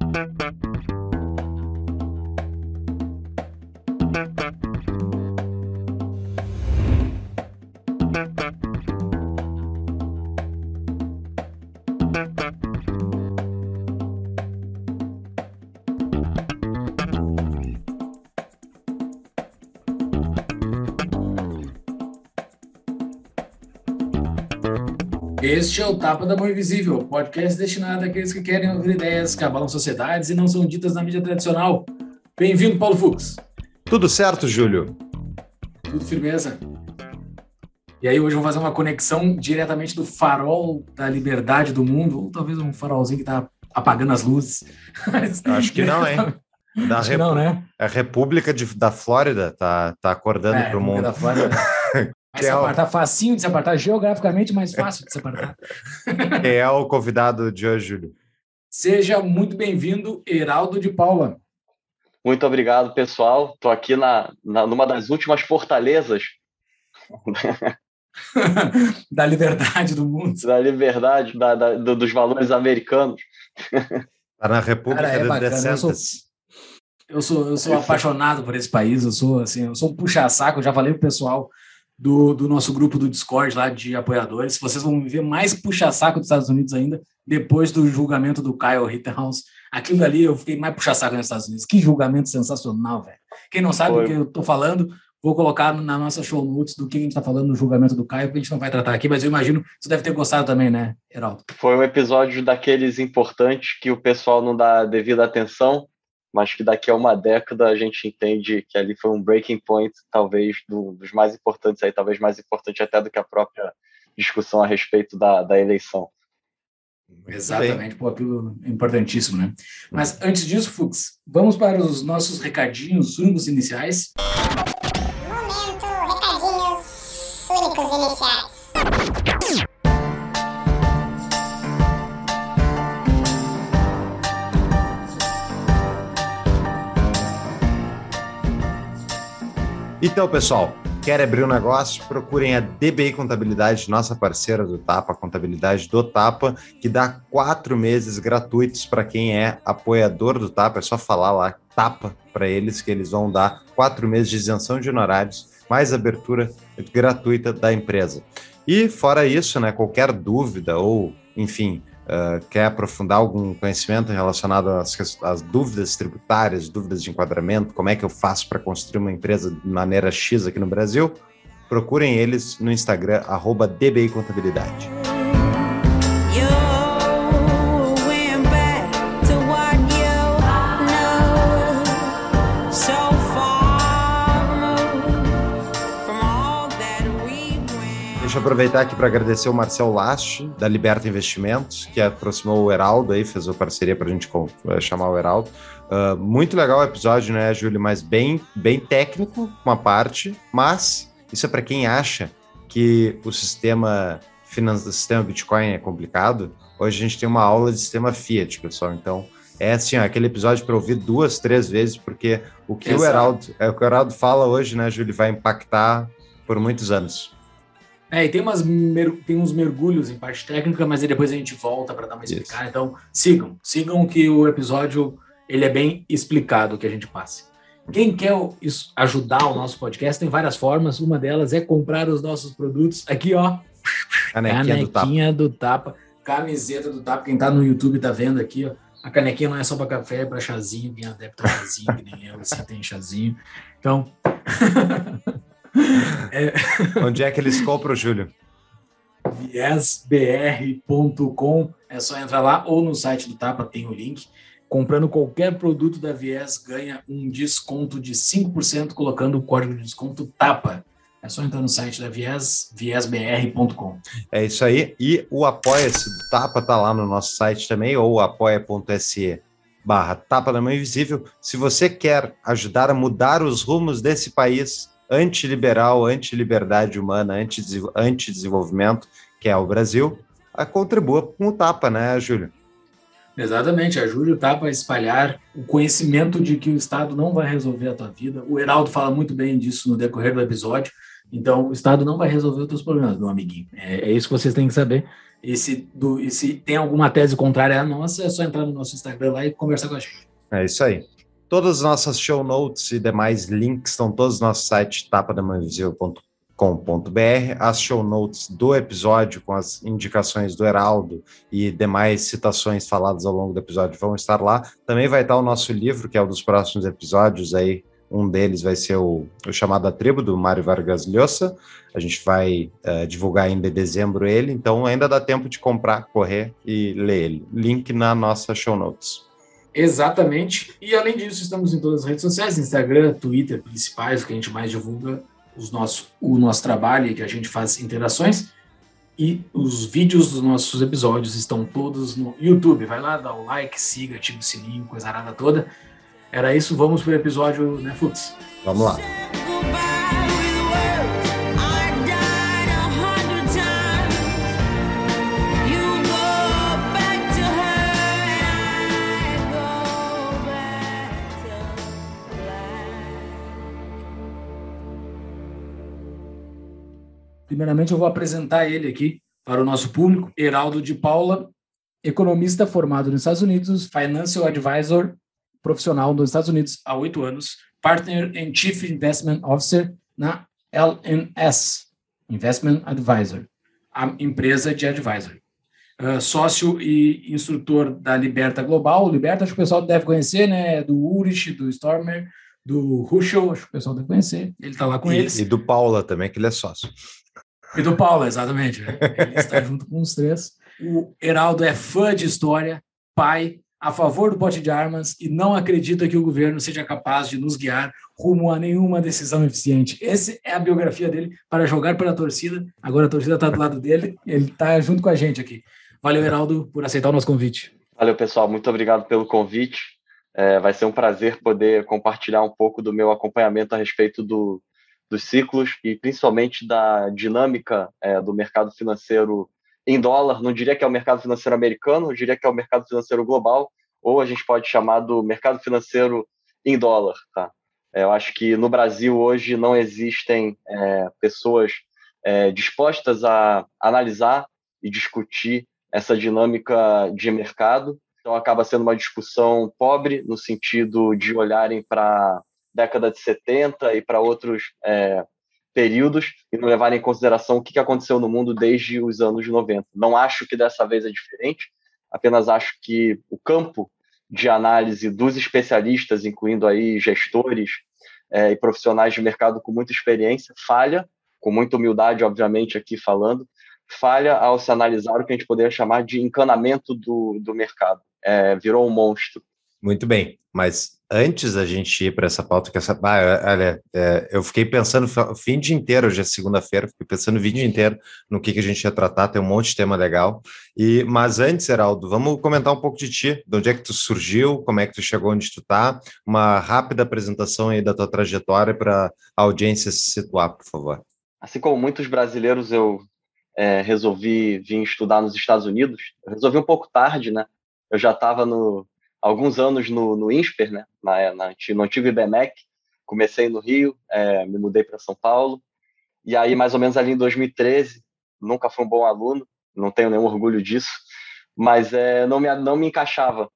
Thank you. Este é o Tapa da Mão Invisível, podcast destinado àqueles que querem ouvir ideias que abalam sociedades e não são ditas na mídia tradicional. Bem-vindo, Paulo Fux. Tudo certo, Júlio? Tudo firmeza. E aí, hoje vamos fazer uma conexão diretamente do farol da liberdade do mundo, ou talvez um farolzinho que está apagando as luzes. Acho que não, hein? Da Acho Rep... não, né? A República de, da Flórida tá, tá acordando é, para o mundo. Mas se apartar é o... facinho de se apartar, geograficamente mais fácil de se apartar. Quem é o convidado de hoje, Júlio? Seja muito bem-vindo, Heraldo de Paula. Muito obrigado, pessoal. Estou aqui na, na, numa das últimas fortalezas da liberdade do mundo. Da liberdade, da, da, do, dos valores americanos. Está na República Cara, é bacana, eu sou, eu sou, eu sou apaixonado por esse país, eu sou assim, eu sou um puxa-saco, já falei pro pessoal do, do nosso grupo do Discord lá de apoiadores. Vocês vão ver mais puxa-saco dos Estados Unidos ainda depois do julgamento do Kyle Rittenhouse. Aquilo ali eu fiquei mais puxa-saco nos Estados Unidos. Que julgamento sensacional, velho. Quem não sabe Foi. do que eu tô falando, vou colocar na nossa show notes do que a gente está falando no julgamento do Caio, que a gente não vai tratar aqui, mas eu imagino que você deve ter gostado também, né, Heraldo? Foi um episódio daqueles importantes que o pessoal não dá devida atenção, mas que daqui a uma década a gente entende que ali foi um breaking point, talvez do, dos mais importantes aí, talvez mais importante até do que a própria discussão a respeito da, da eleição. Exatamente, pô, aquilo é importantíssimo, né? Mas antes disso, Fux, vamos para os nossos recadinhos únicos iniciais. Momento, recadinhos únicos iniciais. Então, pessoal, quer abrir um negócio? Procurem a DBI Contabilidade, nossa parceira do Tapa, contabilidade do Tapa, que dá quatro meses gratuitos para quem é apoiador do Tapa. É só falar lá, Tapa, para eles, que eles vão dar quatro meses de isenção de honorários, mais abertura gratuita da empresa. E fora isso, né, qualquer dúvida ou, enfim, uh, quer aprofundar algum conhecimento relacionado às, às, dúvidas tributárias, dúvidas de enquadramento, como é que eu faço para construir uma empresa de maneira X aqui no Brasil, procurem eles no Instagram, arroba DBI Contabilidade. Deixa eu aproveitar aqui para agradecer o Marcel Last, da Liberta Investimentos, que aproximou o Heraldo aí, fez a parceria para a gente eh, chamar o Heraldo. Uh, muito legal o episódio, né, Júlio? Mas bem, bem técnico, uma parte, mas isso é para quem acha que o sistema financeiro, o sistema Bitcoin é complicado. Hoje a gente tem uma aula de sistema Fiat, pessoal. Então, é assim, ó, aquele episódio para ouvir duas, três vezes, porque o que Exato. o Heraldo, é, o que o Heraldo fala hoje, né, Júlio, vai impactar por muitos anos. É, e tem, umas, tem uns mergulhos em parte técnica, mas depois a gente volta para dar uma explicada. Então, sigam, sigam que o episódio ele é bem explicado que a gente passa. Quem quer ajudar o nosso podcast tem várias formas. Uma delas é comprar os nossos produtos. Aqui, ó. Canequinha, canequinha do, tapa. do, tapa. Camiseta do tapa. Quem tá no YouTube tá vendo aqui, ó. A canequinha não é só para café, é para chazinho. Quem é adepto a chazinho, que nem eu, assim, tem chazinho. Então. É... Onde é que eles compram, Júlio? viesbr.com, é só entrar lá ou no site do Tapa tem o link. Comprando qualquer produto da Vies ganha um desconto de 5% colocando o código de desconto TAPA. É só entrar no site da Vies, viesbr.com. É isso aí. E o Apoia-se do Tapa tá lá no nosso site também, ou apoia.se barra Tapa da Mão Invisível. Se você quer ajudar a mudar os rumos desse país, antiliberal, antiliberdade humana, antidesenvolvimento, que é o Brasil, contribua com o tapa, né, Júlio? Exatamente, ajude o TAPA a espalhar o conhecimento de que o Estado não vai resolver a tua vida. O Heraldo fala muito bem disso no decorrer do episódio. Então, o Estado não vai resolver os teus problemas, meu amiguinho. É, é isso que vocês têm que saber. E se, do, e se tem alguma tese contrária à nossa, é só entrar no nosso Instagram lá e conversar com a gente. É isso aí. Todas as nossas show notes e demais links estão todos no nosso site tapadamavisível.com com.br as show notes do episódio com as indicações do Heraldo e demais citações faladas ao longo do episódio vão estar lá. Também vai estar o nosso livro, que é um dos próximos episódios aí. Um deles vai ser o, o chamado A Tribo, do Mário Vargas Llosa. A gente vai uh, divulgar ainda em dezembro ele, então ainda dá tempo de comprar, correr e ler ele. Link na nossa show notes. Exatamente. E além disso, estamos em todas as redes sociais, Instagram, Twitter, principais, que a gente mais divulga os nosso, o nosso trabalho, que a gente faz interações. E os vídeos dos nossos episódios estão todos no YouTube. Vai lá, dá o like, siga, ativa o sininho, coisa arada toda. Era isso, vamos pro episódio, né, Fux? Vamos lá. Primeiramente, eu vou apresentar ele aqui para o nosso público. Heraldo de Paula, economista formado nos Estados Unidos, financial advisor profissional nos Estados Unidos há oito anos, partner and chief investment officer na LNS, Investment Advisor, a empresa de advisor. Uh, sócio e instrutor da Liberta Global. O Liberta, acho que o pessoal deve conhecer, né? Do Urich, do Stormer, do Ruschel, acho que o pessoal deve conhecer. Ele está lá com e, eles. E do Paula também, que ele é sócio. E do Paulo, exatamente. Ele está junto com os três. O Heraldo é fã de história, pai, a favor do bote de armas e não acredita que o governo seja capaz de nos guiar rumo a nenhuma decisão eficiente. Essa é a biografia dele para jogar pela torcida. Agora a torcida está do lado dele, ele está junto com a gente aqui. Valeu, Heraldo, por aceitar o nosso convite. Valeu, pessoal. Muito obrigado pelo convite. É, vai ser um prazer poder compartilhar um pouco do meu acompanhamento a respeito do, dos ciclos e principalmente da dinâmica é, do mercado financeiro em dólar. Não diria que é o mercado financeiro americano, eu diria que é o mercado financeiro global, ou a gente pode chamar do mercado financeiro em dólar. Tá? É, eu acho que no Brasil hoje não existem é, pessoas é, dispostas a analisar e discutir essa dinâmica de mercado. Então acaba sendo uma discussão pobre no sentido de olharem para década de 70 e para outros é, períodos e não levarem em consideração o que aconteceu no mundo desde os anos 90. Não acho que dessa vez é diferente, apenas acho que o campo de análise dos especialistas, incluindo aí gestores é, e profissionais de mercado com muita experiência, falha, com muita humildade, obviamente, aqui falando, falha ao se analisar o que a gente poderia chamar de encanamento do, do mercado. É, virou um monstro. Muito bem, mas antes da gente ir para essa pauta, que essa, ah, olha, é, eu fiquei pensando o fim de inteiro, hoje é segunda-feira, fiquei pensando o vídeo inteiro no que, que a gente ia tratar, tem um monte de tema legal. E, mas antes, Heraldo, vamos comentar um pouco de ti, de onde é que tu surgiu, como é que tu chegou onde tu está, uma rápida apresentação aí da tua trajetória para a audiência se situar, por favor. Assim como muitos brasileiros, eu é, resolvi vir estudar nos Estados Unidos. Eu resolvi um pouco tarde, né? Eu já estava no, alguns anos no, no INSPER, né, na, na, no antigo IBMEC, comecei no Rio, é, me mudei para São Paulo, e aí mais ou menos ali em 2013, nunca fui um bom aluno, não tenho nenhum orgulho disso, mas é, não, me, não me encaixava.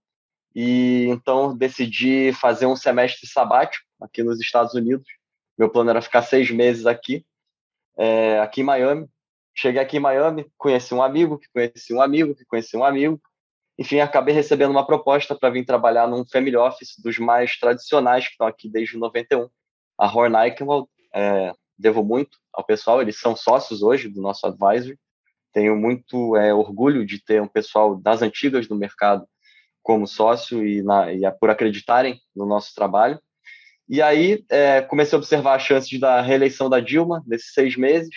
E então decidi fazer um semestre sabático aqui nos Estados Unidos. Meu plano era ficar seis meses aqui, é, aqui em Miami. Cheguei aqui em Miami, conheci um amigo, que conheci um amigo, que conheci um amigo, enfim, acabei recebendo uma proposta para vir trabalhar num family office dos mais tradicionais que estão aqui desde 91. A Horn Eichenwald, é, devo muito ao pessoal, eles são sócios hoje do nosso advisory. Tenho muito é, orgulho de ter um pessoal das antigas do mercado como sócio e, na, e por acreditarem no nosso trabalho. E aí é, comecei a observar as chances da reeleição da Dilma nesses seis meses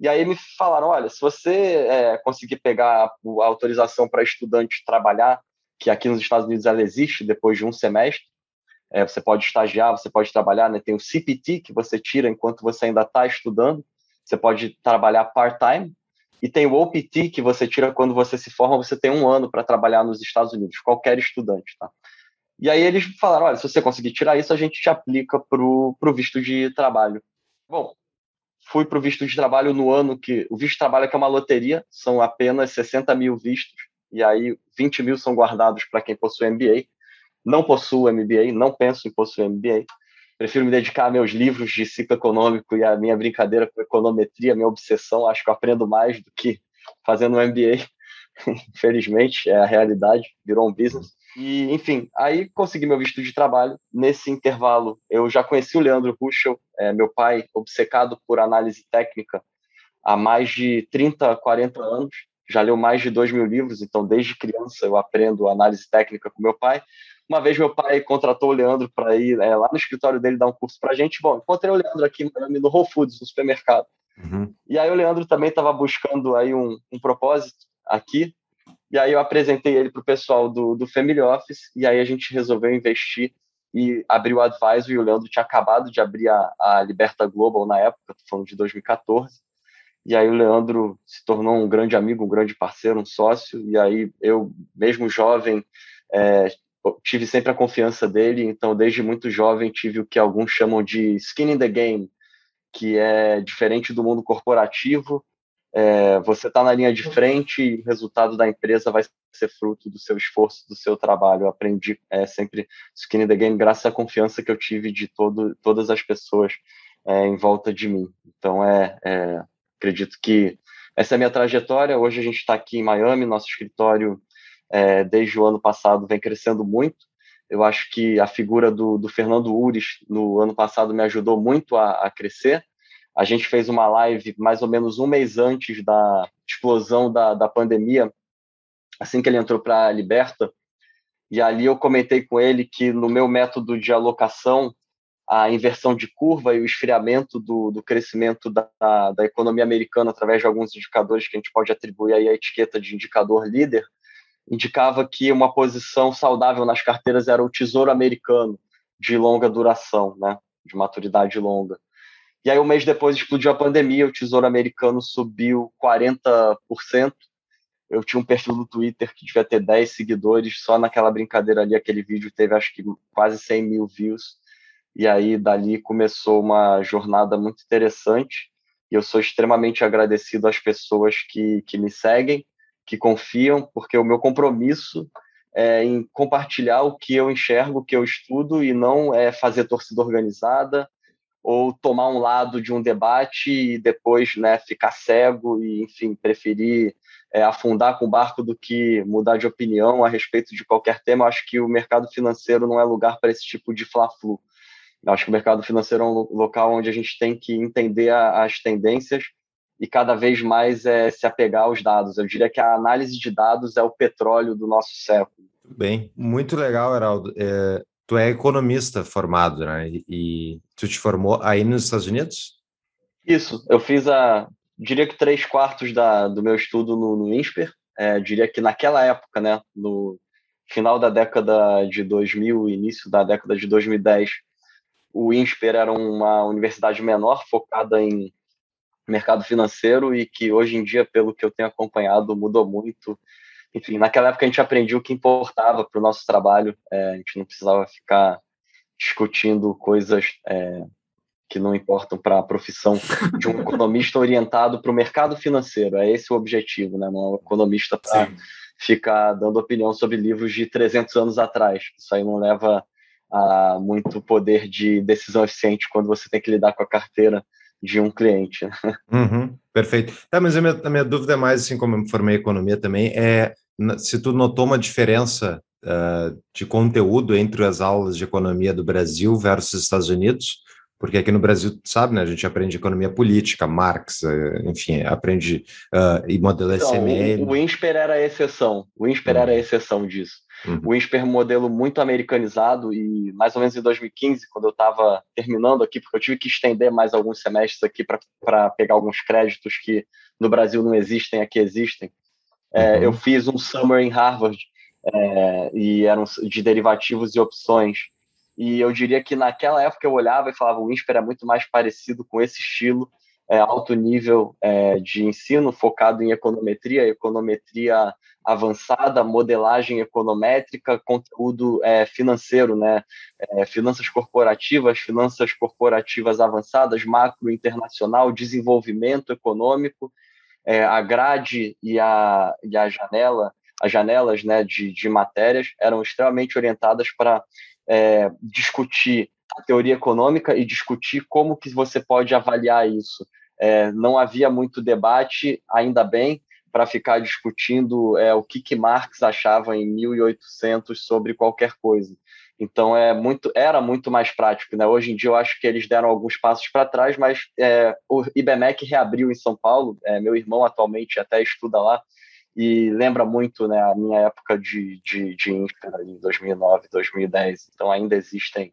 e aí me falaram, olha, se você é, conseguir pegar a autorização para estudante trabalhar, que aqui nos Estados Unidos ela existe depois de um semestre, é, você pode estagiar, você pode trabalhar, né? tem o CPT que você tira enquanto você ainda está estudando, você pode trabalhar part-time, e tem o OPT que você tira quando você se forma, você tem um ano para trabalhar nos Estados Unidos, qualquer estudante, tá? E aí eles falaram, olha, se você conseguir tirar isso, a gente te aplica para o visto de trabalho. Bom, fui para o visto de trabalho no ano que. O visto de trabalho é que é uma loteria, são apenas 60 mil vistos, e aí 20 mil são guardados para quem possui MBA. Não possuo MBA, não penso em possuir MBA. Prefiro me dedicar a meus livros de ciclo econômico e a minha brincadeira com econometria, minha obsessão. Acho que eu aprendo mais do que fazendo um MBA. Infelizmente, é a realidade, virou um business. E, enfim, aí consegui meu visto de trabalho. Nesse intervalo, eu já conheci o Leandro Ruschel, é, meu pai, obcecado por análise técnica há mais de 30, 40 anos. Já leu mais de dois mil livros, então desde criança eu aprendo análise técnica com meu pai. Uma vez meu pai contratou o Leandro para ir é, lá no escritório dele dar um curso para a gente. Bom, encontrei o Leandro aqui no Whole Foods, no supermercado. Uhum. E aí o Leandro também estava buscando aí um, um propósito aqui e aí eu apresentei ele para o pessoal do, do Family Office, e aí a gente resolveu investir e abrir o Advisor, e o Leandro tinha acabado de abrir a, a Liberta Global na época, falando de 2014, e aí o Leandro se tornou um grande amigo, um grande parceiro, um sócio, e aí eu, mesmo jovem, é, tive sempre a confiança dele, então desde muito jovem tive o que alguns chamam de skin in the game, que é diferente do mundo corporativo, é, você está na linha de frente e o resultado da empresa vai ser fruto do seu esforço, do seu trabalho. Eu aprendi é, sempre skin in the game graças à confiança que eu tive de todo, todas as pessoas é, em volta de mim. Então, é, é acredito que essa é a minha trajetória. Hoje a gente está aqui em Miami, nosso escritório, é, desde o ano passado, vem crescendo muito. Eu acho que a figura do, do Fernando Ures no ano passado me ajudou muito a, a crescer a gente fez uma live mais ou menos um mês antes da explosão da, da pandemia, assim que ele entrou para a Liberta, e ali eu comentei com ele que no meu método de alocação, a inversão de curva e o esfriamento do, do crescimento da, da economia americana através de alguns indicadores que a gente pode atribuir aí a etiqueta de indicador líder, indicava que uma posição saudável nas carteiras era o tesouro americano de longa duração, né, de maturidade longa. E aí, um mês depois, explodiu a pandemia, o Tesouro Americano subiu 40%. Eu tinha um perfil no Twitter que devia ter 10 seguidores, só naquela brincadeira ali, aquele vídeo teve acho que quase 100 mil views. E aí, dali começou uma jornada muito interessante. E eu sou extremamente agradecido às pessoas que, que me seguem, que confiam, porque o meu compromisso é em compartilhar o que eu enxergo, o que eu estudo, e não é fazer torcida organizada, ou tomar um lado de um debate e depois né, ficar cego e, enfim, preferir é, afundar com o barco do que mudar de opinião a respeito de qualquer tema. Eu acho que o mercado financeiro não é lugar para esse tipo de fla-flu. Acho que o mercado financeiro é um local onde a gente tem que entender a, as tendências e cada vez mais é, se apegar aos dados. Eu diria que a análise de dados é o petróleo do nosso século. Bem, muito legal, Heraldo. É, tu é economista formado, né? E, tu te formou aí nos Estados Unidos? Isso, eu fiz a, diria que três quartos da, do meu estudo no, no INSPER. É, diria que naquela época, né, no final da década de 2000, início da década de 2010, o INSPER era uma universidade menor, focada em mercado financeiro e que hoje em dia, pelo que eu tenho acompanhado, mudou muito enfim, naquela época a gente aprendia o que importava para o nosso trabalho, é, a gente não precisava ficar discutindo coisas é, que não importam para a profissão de um economista orientado para o mercado financeiro. É esse o objetivo, né? Não é um economista para ficar dando opinião sobre livros de 300 anos atrás. Isso aí não leva a muito poder de decisão eficiente quando você tem que lidar com a carteira de um cliente. Uhum, perfeito. Tá, mas a minha, a minha, dúvida é mais, assim como eu me formei em economia também, é se tu notou uma diferença uh, de conteúdo entre as aulas de economia do Brasil versus Estados Unidos, porque aqui no Brasil, sabe, né, a gente aprende economia política, Marx, uh, enfim, aprende uh, e modelo então, SML. O, o INSPER era a exceção, o INSPER uhum. era a exceção disso. Uhum. O INSPER modelo muito americanizado e mais ou menos em 2015, quando eu estava terminando aqui, porque eu tive que estender mais alguns semestres aqui para pegar alguns créditos que no Brasil não existem, aqui existem. É, uhum. Eu fiz um summer em Harvard é, e eram de derivativos e opções. E eu diria que naquela época eu olhava e falava o INSPER é muito mais parecido com esse estilo é, alto nível é, de ensino focado em econometria, econometria avançada, modelagem econométrica, conteúdo é, financeiro, né? É, finanças corporativas, finanças corporativas avançadas, macro internacional, desenvolvimento econômico, é, a grade e a, e a janela, as janelas né, de, de matérias eram extremamente orientadas para é, discutir a teoria econômica e discutir como que você pode avaliar isso. É, não havia muito debate, ainda bem, para ficar discutindo é, o que, que Marx achava em 1800 sobre qualquer coisa. Então é muito, era muito mais prático. Né? Hoje em dia eu acho que eles deram alguns passos para trás, mas é, o IBMEC reabriu em São Paulo. É, meu irmão atualmente até estuda lá e lembra muito né, a minha época de, de, de Infra, em 2009, 2010. Então ainda existem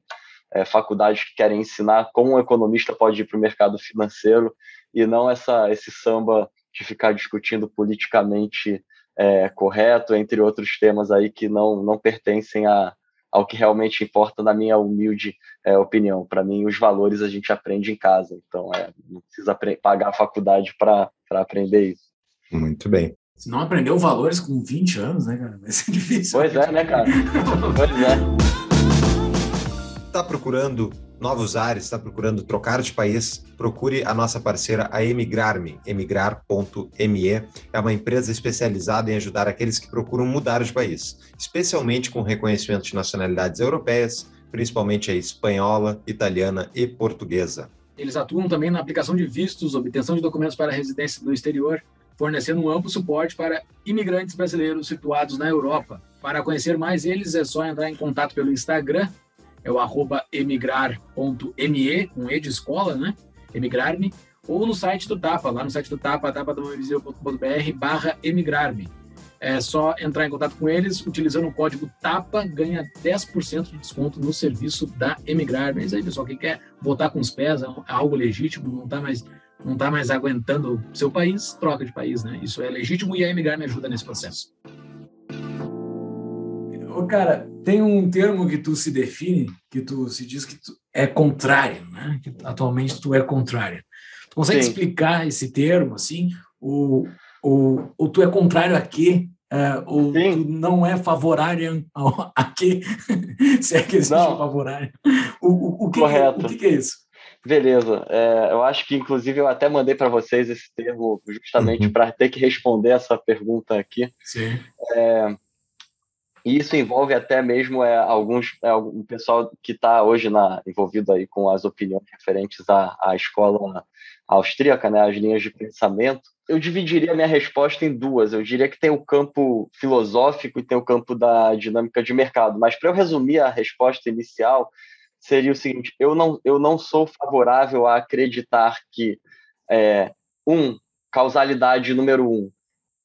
é, faculdades que querem ensinar como um economista pode ir para o mercado financeiro e não essa, esse samba de ficar discutindo politicamente é, correto, entre outros temas aí que não, não pertencem a, ao que realmente importa, na minha humilde é, opinião. Para mim, os valores a gente aprende em casa, então é, não precisa pagar a faculdade para aprender isso. Muito bem. Se não aprendeu valores com 20 anos, né, cara? Vai ser difícil. Pois é, né, cara? pois é. Tá procurando novos ares, está procurando trocar de país, procure a nossa parceira, a Emigrarme, emigrar.me. É uma empresa especializada em ajudar aqueles que procuram mudar de país, especialmente com reconhecimento de nacionalidades europeias, principalmente a espanhola, italiana e portuguesa. Eles atuam também na aplicação de vistos, obtenção de documentos para residência no exterior, fornecendo um amplo suporte para imigrantes brasileiros situados na Europa. Para conhecer mais eles, é só entrar em contato pelo Instagram é o arroba emigrar.me, com E de escola, né? Emigrar-me, ou no site do Tapa, lá no site do Tapa, tapadomaviseu.com.br barra emigrar-me. É só entrar em contato com eles, utilizando o código TAPA, ganha 10% de desconto no serviço da Emigrar. Mas aí, pessoal, quem quer votar com os pés, é algo legítimo, não está mais, não tá mais aguentando seu país, troca de país, né? Isso é legítimo e a Emigrar me ajuda nesse processo. Ô, cara, tem um termo que tu se define, que tu se diz que tu é contrário, né? Que atualmente tu é contrário. Tu consegue Sim. explicar esse termo, assim? O, o, ou tu é contrário a quê? Uh, ou Sim. tu não é favorário a, quê? se é que existe não. favorário. O, o, o, que, Correto. o que, que é isso? Beleza. É, eu acho que, inclusive, eu até mandei para vocês esse termo justamente uhum. para ter que responder essa pergunta aqui. Sim. É, e isso envolve até mesmo é, alguns é, um pessoal que está hoje na, envolvido aí com as opiniões referentes à, à escola austríaca, né, as linhas de pensamento. Eu dividiria minha resposta em duas. Eu diria que tem o campo filosófico e tem o campo da dinâmica de mercado. Mas para eu resumir a resposta inicial, seria o seguinte: eu não, eu não sou favorável a acreditar que, é, um, causalidade número um,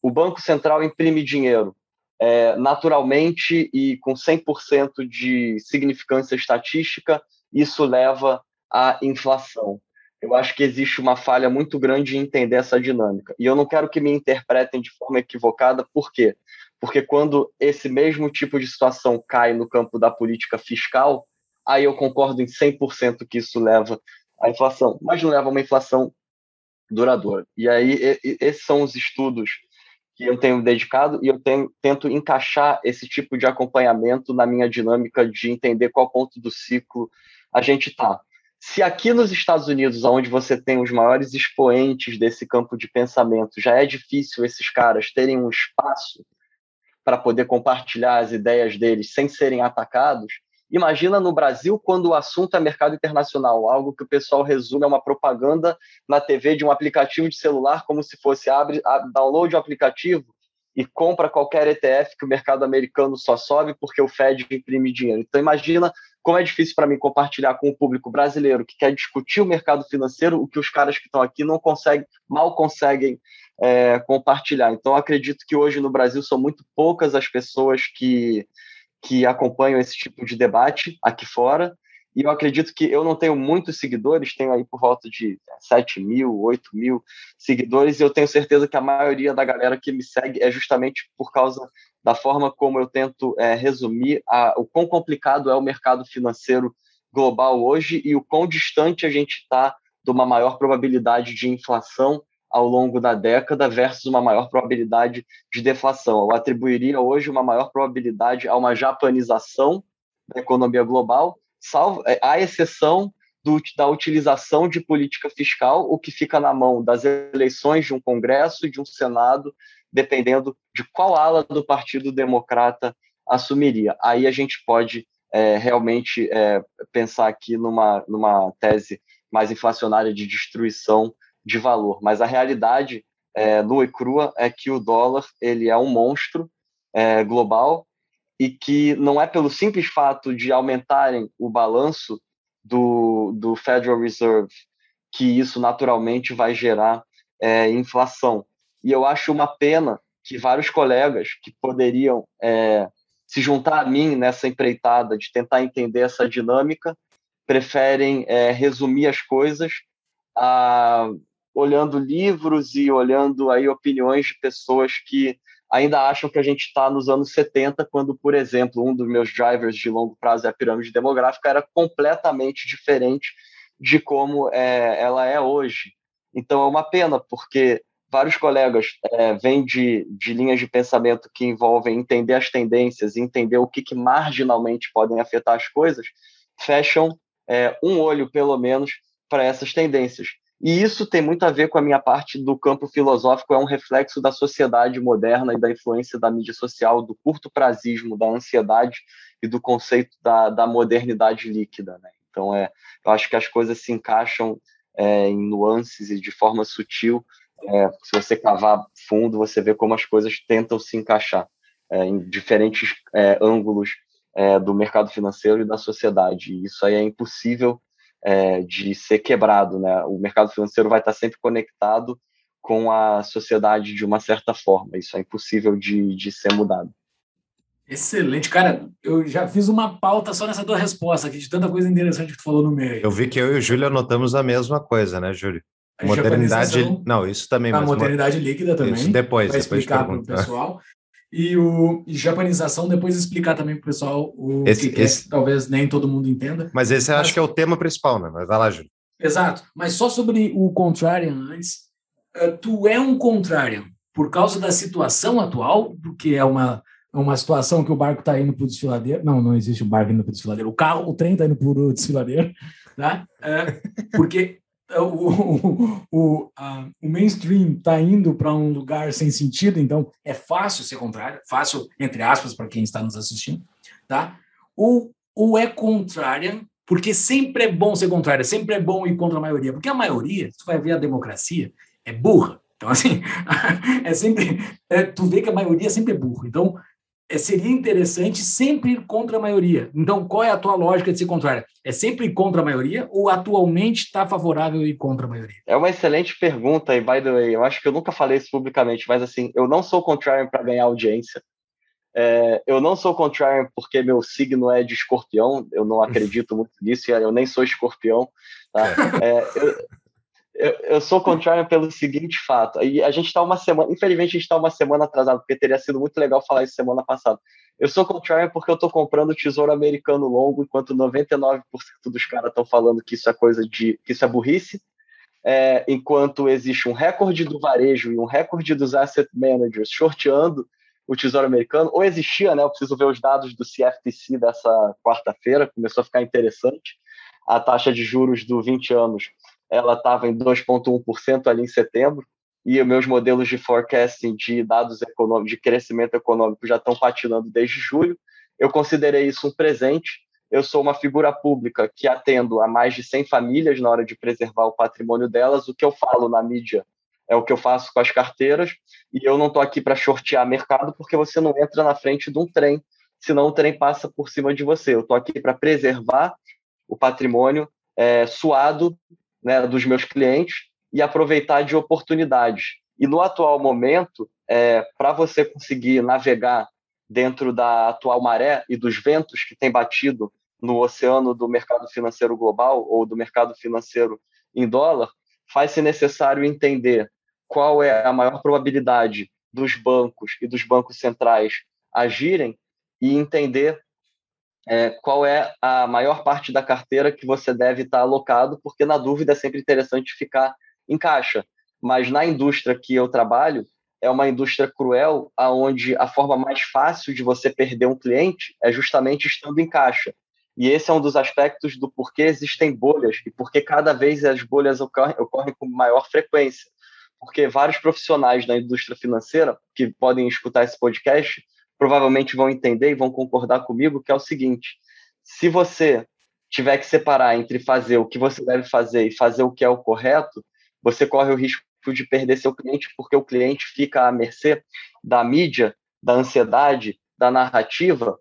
o Banco Central imprime dinheiro é, naturalmente e com 100% de significância estatística, isso leva à inflação. Eu acho que existe uma falha muito grande em entender essa dinâmica. E eu não quero que me interpretem de forma equivocada, por quê? Porque quando esse mesmo tipo de situação cai no campo da política fiscal, aí eu concordo em 100% que isso leva à inflação, mas não leva a uma inflação duradoura. E aí, esses são os estudos que eu tenho dedicado e eu tenho, tento encaixar esse tipo de acompanhamento na minha dinâmica de entender qual ponto do ciclo a gente está. Se aqui nos Estados Unidos, onde você tem os maiores expoentes desse campo de pensamento, já é difícil esses caras terem um espaço para poder compartilhar as ideias deles sem serem atacados, Imagina no Brasil quando o assunto é mercado internacional, algo que o pessoal resume é uma propaganda na TV de um aplicativo de celular, como se fosse abre, download o aplicativo e compra qualquer ETF que o mercado americano só sobe porque o Fed imprime dinheiro. Então imagina como é difícil para mim compartilhar com o público brasileiro que quer discutir o mercado financeiro, o que os caras que estão aqui não conseguem, mal conseguem é, compartilhar. Então acredito que hoje no Brasil são muito poucas as pessoas que que acompanham esse tipo de debate aqui fora. E eu acredito que eu não tenho muitos seguidores, tenho aí por volta de 7 mil, 8 mil seguidores, e eu tenho certeza que a maioria da galera que me segue é justamente por causa da forma como eu tento é, resumir a, o quão complicado é o mercado financeiro global hoje e o quão distante a gente está de uma maior probabilidade de inflação ao longo da década versus uma maior probabilidade de deflação. Eu atribuiria hoje uma maior probabilidade a uma japanização da economia global, salvo, é, à exceção do, da utilização de política fiscal, o que fica na mão das eleições de um Congresso e de um Senado, dependendo de qual ala do Partido Democrata assumiria. Aí a gente pode é, realmente é, pensar aqui numa, numa tese mais inflacionária de destruição de valor. Mas a realidade é, nua e crua é que o dólar ele é um monstro é, global e que não é pelo simples fato de aumentarem o balanço do, do Federal Reserve que isso naturalmente vai gerar é, inflação. E eu acho uma pena que vários colegas que poderiam é, se juntar a mim nessa empreitada de tentar entender essa dinâmica preferem é, resumir as coisas a, olhando livros e olhando aí opiniões de pessoas que ainda acham que a gente está nos anos 70, quando, por exemplo, um dos meus drivers de longo prazo é a pirâmide demográfica, era completamente diferente de como é, ela é hoje. Então é uma pena, porque vários colegas é, vêm de, de linhas de pensamento que envolvem entender as tendências, entender o que, que marginalmente podem afetar as coisas, fecham é, um olho, pelo menos, para essas tendências. E isso tem muito a ver com a minha parte do campo filosófico, é um reflexo da sociedade moderna e da influência da mídia social, do curto prazismo, da ansiedade e do conceito da, da modernidade líquida. Né? Então, é, eu acho que as coisas se encaixam é, em nuances e de forma sutil. É, se você cavar fundo, você vê como as coisas tentam se encaixar é, em diferentes é, ângulos é, do mercado financeiro e da sociedade. E isso aí é impossível é, de ser quebrado, né? O mercado financeiro vai estar sempre conectado com a sociedade de uma certa forma. Isso é impossível de, de ser mudado. Excelente, cara. Eu já fiz uma pauta só nessa tua resposta aqui, de tanta coisa interessante que tu falou no meio. Eu vi que eu e o Júlio anotamos a mesma coisa, né, Júlio? Modernidade. Não, isso também. A modernidade líquida também. Isso depois. Vai depois explicar para o pessoal. E o e japanização, depois explicar também para o pessoal o esse, que, esse... é, talvez nem todo mundo entenda. Mas esse eu acho que é o tema principal, né? Mas vai lá, Júlio. Exato. Mas só sobre o contrarian antes. Uh, tu é um contrarian por causa da situação atual, porque é uma, é uma situação que o barco está indo para o desfiladeiro. Não, não existe o barco indo para o desfiladeiro. O carro, o trem está indo para o desfiladeiro. Tá? Uh, porque o, o, a, o mainstream está indo para um lugar sem sentido, então é fácil ser contrário, fácil, entre aspas, para quem está nos assistindo, tá? Ou, ou é contrária, porque sempre é bom ser contrária, sempre é bom ir contra a maioria, porque a maioria, tu vai ver a democracia, é burra. Então, assim, é sempre. É, tu vê que a maioria sempre é burra. Então, é, seria interessante sempre ir contra a maioria. Então, qual é a tua lógica de ser contrária? É sempre ir contra a maioria ou atualmente está favorável ir contra a maioria? É uma excelente pergunta, e by the way, eu acho que eu nunca falei isso publicamente, mas assim, eu não sou contrário para ganhar audiência. É, eu não sou contrário porque meu signo é de escorpião, eu não acredito muito nisso, eu nem sou escorpião. Tá? É, eu, eu, eu sou contrário pelo seguinte fato. E a gente está uma semana, infelizmente, a gente está uma semana atrasado, porque teria sido muito legal falar isso semana passada. Eu sou contrário porque eu estou comprando tesouro americano longo, enquanto 99% dos caras estão falando que isso é coisa de. que isso é burrice. É, enquanto existe um recorde do varejo e um recorde dos asset managers shorteando o Tesouro Americano, ou existia, né? Eu preciso ver os dados do CFTC dessa quarta-feira, começou a ficar interessante. A taxa de juros do 20 anos ela estava em 2,1% ali em setembro, e os meus modelos de forecasting de dados econômicos, de crescimento econômico já estão patinando desde julho. Eu considerei isso um presente. Eu sou uma figura pública que atendo a mais de 100 famílias na hora de preservar o patrimônio delas. O que eu falo na mídia é o que eu faço com as carteiras, e eu não estou aqui para shortear mercado, porque você não entra na frente de um trem, senão o trem passa por cima de você. Eu estou aqui para preservar o patrimônio é, suado né, dos meus clientes e aproveitar de oportunidades. E no atual momento, é, para você conseguir navegar dentro da atual maré e dos ventos que tem batido no oceano do mercado financeiro global ou do mercado financeiro em dólar, faz-se necessário entender qual é a maior probabilidade dos bancos e dos bancos centrais agirem e entender é, qual é a maior parte da carteira que você deve estar alocado, porque na dúvida é sempre interessante ficar em caixa. Mas na indústria que eu trabalho, é uma indústria cruel, aonde a forma mais fácil de você perder um cliente é justamente estando em caixa. E esse é um dos aspectos do porquê existem bolhas e porque cada vez as bolhas ocorrem, ocorrem com maior frequência. Porque vários profissionais da indústria financeira que podem escutar esse podcast provavelmente vão entender e vão concordar comigo que é o seguinte: se você tiver que separar entre fazer o que você deve fazer e fazer o que é o correto, você corre o risco de perder seu cliente, porque o cliente fica à mercê da mídia, da ansiedade, da narrativa,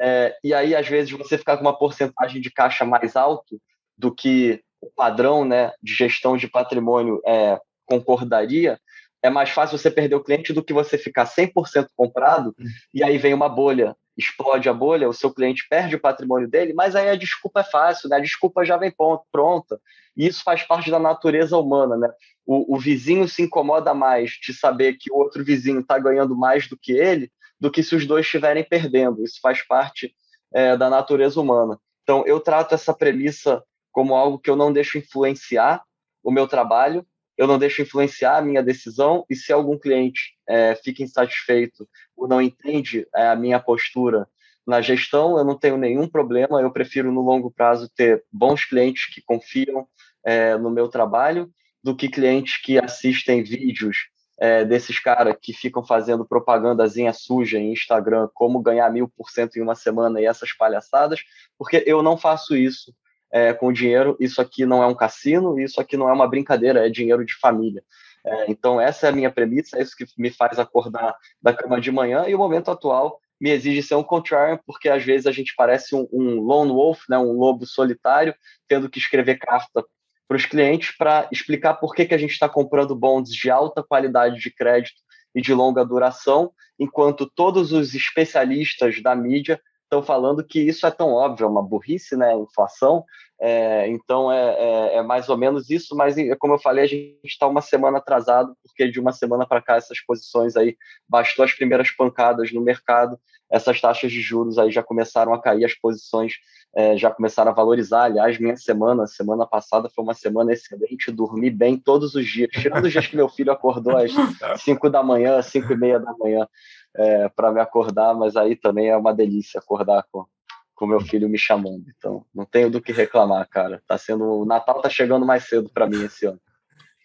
é, e aí às vezes você ficar com uma porcentagem de caixa mais alto do que o padrão né, de gestão de patrimônio é, concordaria, é mais fácil você perder o cliente do que você ficar 100% comprado hum. e aí vem uma bolha, explode a bolha, o seu cliente perde o patrimônio dele, mas aí a desculpa é fácil, né? A desculpa já vem pronta. E isso faz parte da natureza humana, né? O, o vizinho se incomoda mais de saber que o outro vizinho está ganhando mais do que ele, do que se os dois estiverem perdendo. Isso faz parte é, da natureza humana. Então, eu trato essa premissa como algo que eu não deixo influenciar o meu trabalho, eu não deixo influenciar a minha decisão e se algum cliente é, fica insatisfeito ou não entende é, a minha postura na gestão, eu não tenho nenhum problema, eu prefiro no longo prazo ter bons clientes que confiam é, no meu trabalho do que clientes que assistem vídeos é, desses caras que ficam fazendo propagandazinha suja em Instagram, como ganhar mil por cento em uma semana e essas palhaçadas, porque eu não faço isso é, com dinheiro, isso aqui não é um cassino, isso aqui não é uma brincadeira, é dinheiro de família. É, então, essa é a minha premissa, é isso que me faz acordar da cama de manhã, e o momento atual me exige ser um contrarian, porque às vezes a gente parece um, um lone wolf, né, um lobo solitário, tendo que escrever carta para os clientes para explicar por que, que a gente está comprando bonds de alta qualidade de crédito e de longa duração, enquanto todos os especialistas da mídia estão falando que isso é tão óbvio, é uma burrice, né? Inflação. É, então é, é, é, mais ou menos isso, mas como eu falei, a gente está uma semana atrasado, porque de uma semana para cá essas posições aí bastou as primeiras pancadas no mercado, essas taxas de juros aí já começaram a cair, as posições é, já começaram a valorizar. Aliás, minha semana, semana passada foi uma semana excelente, dormi bem todos os dias, tirando os dias que meu filho acordou às 5 da manhã, 5 e meia da manhã é, para me acordar, mas aí também é uma delícia acordar com com meu filho me chamando. Então, não tenho do que reclamar, cara. Tá sendo o Natal tá chegando mais cedo para mim esse ano.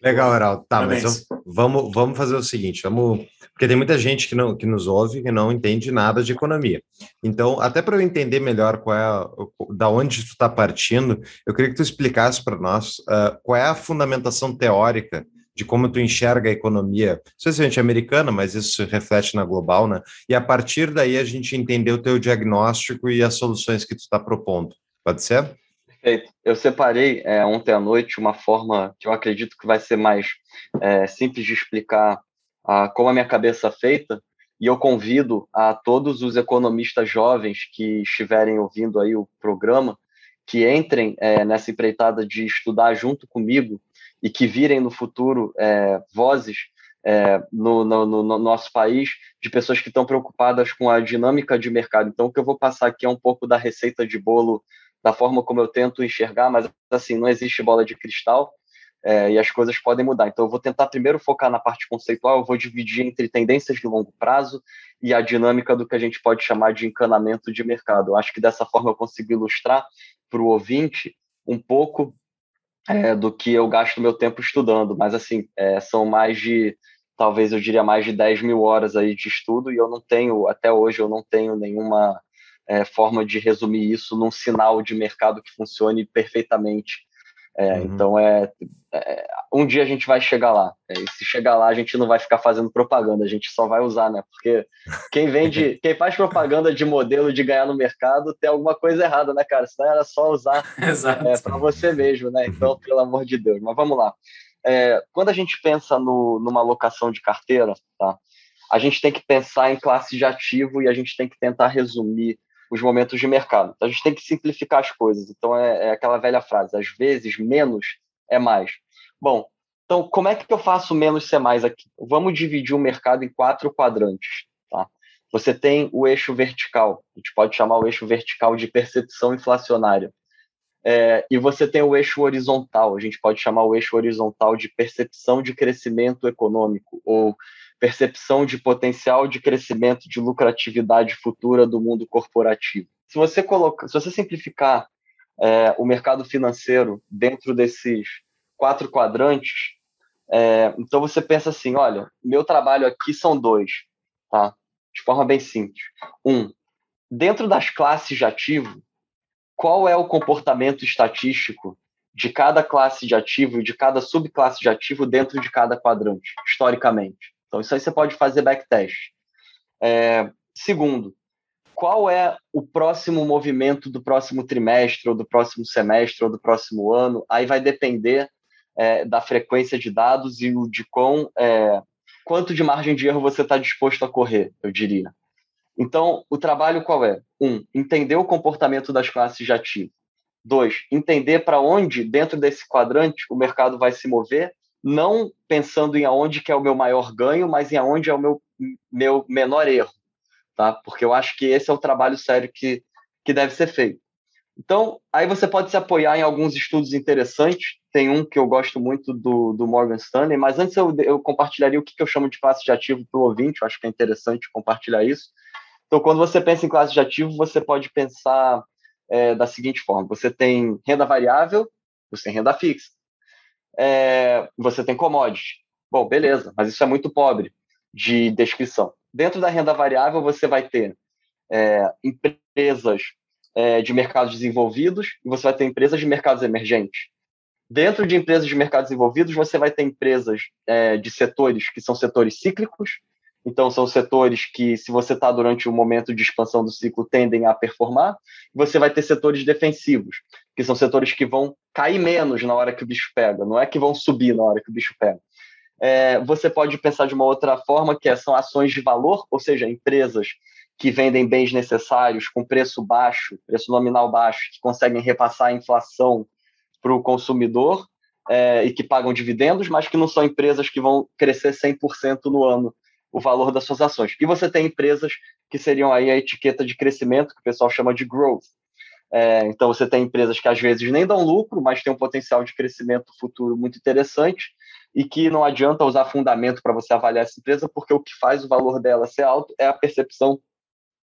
Legal, Heraldo. Tá, mas eu, vamos, vamos fazer o seguinte, vamos, porque tem muita gente que não que nos ouve que não entende nada de economia. Então, até para eu entender melhor qual é da onde tu está partindo, eu queria que tu explicasse para nós uh, qual é a fundamentação teórica de como tu enxerga a economia, especialmente americana, mas isso se reflete na global, né? E a partir daí a gente entender o teu diagnóstico e as soluções que tu está propondo. Pode ser? Perfeito. Eu separei é, ontem à noite uma forma que eu acredito que vai ser mais é, simples de explicar a, como a minha cabeça é feita, e eu convido a todos os economistas jovens que estiverem ouvindo aí o programa que entrem é, nessa empreitada de estudar junto comigo e que virem no futuro é, vozes é, no, no, no, nosso país de pessoas que estão preocupadas com a dinâmica de mercado. Então, o que eu vou passar aqui é um pouco da receita de bolo, da forma como eu tento enxergar, mas assim, não existe bola de cristal é, e as coisas podem mudar. Então, eu vou tentar primeiro focar na parte conceitual, eu vou dividir entre tendências de longo prazo e a dinâmica do que a gente pode chamar de encanamento de mercado. Eu acho que dessa forma eu consigo ilustrar para o ouvinte um pouco é, do que eu gasto meu tempo estudando, mas assim, é, são mais de, talvez eu diria mais de 10 mil horas aí de estudo e eu não tenho, até hoje eu não tenho nenhuma é, forma de resumir isso num sinal de mercado que funcione perfeitamente é, uhum. Então é, é, um dia a gente vai chegar lá. É, e se chegar lá, a gente não vai ficar fazendo propaganda, a gente só vai usar, né? Porque quem vende, quem faz propaganda de modelo de ganhar no mercado tem alguma coisa errada, né, cara? Senão era só usar é, para você mesmo, né? Então, pelo amor de Deus. Mas vamos lá. É, quando a gente pensa no, numa alocação de carteira, tá? A gente tem que pensar em classe de ativo e a gente tem que tentar resumir os momentos de mercado. Então, a gente tem que simplificar as coisas. Então, é, é aquela velha frase: às vezes, menos é mais. Bom, então, como é que eu faço menos ser mais aqui? Vamos dividir o mercado em quatro quadrantes. Tá? você tem o eixo vertical, a gente pode chamar o eixo vertical de percepção inflacionária. É, e você tem o eixo horizontal, a gente pode chamar o eixo horizontal de percepção de crescimento econômico, ou percepção de potencial de crescimento de lucratividade futura do mundo corporativo. Se você coloca, se você simplificar é, o mercado financeiro dentro desses quatro quadrantes, é, então você pensa assim, olha, meu trabalho aqui são dois, tá? De forma bem simples. Um, dentro das classes de ativo, qual é o comportamento estatístico de cada classe de ativo e de cada subclasse de ativo dentro de cada quadrante, historicamente? Então, isso aí você pode fazer backtest. É, segundo, qual é o próximo movimento do próximo trimestre, ou do próximo semestre, ou do próximo ano? Aí vai depender é, da frequência de dados e o de quão, é, quanto de margem de erro você está disposto a correr, eu diria. Então, o trabalho qual é? Um, entender o comportamento das classes de ativo. Dois, entender para onde, dentro desse quadrante, o mercado vai se mover não pensando em aonde que é o meu maior ganho, mas em aonde é o meu, meu menor erro, tá? Porque eu acho que esse é o trabalho sério que, que deve ser feito. Então, aí você pode se apoiar em alguns estudos interessantes. Tem um que eu gosto muito do, do Morgan Stanley, mas antes eu, eu compartilharia o que, que eu chamo de classe de ativo para o ouvinte, eu acho que é interessante compartilhar isso. Então, quando você pensa em classe de ativo, você pode pensar é, da seguinte forma: você tem renda variável, você tem renda fixa é, você tem commodity. Bom, beleza, mas isso é muito pobre de descrição. Dentro da renda variável, você vai ter é, empresas é, de mercados desenvolvidos e você vai ter empresas de mercados emergentes. Dentro de empresas de mercados desenvolvidos, você vai ter empresas é, de setores que são setores cíclicos, então, são setores que, se você está durante o um momento de expansão do ciclo, tendem a performar. Você vai ter setores defensivos, que são setores que vão cair menos na hora que o bicho pega, não é que vão subir na hora que o bicho pega. É, você pode pensar de uma outra forma, que é, são ações de valor, ou seja, empresas que vendem bens necessários com preço baixo, preço nominal baixo, que conseguem repassar a inflação para o consumidor é, e que pagam dividendos, mas que não são empresas que vão crescer 100% no ano o valor das suas ações. E você tem empresas que seriam aí a etiqueta de crescimento, que o pessoal chama de growth. É, então você tem empresas que às vezes nem dão lucro, mas tem um potencial de crescimento futuro muito interessante e que não adianta usar fundamento para você avaliar essa empresa, porque o que faz o valor dela ser alto é a percepção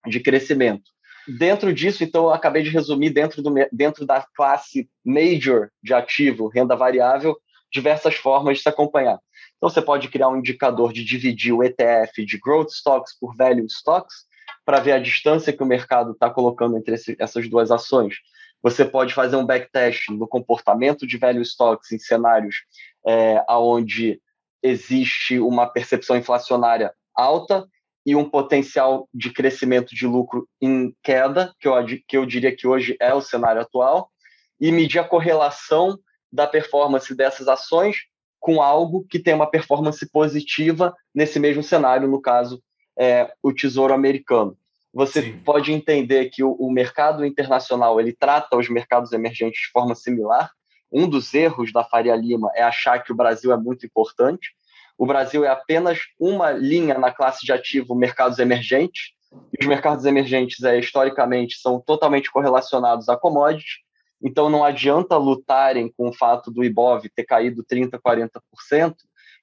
de crescimento. Dentro disso, então, eu acabei de resumir dentro, do, dentro da classe major de ativo, renda variável, diversas formas de se acompanhar. Então, você pode criar um indicador de dividir o ETF de Growth Stocks por Value Stocks, para ver a distância que o mercado está colocando entre esse, essas duas ações. Você pode fazer um backtest no comportamento de value stocks em cenários é, onde existe uma percepção inflacionária alta e um potencial de crescimento de lucro em queda, que eu, que eu diria que hoje é o cenário atual, e medir a correlação da performance dessas ações com algo que tem uma performance positiva nesse mesmo cenário, no caso, é, o Tesouro Americano. Você Sim. pode entender que o, o, mercado internacional ele trata os mercados emergentes de forma similar. Um dos erros da Faria Lima é achar que o Brasil é muito importante. O Brasil é apenas uma linha na classe de ativo mercados emergentes. E os mercados emergentes, é, historicamente, são totalmente correlacionados a commodities então não adianta lutarem com o fato do Ibov ter caído 30%, 40%,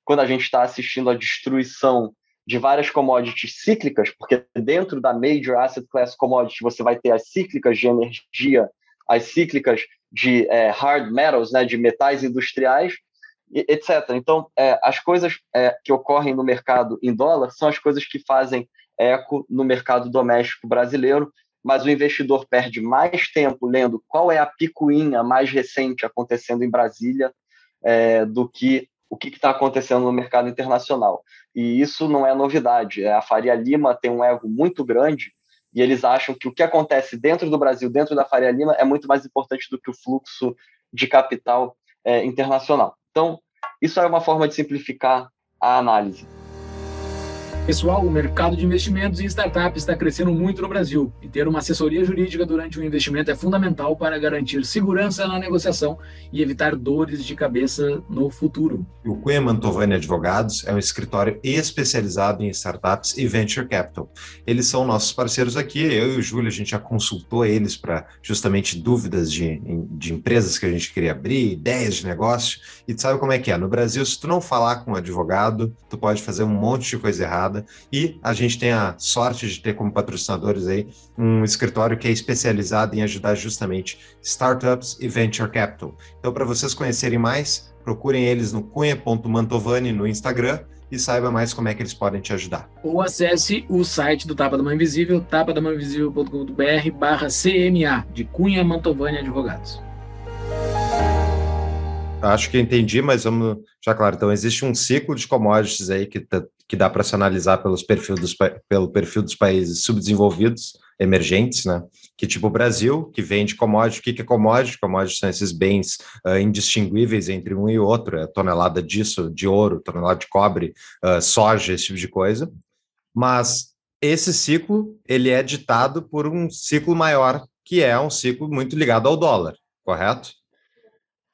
quando a gente está assistindo a destruição de várias commodities cíclicas, porque dentro da Major Asset Class Commodity você vai ter as cíclicas de energia, as cíclicas de é, hard metals, né, de metais industriais, etc. Então, é, as coisas é, que ocorrem no mercado em dólar são as coisas que fazem eco no mercado doméstico brasileiro mas o investidor perde mais tempo lendo qual é a picuinha mais recente acontecendo em Brasília é, do que o que está acontecendo no mercado internacional. E isso não é novidade. É, a Faria Lima tem um ego muito grande e eles acham que o que acontece dentro do Brasil, dentro da Faria Lima, é muito mais importante do que o fluxo de capital é, internacional. Então, isso é uma forma de simplificar a análise. Pessoal, o mercado de investimentos em startups está crescendo muito no Brasil e ter uma assessoria jurídica durante um investimento é fundamental para garantir segurança na negociação e evitar dores de cabeça no futuro. O Cunha Mantovani Advogados é um escritório especializado em startups e venture capital. Eles são nossos parceiros aqui, eu e o Júlio, a gente já consultou eles para justamente dúvidas de, de empresas que a gente queria abrir, ideias de negócio, e tu sabe como é que é. No Brasil, se tu não falar com um advogado, tu pode fazer um monte de coisa errada e a gente tem a sorte de ter como patrocinadores aí um escritório que é especializado em ajudar justamente startups e venture capital. Então, para vocês conhecerem mais, procurem eles no cunha.mantovani no Instagram e saiba mais como é que eles podem te ajudar. Ou acesse o site do Tapa da Mãe Invisível, tapadamãeinvisível.com.br barra CMA, de Cunha Mantovani Advogados. Acho que entendi, mas vamos já claro. Então, existe um ciclo de commodities aí que, tá, que dá para se analisar pelos perfil dos, pelo perfil dos países subdesenvolvidos, emergentes, né? Que tipo o Brasil, que vende commodity. O que, que é commodity? Commodities são esses bens uh, indistinguíveis entre um e outro, é tonelada disso, de ouro, tonelada de cobre, uh, soja, esse tipo de coisa. Mas esse ciclo, ele é ditado por um ciclo maior, que é um ciclo muito ligado ao dólar, correto?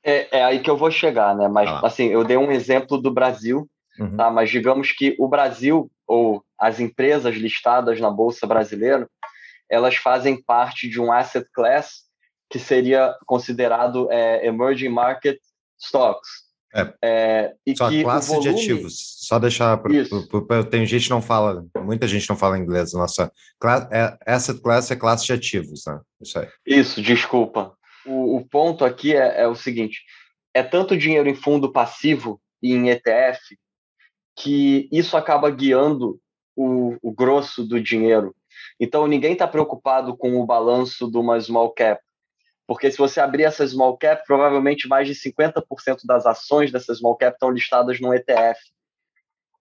É, é aí que eu vou chegar, né? Mas, ah. assim, eu dei um exemplo do Brasil, uhum. tá? Mas digamos que o Brasil, ou as empresas listadas na Bolsa Brasileira, elas fazem parte de um asset class que seria considerado é, emerging market stocks. É, é, e só que classe volume... de ativos. Só deixar. Pro, tem gente que não fala, muita gente não fala inglês. Nossa classe, é, asset class é classe de ativos, né? Isso aí. Isso, desculpa o, o ponto aqui é, é, o seguinte: é tanto dinheiro em fundo passivo e em ETF que isso acaba guiando o, o grosso do dinheiro. Então ninguém está preocupado com o balanço de uma small cap, porque se você abrir essa small cap, provavelmente mais de 50% das ações dessa small cap estão listadas no ETF,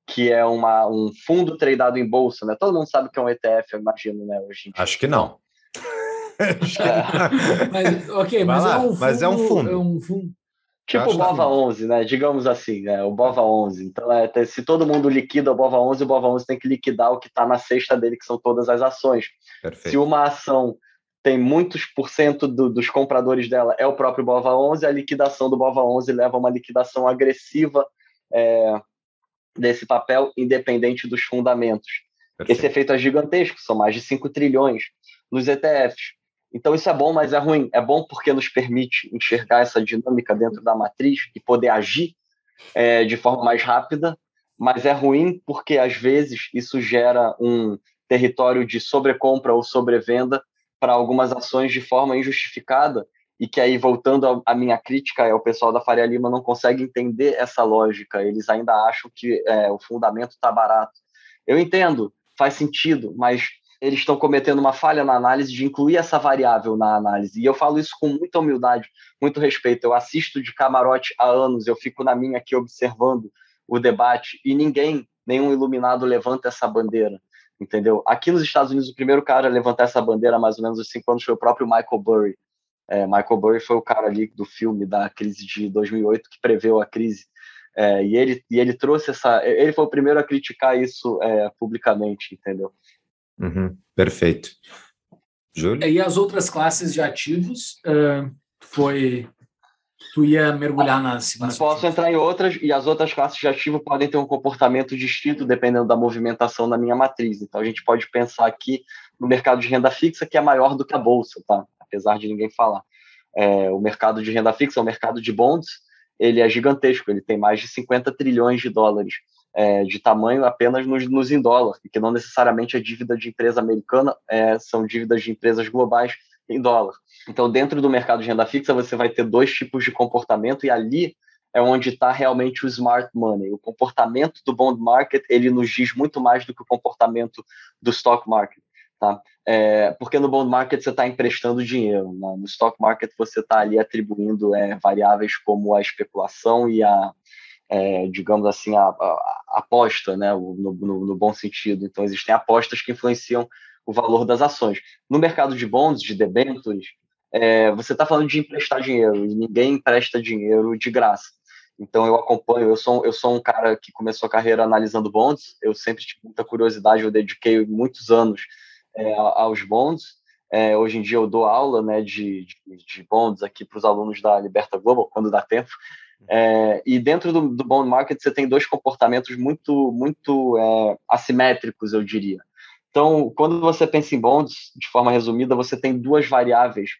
que é uma, um fundo tradado em bolsa, né? Todo mundo sabe que é um ETF, imagino, né? Hoje Acho que não. mas, ok, mas, é um fundo, mas é um fundo. É um fundo. Tipo o Bova 11, né? Digamos assim, né? o Bova 11. Então, é, se todo mundo liquida o Bova 11, o Bova 11 tem que liquidar o que está na cesta dele, que são todas as ações. Perfeito. Se uma ação tem muitos por cento do, dos compradores dela é o próprio Bova 11, a liquidação do Bova 11 leva a uma liquidação agressiva é, desse papel, independente dos fundamentos. Perfeito. Esse efeito é gigantesco, são mais de 5 trilhões nos ETFs. Então isso é bom, mas é ruim. É bom porque nos permite enxergar essa dinâmica dentro da matriz e poder agir é, de forma mais rápida, mas é ruim porque às vezes isso gera um território de sobrecompra ou sobrevenda para algumas ações de forma injustificada e que aí voltando à minha crítica é o pessoal da Faria Lima não consegue entender essa lógica. Eles ainda acham que é, o fundamento está barato. Eu entendo, faz sentido, mas eles estão cometendo uma falha na análise de incluir essa variável na análise. E eu falo isso com muita humildade, muito respeito. Eu assisto de camarote há anos, eu fico na minha aqui observando o debate e ninguém, nenhum iluminado levanta essa bandeira, entendeu? Aqui nos Estados Unidos, o primeiro cara a levantar essa bandeira há mais ou menos uns cinco anos foi o próprio Michael Burry. É, Michael Burry foi o cara ali do filme da crise de 2008 que preveu a crise. É, e, ele, e ele trouxe essa. Ele foi o primeiro a criticar isso é, publicamente, entendeu? Uhum, perfeito. Júlio? E as outras classes de ativos uh, foi. Tu ia mergulhar nas. nas Posso entrar em outras, e as outras classes de ativo podem ter um comportamento distinto dependendo da movimentação na minha matriz. Então a gente pode pensar aqui no mercado de renda fixa, que é maior do que a bolsa, tá? Apesar de ninguém falar. É, o mercado de renda fixa, o mercado de bonds, ele é gigantesco, ele tem mais de 50 trilhões de dólares é, de tamanho apenas nos, nos em dólar, que não necessariamente é dívida de empresa americana, é, são dívidas de empresas globais em dólar. Então, dentro do mercado de renda fixa, você vai ter dois tipos de comportamento e ali é onde está realmente o smart money. O comportamento do bond market ele nos diz muito mais do que o comportamento do stock market, tá? É, porque no bond market você está emprestando dinheiro, né? no stock market você está ali atribuindo é, variáveis como a especulação e a é, digamos assim, a, a, a aposta, né, no, no, no, bom sentido. Então, existem apostas que influenciam o valor das ações. No mercado de bonds, de debêntures, é, você está falando de emprestar dinheiro, e ninguém empresta dinheiro de graça. Então eu acompanho, eu sou, eu sou um cara que começou a carreira analisando bonds, eu sempre tive muita curiosidade, eu dediquei muitos anos é, aos bonds. É, hoje em dia eu dou aula né, de, de, de bonds aqui para os alunos da Liberta Global, quando dá tempo. É, e dentro do, do, bond market você tem dois comportamentos muito, muito é, assimétricos, eu diria. Então, quando você pensa em bonds, de forma resumida, você tem duas variáveis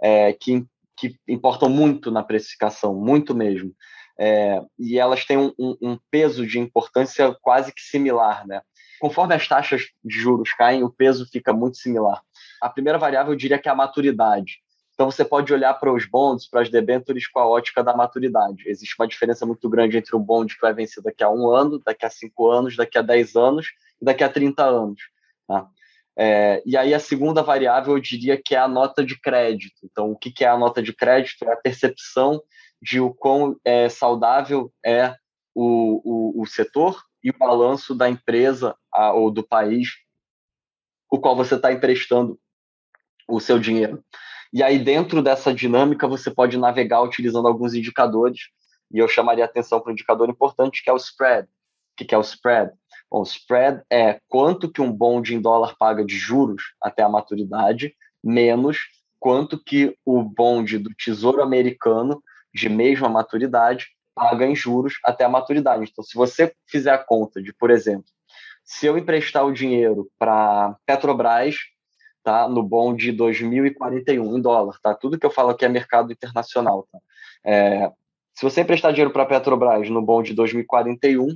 é, que, que importam muito na precificação, muito mesmo. É, e elas têm um, um, um, peso de importância quase que similar, né? Conforme as taxas de juros caem, o peso fica muito similar. A primeira variável eu diria que é a maturidade. Então você pode olhar para os bonds, para as debêntures com a ótica da maturidade. Existe uma diferença muito grande entre um bond que vai vencer daqui a um ano, daqui a cinco anos, daqui a dez anos e daqui a 30 anos. Tá? É, e aí a segunda variável eu diria que é a nota de crédito. Então o que, que é a nota de crédito? É a percepção de o quão é, saudável é o, o, o setor e o balanço da empresa a, ou do país o qual você está emprestando o seu dinheiro. E aí, dentro dessa dinâmica, você pode navegar utilizando alguns indicadores, e eu chamaria atenção para um indicador importante, que é o spread. O que é o spread? Bom, spread é quanto que um bond em dólar paga de juros até a maturidade, menos quanto que o bond do Tesouro Americano de mesma maturidade paga em juros até a maturidade. Então, se você fizer a conta de, por exemplo, se eu emprestar o dinheiro para Petrobras, tá, no bom de 2041 em dólar, tá? Tudo que eu falo aqui é mercado internacional, tá? É, se você emprestar dinheiro para Petrobras no bom de 2041,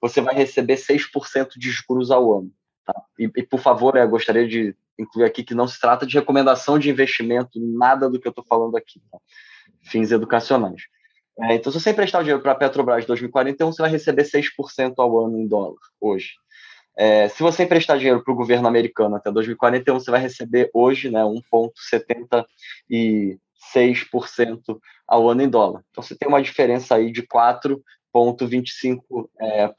você vai receber 6% de juros ao ano. Tá? E, e, por favor, eu gostaria de incluir aqui que não se trata de recomendação de investimento, nada do que eu estou falando aqui. Tá? fins educacionais. É, então, se você emprestar o dinheiro para a Petrobras em 2041, você vai receber 6% ao ano em dólar, hoje. É, se você emprestar dinheiro para o governo americano até 2041, você vai receber hoje né, 1,76% ao ano em dólar. Então, você tem uma diferença aí de 4,25%. É.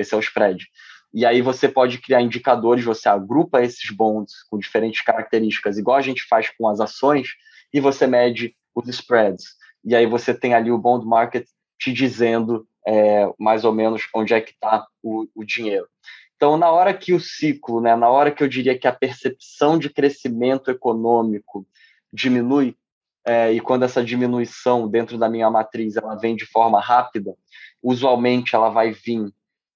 Esse é o spread. E aí você pode criar indicadores, você agrupa esses bonds com diferentes características, igual a gente faz com as ações, e você mede os spreads. E aí você tem ali o bond market te dizendo é, mais ou menos onde é que está o, o, dinheiro. Então, na hora que o ciclo, né, na hora que eu diria que a percepção de crescimento econômico diminui, é, e quando essa diminuição dentro da minha matriz ela vem de forma rápida, usualmente ela vai vir,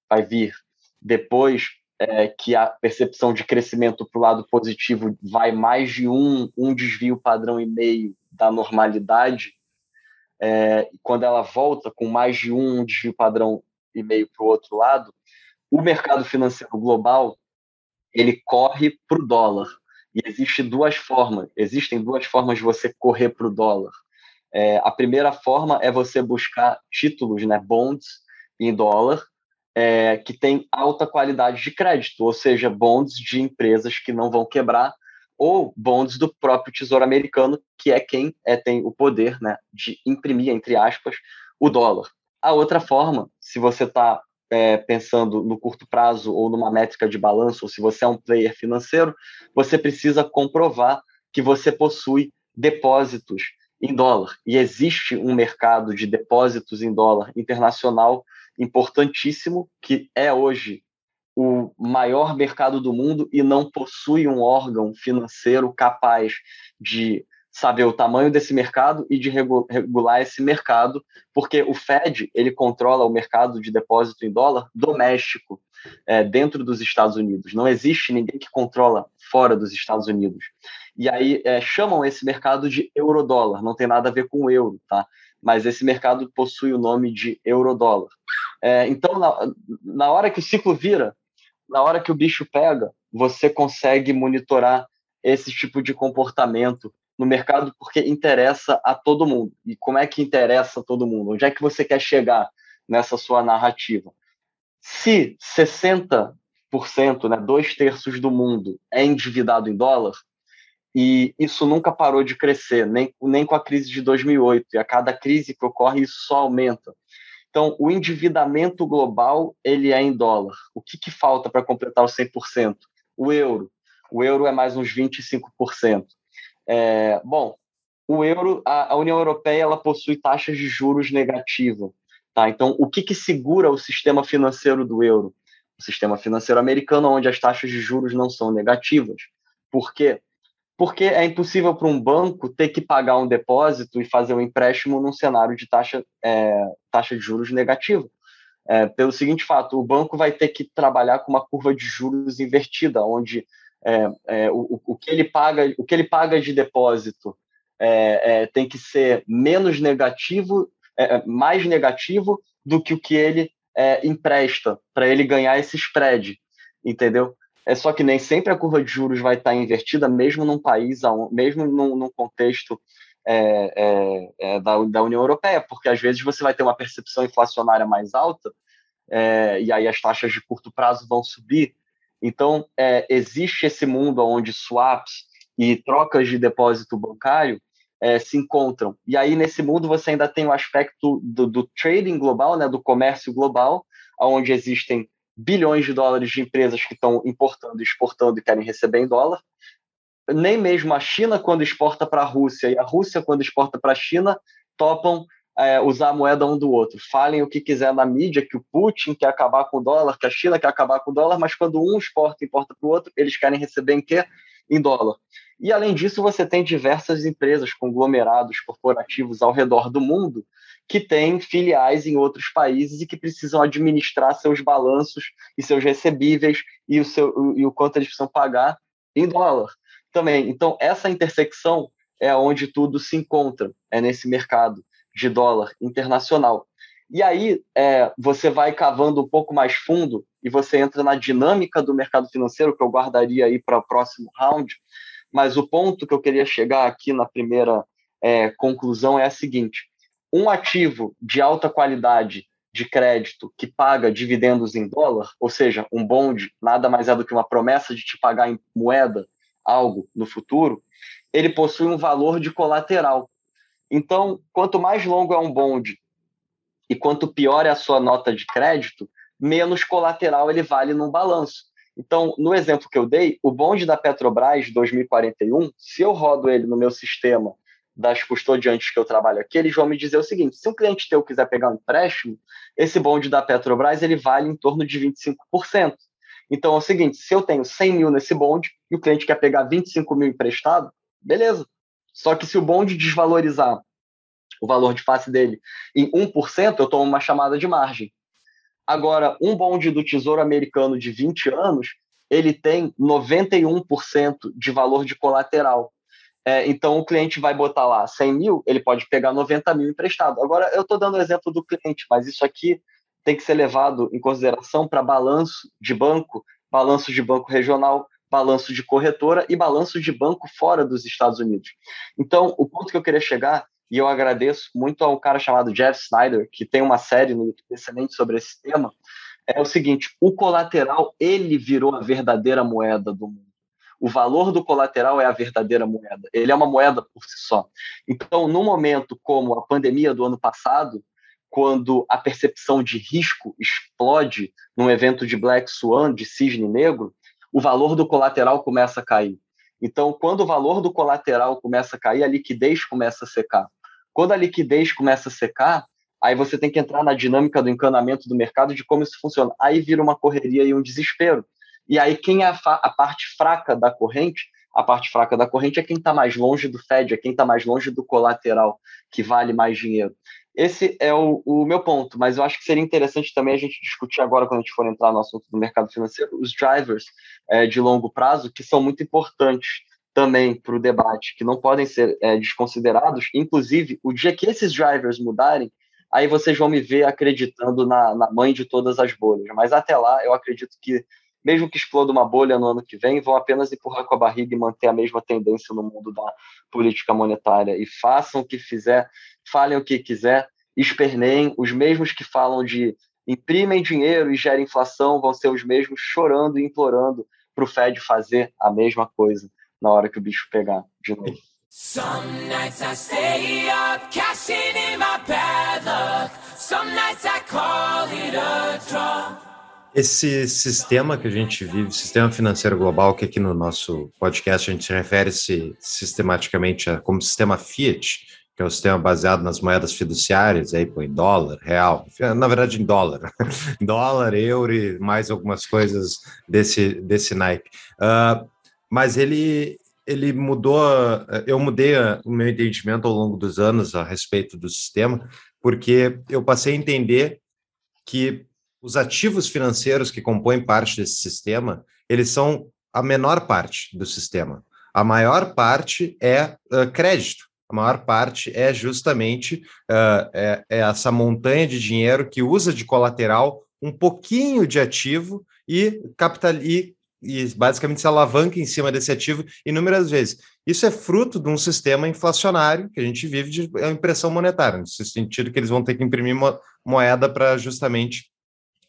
vai vir depois é, que a percepção de crescimento para o lado positivo vai mais de um, um desvio padrão e meio da normalidade, é, quando ela volta com mais de um desvio padrão e meio para o outro lado, o mercado financeiro global ele corre para o dólar. E existe duas formas, existem duas formas de você correr para o dólar. É, a primeira forma é você buscar títulos, né, bonds em dólar, é, que tem alta qualidade de crédito, ou seja, bonds de empresas que não vão quebrar, ou bonds do próprio Tesouro Americano, que é quem é, tem o poder né, de imprimir, entre aspas, o dólar. A outra forma, se você está é, pensando no curto prazo ou numa métrica de balanço, ou se você é um player financeiro, você precisa comprovar que você possui depósitos em dólar. E existe um mercado de depósitos em dólar internacional importantíssimo, que é hoje o maior mercado do mundo e não possui um órgão financeiro capaz de saber o tamanho desse mercado e de regular esse mercado, porque o Fed ele controla o mercado de depósito em dólar doméstico é, dentro dos Estados Unidos. Não existe ninguém que controla fora dos Estados Unidos. E aí é, chamam esse mercado de eurodólar. Não tem nada a ver com o euro, tá? Mas esse mercado possui o nome de eurodólar. É, então, na, na hora que o ciclo vira, na hora que o bicho pega, você consegue monitorar esse tipo de comportamento no mercado porque interessa a todo mundo. E como é que interessa a todo mundo? Onde é que você quer chegar nessa sua narrativa? Se 60%, né, dois terços do mundo é endividado em dólar, e isso nunca parou de crescer, nem, nem com a crise de 2008, e a cada crise que ocorre isso só aumenta. Então, o endividamento global ele é em dólar. O que, que falta para completar os 100%? O euro. O euro é mais uns 25%. É, bom, o euro, a, a, União Europeia ela possui taxas de juros negativas. Tá? Então, o que, que segura o sistema financeiro do euro? O sistema financeiro americano, onde as taxas de juros não são negativas. Por quê? Porque é impossível para um banco ter que pagar um depósito e fazer um empréstimo num cenário de taxa, é, taxa de juros negativa. É, pelo seguinte fato, o banco vai ter que trabalhar com uma curva de juros invertida, onde é, é, o, o, que ele paga, o que ele paga de depósito é, é, tem que ser menos negativo, é, mais negativo do que o que ele empresta para ele ganhar esse spread, entendeu? É só que nem sempre a curva de juros vai estar invertida, mesmo num país, mesmo num, num contexto é, é, é, da, da, União Europeia, porque às vezes você vai ter uma percepção inflacionária mais alta é, e aí as taxas de curto prazo vão subir. Então, é, existe esse mundo onde swaps e trocas de depósito bancário é, se encontram. E aí, nesse mundo, você ainda tem o aspecto do, do trading global, né, do comércio global, onde existem bilhões de dólares de empresas que estão importando exportando e querem receber em dólar nem mesmo a China, quando exporta para a Rússia, e a Rússia, quando exporta para a China, topam é, usar a moeda um do outro. Falem o que quiser na mídia, que o Putin quer acabar com o dólar, que a China quer acabar com o dólar, mas quando um exporta e importa para o outro, eles querem receber em quê? Em dólar. E, além disso, você tem diversas empresas, conglomerados corporativos ao redor do mundo, que têm filiais em outros países e que precisam administrar seus balanços e seus recebíveis e o, seu, e o quanto eles precisam pagar em dólar também. Então, essa intersecção é onde tudo se encontra, é nesse mercado de dólar internacional. E aí é, você vai cavando um pouco mais fundo e você entra na dinâmica do mercado financeiro, que eu guardaria aí para o próximo round. Mas o ponto que eu queria chegar aqui na primeira é, conclusão é a seguinte: um ativo de alta qualidade de crédito que paga dividendos em dólar, ou seja, um bonde nada mais é do que uma promessa de te pagar em moeda algo no futuro, ele possui um valor de colateral. Então, quanto mais longo é um bonde e quanto pior é a sua nota de crédito, menos colateral ele vale no balanço. Então, no exemplo que eu dei, o bonde da Petrobras 2041, se eu rodo ele no meu sistema das custodiantes que eu trabalho aqui, eles vão me dizer o seguinte: se um cliente teu quiser pegar um empréstimo, esse bonde da Petrobras ele vale em torno de 25%. Então é o seguinte: se eu tenho 100 mil nesse bonde e o cliente quer pegar 25 mil emprestado, beleza. Só que se o bonde desvalorizar o valor de face dele em 1%, eu tomo uma chamada de margem. Agora, um bonde do Tesouro Americano de 20 anos, ele tem 91% de valor de colateral. É, então, o cliente vai botar lá 100 mil, ele pode pegar 90 mil emprestado. Agora, eu estou dando o exemplo do cliente, mas isso aqui tem que ser levado em consideração para balanço de banco, balanço de banco regional, balanço de corretora e balanço de banco fora dos Estados Unidos. Então, o ponto que eu queria chegar, e eu agradeço muito ao cara chamado Jeff Snyder, que tem uma série no YouTube excelente sobre esse tema, é o seguinte: o colateral ele virou a verdadeira moeda do mundo. O valor do colateral é a verdadeira moeda. Ele é uma moeda por si só. Então, no momento como a pandemia do ano passado, quando a percepção de risco explode num evento de Black Swan, de cisne negro, o valor do colateral começa a cair. Então, quando o valor do colateral começa a cair, a liquidez começa a secar. Quando a liquidez começa a secar, aí você tem que entrar na dinâmica do encanamento do mercado de como isso funciona. Aí vira uma correria e um desespero. E aí, quem é a, a parte fraca da corrente? A parte fraca da corrente é quem está mais longe do Fed, é quem está mais longe do colateral, que vale mais dinheiro. Esse é o, o, meu ponto, mas eu acho que seria interessante também a gente discutir agora, quando a gente for entrar no assunto do mercado financeiro, os drivers é, de longo prazo, que são muito importantes também para o debate, que não podem ser é, desconsiderados. Inclusive, o dia que esses drivers mudarem, aí vocês vão me ver acreditando na, na mãe de todas as bolhas. Mas até lá, eu acredito que mesmo que exploda uma bolha no ano que vem, vão apenas empurrar com a barriga e manter a mesma tendência no mundo da política monetária. E façam o que fizer, falem o que quiser, esperneiem. Os mesmos que falam de imprimem dinheiro e gerem inflação vão ser os mesmos chorando e implorando para o Fed fazer a mesma coisa na hora que o bicho pegar de novo. Some nights I stay up, cashing in my bad luck. Some nights I call it a draw. Esse sistema que a gente vive, sistema financeiro global, que aqui no nosso podcast a gente se refere -se sistematicamente a, como sistema Fiat, que é o sistema baseado nas moedas fiduciárias, aí põe dólar, real, na verdade em dólar, dólar, euro e mais algumas coisas desse, desse naipe. Uh, mas ele, ele mudou, eu mudei o meu entendimento ao longo dos anos a respeito do sistema, porque eu passei a entender que os ativos financeiros que compõem parte desse sistema, eles são a menor parte do sistema. A maior parte é uh, crédito. A maior parte é justamente uh, é, é essa montanha de dinheiro que usa de colateral um pouquinho de ativo e capital e, e basicamente se alavanca em cima desse ativo inúmeras vezes. Isso é fruto de um sistema inflacionário que a gente vive de é impressão monetária, no sentido que eles vão ter que imprimir mo moeda para justamente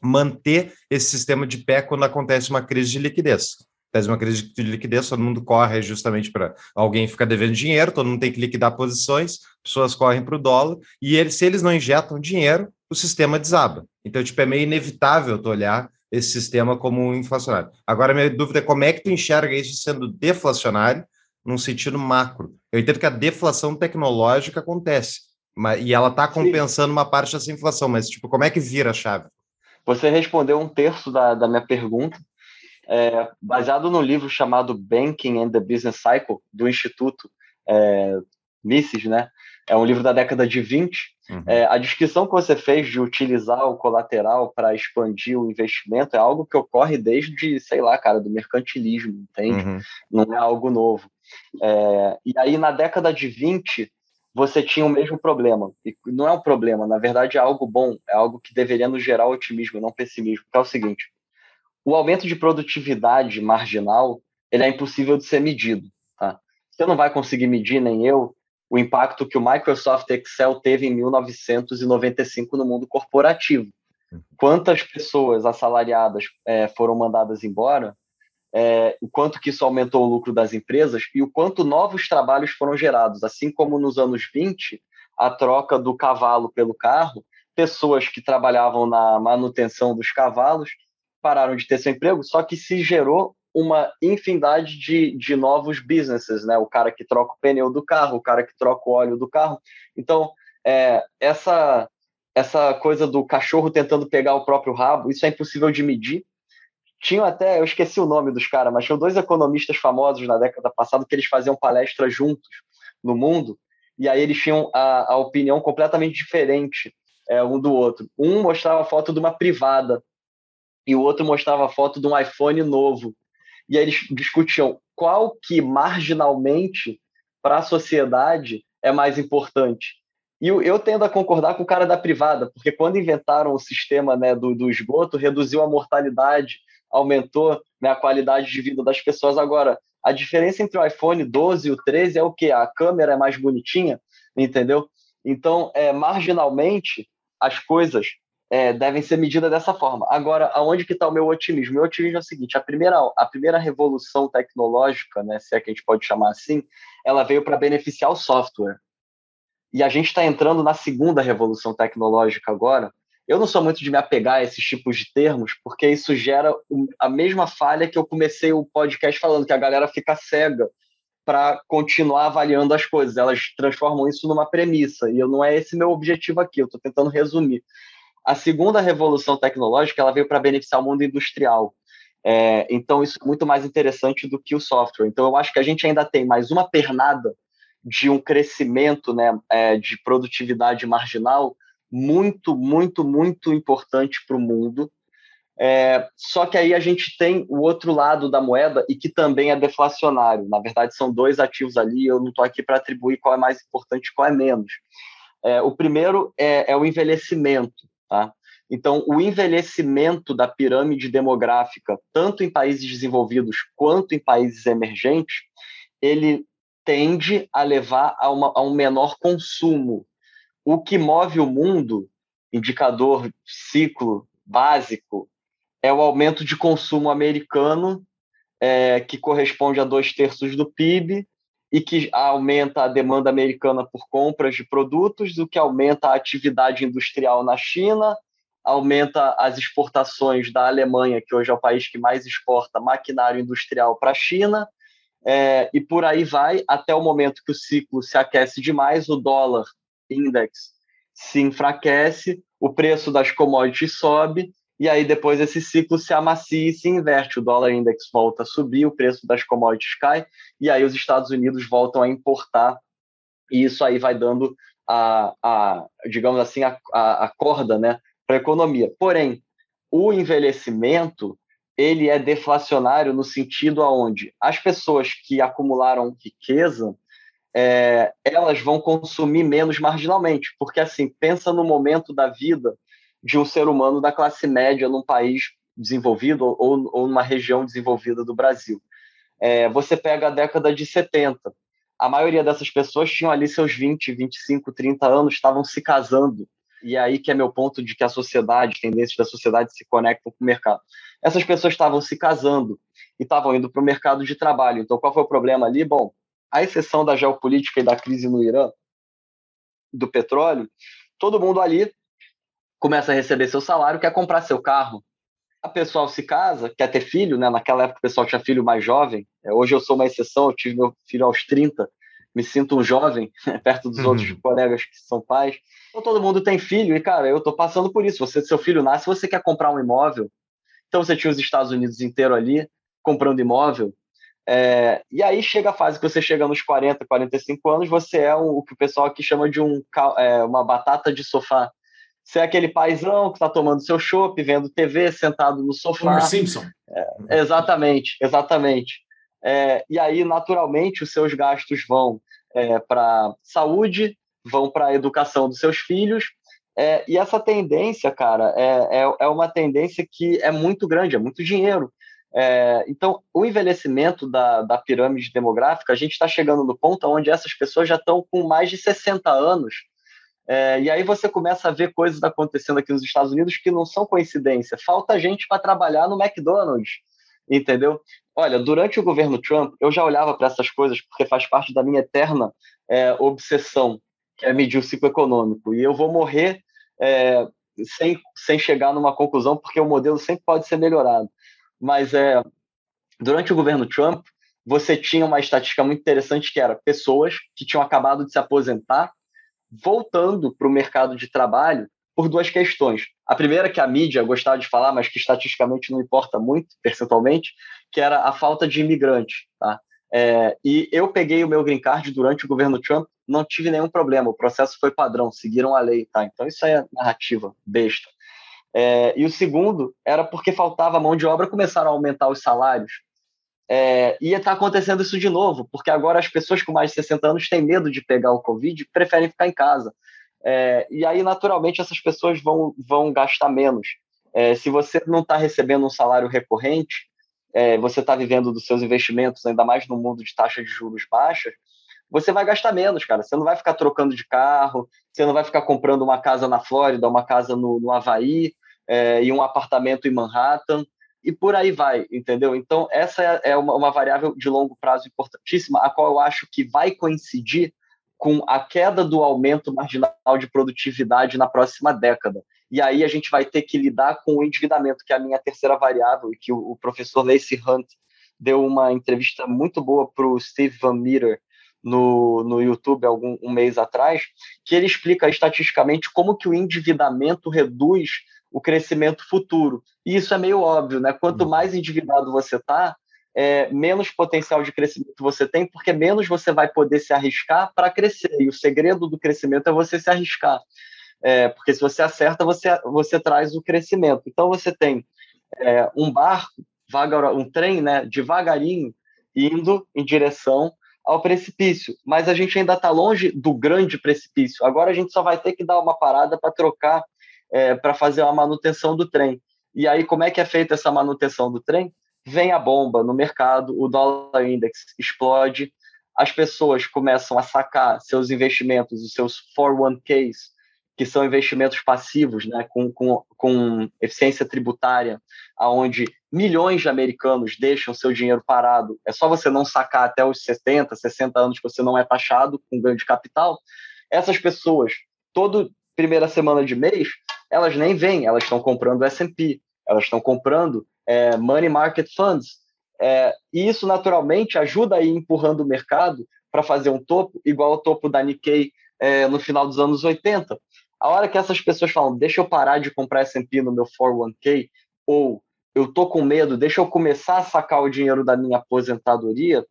manter esse sistema de pé quando acontece uma crise de liquidez tese uma crise de liquidez, todo mundo corre justamente para alguém ficar devendo dinheiro, todo mundo tem que liquidar posições, pessoas correm para o dólar, e eles, se eles não injetam dinheiro, o sistema desaba. Então, tipo, é meio inevitável tu olhar esse sistema como um inflacionário. Agora, minha dúvida é como é que tu enxerga isso sendo deflacionário num sentido macro? Eu entendo que a deflação tecnológica acontece, mas, e ela está compensando Sim. uma parte dessa inflação, mas, tipo, como é que vira a chave? Você respondeu um terço da, da minha pergunta, é, baseado no livro chamado Banking and the Business Cycle, do Instituto é, Mises, né? É um livro da década de 20. Uhum. É, a descrição que você fez de utilizar o colateral para expandir o investimento é algo que ocorre desde, sei lá, cara, do mercantilismo, entende? Uhum. Não é algo novo. É, e aí, na década de 20, você tinha o mesmo problema. E não é um problema, na verdade é algo bom, é algo que deveria nos gerar otimismo, não pessimismo. Que é o seguinte: o aumento de produtividade marginal ele é impossível de ser medido. Tá? Você não vai conseguir medir, nem eu, o impacto que o Microsoft Excel teve em 1995 no mundo corporativo. Uhum. Quantas pessoas assalariadas é, foram mandadas embora, é, o quanto que isso aumentou o lucro das empresas e o quanto novos trabalhos foram gerados. Assim como nos anos 20, a troca do cavalo pelo carro, pessoas que trabalhavam na manutenção dos cavalos pararam de ter seu emprego, só que se gerou uma infinidade de, de novos businesses, né? O cara que troca o pneu do carro, o cara que troca o óleo do carro. Então, é, essa essa coisa do cachorro tentando pegar o próprio rabo, isso é impossível de medir. Tinham até, eu esqueci o nome dos caras, mas tinham dois economistas famosos na década passada que eles faziam palestras juntos no mundo, e aí eles tinham a, a opinião completamente diferente é, um do outro. Um mostrava foto de uma privada e o outro mostrava foto de um iPhone novo. E aí eles discutiam qual que marginalmente para a sociedade é mais importante. E eu tendo a concordar com o cara da privada, porque quando inventaram o sistema né, do, do esgoto, reduziu a mortalidade, aumentou né, a qualidade de vida das pessoas. Agora, a diferença entre o iPhone 12 e o 13 é o que? A câmera é mais bonitinha, entendeu? Então, é, marginalmente, as coisas é, devem ser medidas dessa forma. Agora, aonde que está o meu otimismo? Meu otimismo é o seguinte: a primeira, a primeira revolução tecnológica, né, se é que a gente pode chamar assim, ela veio para beneficiar o software. E a gente está entrando na segunda revolução tecnológica agora. Eu não sou muito de me apegar a esses tipos de termos, porque isso gera a mesma falha que eu comecei o podcast falando, que a galera fica cega para continuar avaliando as coisas. Elas transformam isso numa premissa, e eu, não é esse meu objetivo aqui, eu estou tentando resumir. A segunda revolução tecnológica ela veio para beneficiar o mundo industrial. É, então, isso é muito mais interessante do que o software. Então, eu acho que a gente ainda tem mais uma pernada de um crescimento né, é, de produtividade marginal muito, muito, muito importante para o mundo. É, só que aí a gente tem o outro lado da moeda e que também é deflacionário. Na verdade, são dois ativos ali. Eu não estou aqui para atribuir qual é mais importante e qual é menos. É, o primeiro é, é o envelhecimento. Tá? Então, o envelhecimento da pirâmide demográfica, tanto em países desenvolvidos quanto em países emergentes, ele tende a levar a, uma, a um menor consumo. O que move o mundo, indicador ciclo básico, é o aumento de consumo americano, é, que corresponde a dois terços do PIB, e que aumenta a demanda americana por compras de produtos, o que aumenta a atividade industrial na China, aumenta as exportações da Alemanha, que hoje é o país que mais exporta maquinário industrial para a China, é, e por aí vai até o momento que o ciclo se aquece demais, o dólar index se enfraquece, o preço das commodities sobe, e aí depois esse ciclo se amacia e se inverte. O dólar index volta a subir, o preço das commodities cai, e aí os Estados Unidos voltam a importar, e isso aí vai dando a, a digamos assim, a, a, corda né, para a economia. Porém, o envelhecimento ele é deflacionário no sentido aonde as pessoas que acumularam riqueza é, elas vão consumir menos marginalmente, porque assim pensa no momento da vida de um ser humano da classe média num país desenvolvido ou, ou numa região desenvolvida do Brasil. É, você pega a década de 70, a maioria dessas pessoas tinham ali seus 20, 25, 30 anos, estavam se casando. E é aí que é meu ponto de que a sociedade, tendências da sociedade se conectam com o mercado. Essas pessoas estavam se casando e estavam indo para o mercado de trabalho. Então, qual foi o problema ali? Bom, a exceção da geopolítica e da crise no Irã, do petróleo, todo mundo ali começa a receber seu salário, quer comprar seu carro. A pessoal se casa, quer ter filho, né? Naquela época o pessoal tinha filho mais jovem. É, hoje eu sou uma exceção, eu tive meu filho aos 30, me sinto um jovem perto dos uhum. outros colegas que são pais. Então, todo mundo tem filho e, cara, eu tô passando por isso. Você, seu filho nasce, você quer comprar um imóvel. Então você tinha os Estados Unidos inteiro ali comprando imóvel. É, e aí chega a fase que você chega nos 40, 45 anos, você é um, o que o pessoal aqui chama de um, é, uma batata de sofá. Você é aquele paizão que está tomando seu chopp, vendo TV, sentado no sofá. Homer Simpson. É, exatamente, exatamente. É, e aí, naturalmente, os seus gastos vão é, para saúde, vão para a educação dos seus filhos. É, e essa tendência, cara, é, é, é, uma tendência que é muito grande, é muito dinheiro. É, então, o envelhecimento da, da pirâmide demográfica, a gente está chegando no ponto onde essas pessoas já estão com mais de 60 anos é, e aí você começa a ver coisas acontecendo aqui nos Estados Unidos que não são coincidência. Falta gente para trabalhar no McDonald's, entendeu? Olha, durante o governo Trump, eu já olhava para essas coisas porque faz parte da minha eterna é, obsessão, que é medir o ciclo econômico. E eu vou morrer é, sem, sem chegar numa conclusão, porque o modelo sempre pode ser melhorado. Mas é, durante o governo Trump, você tinha uma estatística muito interessante que era pessoas que tinham acabado de se aposentar voltando para o mercado de trabalho por duas questões. A primeira, que a mídia gostava de falar, mas que estatisticamente não importa muito, percentualmente, que era a falta de imigrantes. Tá? É, e eu peguei o meu green card durante o governo Trump, não tive nenhum problema, o processo foi padrão, seguiram a lei. Tá? Então, isso é narrativa, besta. É, e o segundo era porque faltava mão de obra, começaram a aumentar os salários. É, e está acontecendo isso de novo, porque agora as pessoas com mais de 60 anos têm medo de pegar o Covid preferem ficar em casa. É, e aí, naturalmente, essas pessoas vão, vão gastar menos. É, se você não está recebendo um salário recorrente, é, você está vivendo dos seus investimentos, ainda mais no mundo de taxa de juros baixa, você vai gastar menos, cara. Você não vai ficar trocando de carro, você não vai ficar comprando uma casa na Flórida, uma casa no, no Havaí é, e um apartamento em Manhattan e por aí vai, entendeu? Então, essa é, é uma, uma, variável de longo prazo importantíssima, a qual eu acho que vai coincidir com a queda do aumento marginal de produtividade na próxima década. E aí a gente vai ter que lidar com o endividamento, que é a minha terceira variável, e que o, professor Lacey Hunt deu uma entrevista muito boa para o Steve Van Meter no, no YouTube algum um mês atrás, que ele explica estatisticamente como que o endividamento reduz o crescimento futuro. E isso é meio óbvio, né? Quanto uhum. mais endividado você está, é, menos potencial de crescimento você tem, porque menos você vai poder se arriscar para crescer. E o segredo do crescimento é você se arriscar. É, porque se você acerta, você, você traz o crescimento. Então você tem é, um barco, um trem, né, devagarinho, indo em direção ao precipício. Mas a gente ainda está longe do grande precipício. Agora a gente só vai ter que dar uma parada para trocar é, para fazer a manutenção do trem. E aí, como é que é feita essa manutenção do trem? Vem a bomba no mercado, o dólar index explode, as pessoas começam a sacar seus investimentos, os seus 401ks, que são investimentos passivos, né, com, com, com eficiência tributária, aonde milhões de americanos deixam seu dinheiro parado. É só você não sacar até os 70, 60 anos que você não é taxado com ganho de capital. Essas pessoas, todo primeira semana de mês, elas nem vêm, elas estão comprando S&P, elas estão comprando é, money market funds, É, e isso, naturalmente, ajuda a ir empurrando o mercado para fazer um topo igual ao topo da Nikkei é, no final dos anos 80. A hora que essas pessoas falam, deixa eu parar de comprar S&P no meu 401k, ou eu tô com medo, deixa eu começar a sacar o dinheiro da minha aposentadoria,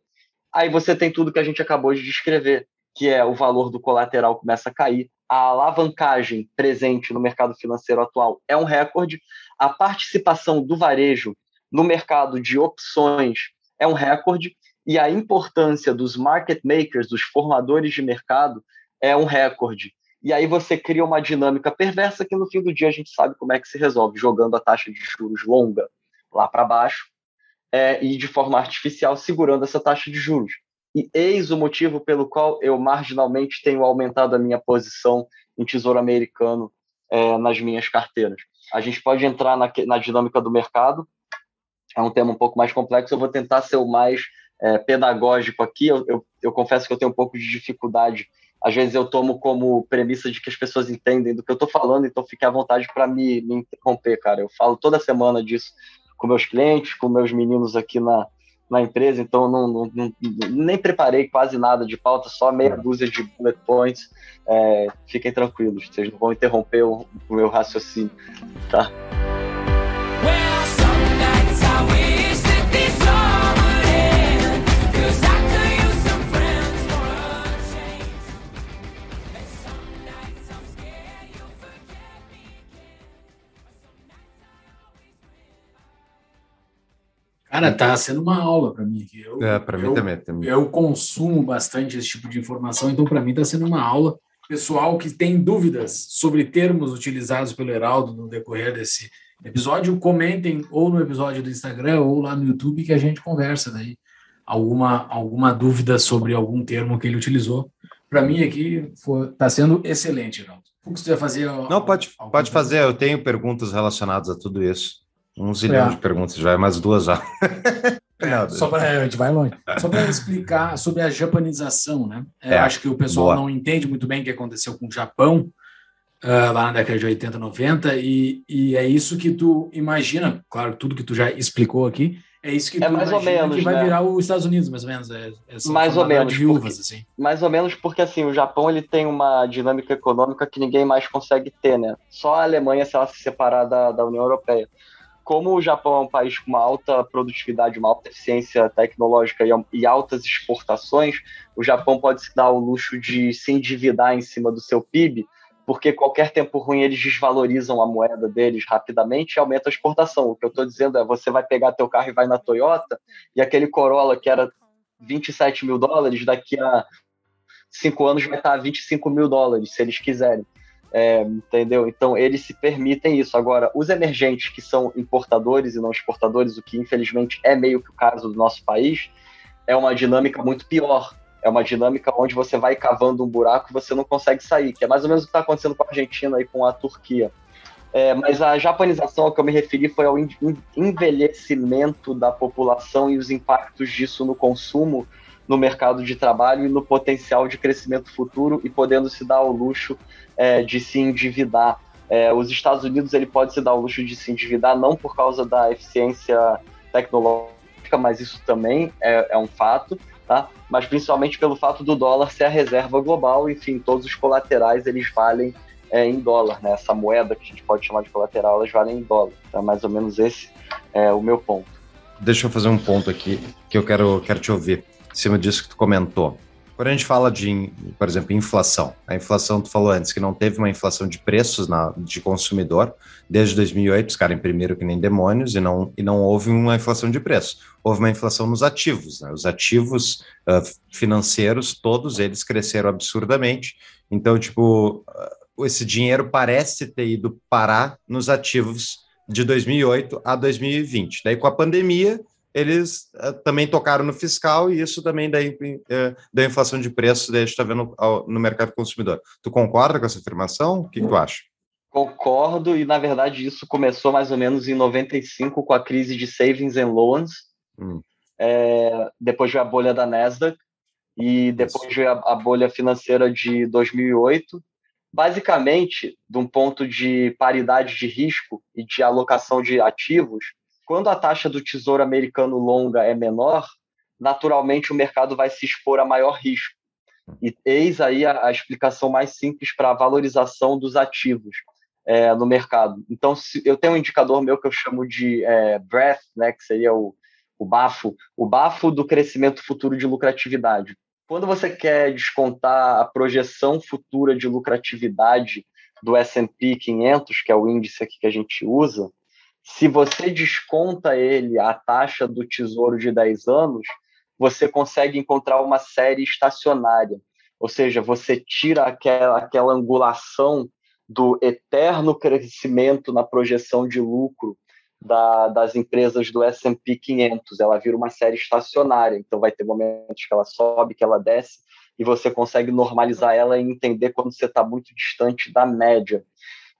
aí você tem tudo que a gente acabou de descrever, que é o valor do colateral começa a cair, a alavancagem presente no mercado financeiro atual é um recorde, a participação do varejo no mercado de opções é um recorde, e a importância dos market makers, dos formadores de mercado, é um recorde. E aí você cria uma dinâmica perversa que no fim do dia a gente sabe como é que se resolve, jogando a taxa de juros longa lá para baixo é, e de forma artificial segurando essa taxa de juros. E eis o motivo pelo qual eu marginalmente tenho aumentado a minha posição em tesouro americano é, nas minhas carteiras. A gente pode entrar na, na, dinâmica do mercado, é um tema um pouco mais complexo, eu vou tentar ser o mais é, pedagógico aqui. Eu, eu, eu confesso que eu tenho um pouco de dificuldade às vezes eu tomo como premissa de que as pessoas entendem do que eu estou falando, então fique à vontade para me, me interromper, cara. Eu falo toda semana disso com meus clientes, com meus meninos aqui na, na empresa, então não, não, não, nem preparei quase nada de pauta, só meia dúzia de bullet points. É, fiquem tranquilos, vocês não vão interromper o, o meu raciocínio, tá? Cara, tá sendo uma aula para mim aqui. Eu, é, para mim também, também. Eu consumo bastante esse tipo de informação, então para mim está sendo uma aula. Pessoal que tem dúvidas sobre termos utilizados pelo Heraldo no decorrer desse episódio, comentem ou no episódio do Instagram ou lá no YouTube que a gente conversa daí. Alguma, alguma dúvida sobre algum termo que ele utilizou. Para mim aqui está sendo excelente, Heraldo. O que você vai fazer? Não, pode, pode fazer. Eu tenho perguntas relacionadas a tudo isso. Um zilhão é. de perguntas já, é mais duas já. É, só para a gente vai longe. Só para explicar sobre a japanização, né? É, acho que o pessoal boa. não entende muito bem o que aconteceu com o Japão uh, lá na década de 80, 90, e, e é isso que tu imagina, claro, tudo que tu já explicou aqui, é isso que é tu mais ou menos, que vai né? virar os Estados Unidos, mais ou menos. É, é mais ou menos. Viúvas, porque, assim. Mais ou menos porque assim, o Japão ele tem uma dinâmica econômica que ninguém mais consegue ter, né? Só a Alemanha se ela se separar da, da União Europeia como o Japão é um país com uma alta produtividade, uma alta eficiência tecnológica e, altas exportações, o Japão pode se dar o luxo de se endividar em cima do seu PIB, porque qualquer tempo ruim eles desvalorizam a moeda deles rapidamente e aumenta a exportação. O que eu estou dizendo é, você vai pegar teu carro e vai na Toyota, e aquele Corolla que era 27 mil dólares, daqui a cinco anos vai estar a 25 mil dólares, se eles quiserem. É, entendeu? Então eles se permitem isso. Agora, os emergentes que são importadores e não exportadores, o que infelizmente é meio que o caso do nosso país, é uma dinâmica muito pior. É uma dinâmica onde você vai cavando um buraco e você não consegue sair, que é mais ou menos o que está acontecendo com a Argentina e com a Turquia. É, mas a japanização ao que eu me referi foi ao envelhecimento da população e os impactos disso no consumo no mercado de trabalho e no potencial de crescimento futuro e podendo se dar ao luxo é, de se endividar. É, os Estados Unidos ele pode se dar ao luxo de se endividar não por causa da eficiência tecnológica, mas isso também é, é um fato, tá? Mas principalmente pelo fato do dólar ser a reserva global, enfim, todos os colaterais eles valem é, em dólar, né? Essa moeda que a gente pode chamar de colateral, elas valem em dólar. Então, mais ou menos esse é o meu ponto. Deixa eu fazer um ponto aqui que eu quero, quero te ouvir em cima disso que tu comentou. Quando a gente fala de, por exemplo, inflação, a inflação, tu falou antes que não teve uma inflação de preços na, de consumidor desde 2008, os caras imprimiram que nem demônios e não, e não houve uma inflação de preço. Houve uma inflação nos ativos, né? Os ativos uh, financeiros, todos eles cresceram absurdamente. Então, tipo, uh, esse dinheiro parece ter ido parar nos ativos de 2008 a 2020. Daí, com a pandemia, eles uh, também tocaram no fiscal e isso também da, uh, da inflação de preços que a gente está vendo ao, no mercado consumidor. Tu concorda com essa afirmação? O que, que tu acha? Concordo, e na verdade isso começou mais ou menos em 95 com a crise de savings and loans. Hum. É, depois veio a bolha da Nasdaq e depois isso. veio a, a bolha financeira de 2008. Basicamente, de um ponto de paridade de risco e de alocação de ativos, quando a taxa do tesouro americano longa é menor, naturalmente o mercado vai se expor a maior risco. E eis aí a, a explicação mais simples para a valorização dos ativos é, no mercado. Então, se, eu tenho um indicador meu que eu chamo de é, breath, né, que seria o, o bafo, o bafo do crescimento futuro de lucratividade. Quando você quer descontar a projeção futura de lucratividade do S&P 500, que é o índice aqui que a gente usa, se você desconta ele a taxa do tesouro de 10 anos, você consegue encontrar uma série estacionária. Ou seja, você tira aquela, aquela angulação do eterno crescimento na projeção de lucro da, das empresas do S&P 500. Ela vira uma série estacionária, então vai ter momentos que ela sobe, que ela desce, e você consegue normalizar ela e entender quando você está muito distante da média.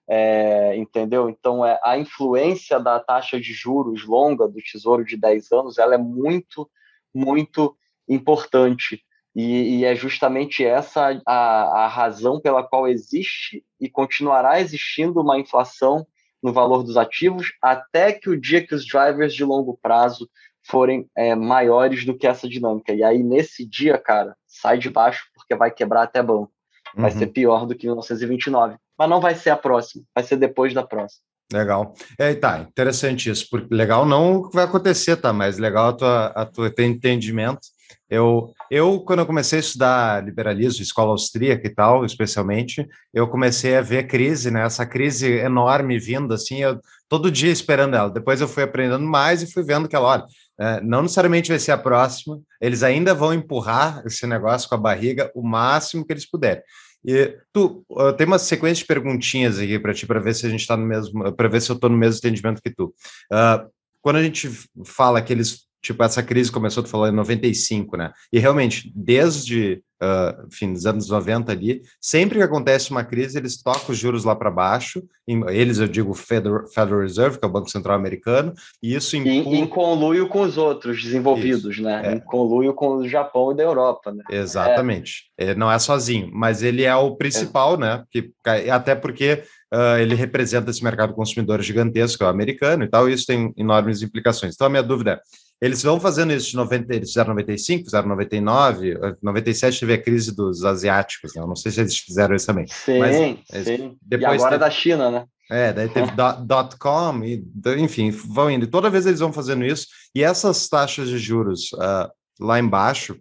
É, entendeu? Então, é, a influência da taxa de juros longa do Tesouro de 10 anos, ela é muito, muito importante. E, e é justamente essa a, a razão pela qual existe e continuará existindo uma inflação no valor dos ativos até que o dia que os drivers de longo prazo forem é, maiores do que essa dinâmica. E aí, nesse dia, cara, sai de baixo porque vai quebrar até banco. Vai uhum. ser pior do que 1929 mas não vai ser a próxima, vai ser depois da próxima. Legal. É, tá, interessante isso. Porque legal não o que vai acontecer, tá? Mas legal a tua, a tua entendimento. Eu, eu, quando eu comecei a estudar liberalismo, escola austríaca e tal, especialmente, eu comecei a ver crise, né? Essa crise enorme vindo, assim, eu todo dia esperando ela. Depois eu fui aprendendo mais e fui vendo que ela, olha, é, não necessariamente vai ser a próxima, eles ainda vão empurrar esse negócio com a barriga o máximo que eles puderem. E tu, uh, tem uma sequência de perguntinhas aqui para ti, para ver se a gente está no mesmo, para ver se eu estou no mesmo entendimento que tu. Uh, quando a gente fala que eles tipo, essa crise começou, tu falou, em 95, né? E realmente, desde, uh, enfim, dos anos 90 ali, sempre que acontece uma crise, eles tocam os juros lá para baixo, eles, eu digo, Federal, Federal Reserve, que é o Banco Central Americano, e isso... Impu... Em, em conluio com os outros desenvolvidos, isso, né? É. Em conluio com o Japão e da Europa, né? Exatamente. É. Ele não é sozinho, mas ele é o principal, é. né? Que, até porque uh, ele representa esse mercado consumidor gigantesco, é o americano e tal, e isso tem enormes implicações. Então, a minha dúvida é, eles vão fazendo isso de 90, eles fizeram 95, fizeram 99, 97 teve a crise dos asiáticos, né? Não sei se eles fizeram isso também. Sim, mas, sim. Depois e agora teve, da China, né? É, daí teve dot, com, e, enfim, vão indo. Toda vez eles vão fazendo isso, e essas taxas de juros uh, lá embaixo,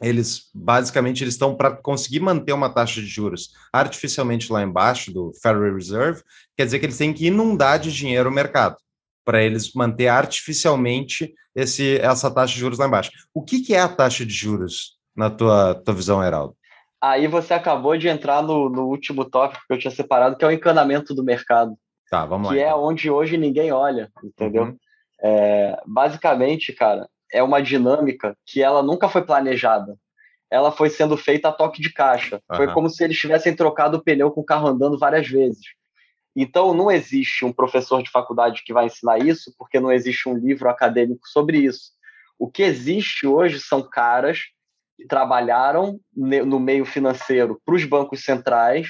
eles basicamente eles estão para conseguir manter uma taxa de juros artificialmente lá embaixo do Federal Reserve, quer dizer que eles têm que inundar de dinheiro o mercado para eles manter artificialmente esse, essa taxa de juros lá embaixo. O que, que é a taxa de juros na tua, tua visão, Heraldo? Aí você acabou de entrar no, no, último tópico que eu tinha separado, que é o encanamento do mercado. Tá, vamos que lá. Que é então. onde hoje ninguém olha, entendeu? Uhum. É, basicamente, cara, é uma dinâmica que ela nunca foi planejada. Ela foi sendo feita a toque de caixa. Uhum. Foi como se eles tivessem trocado o pneu com o carro andando várias vezes. Então, não existe um professor de faculdade que vai ensinar isso, porque não existe um livro acadêmico sobre isso. O que existe hoje são caras trabalharam no meio financeiro para os bancos centrais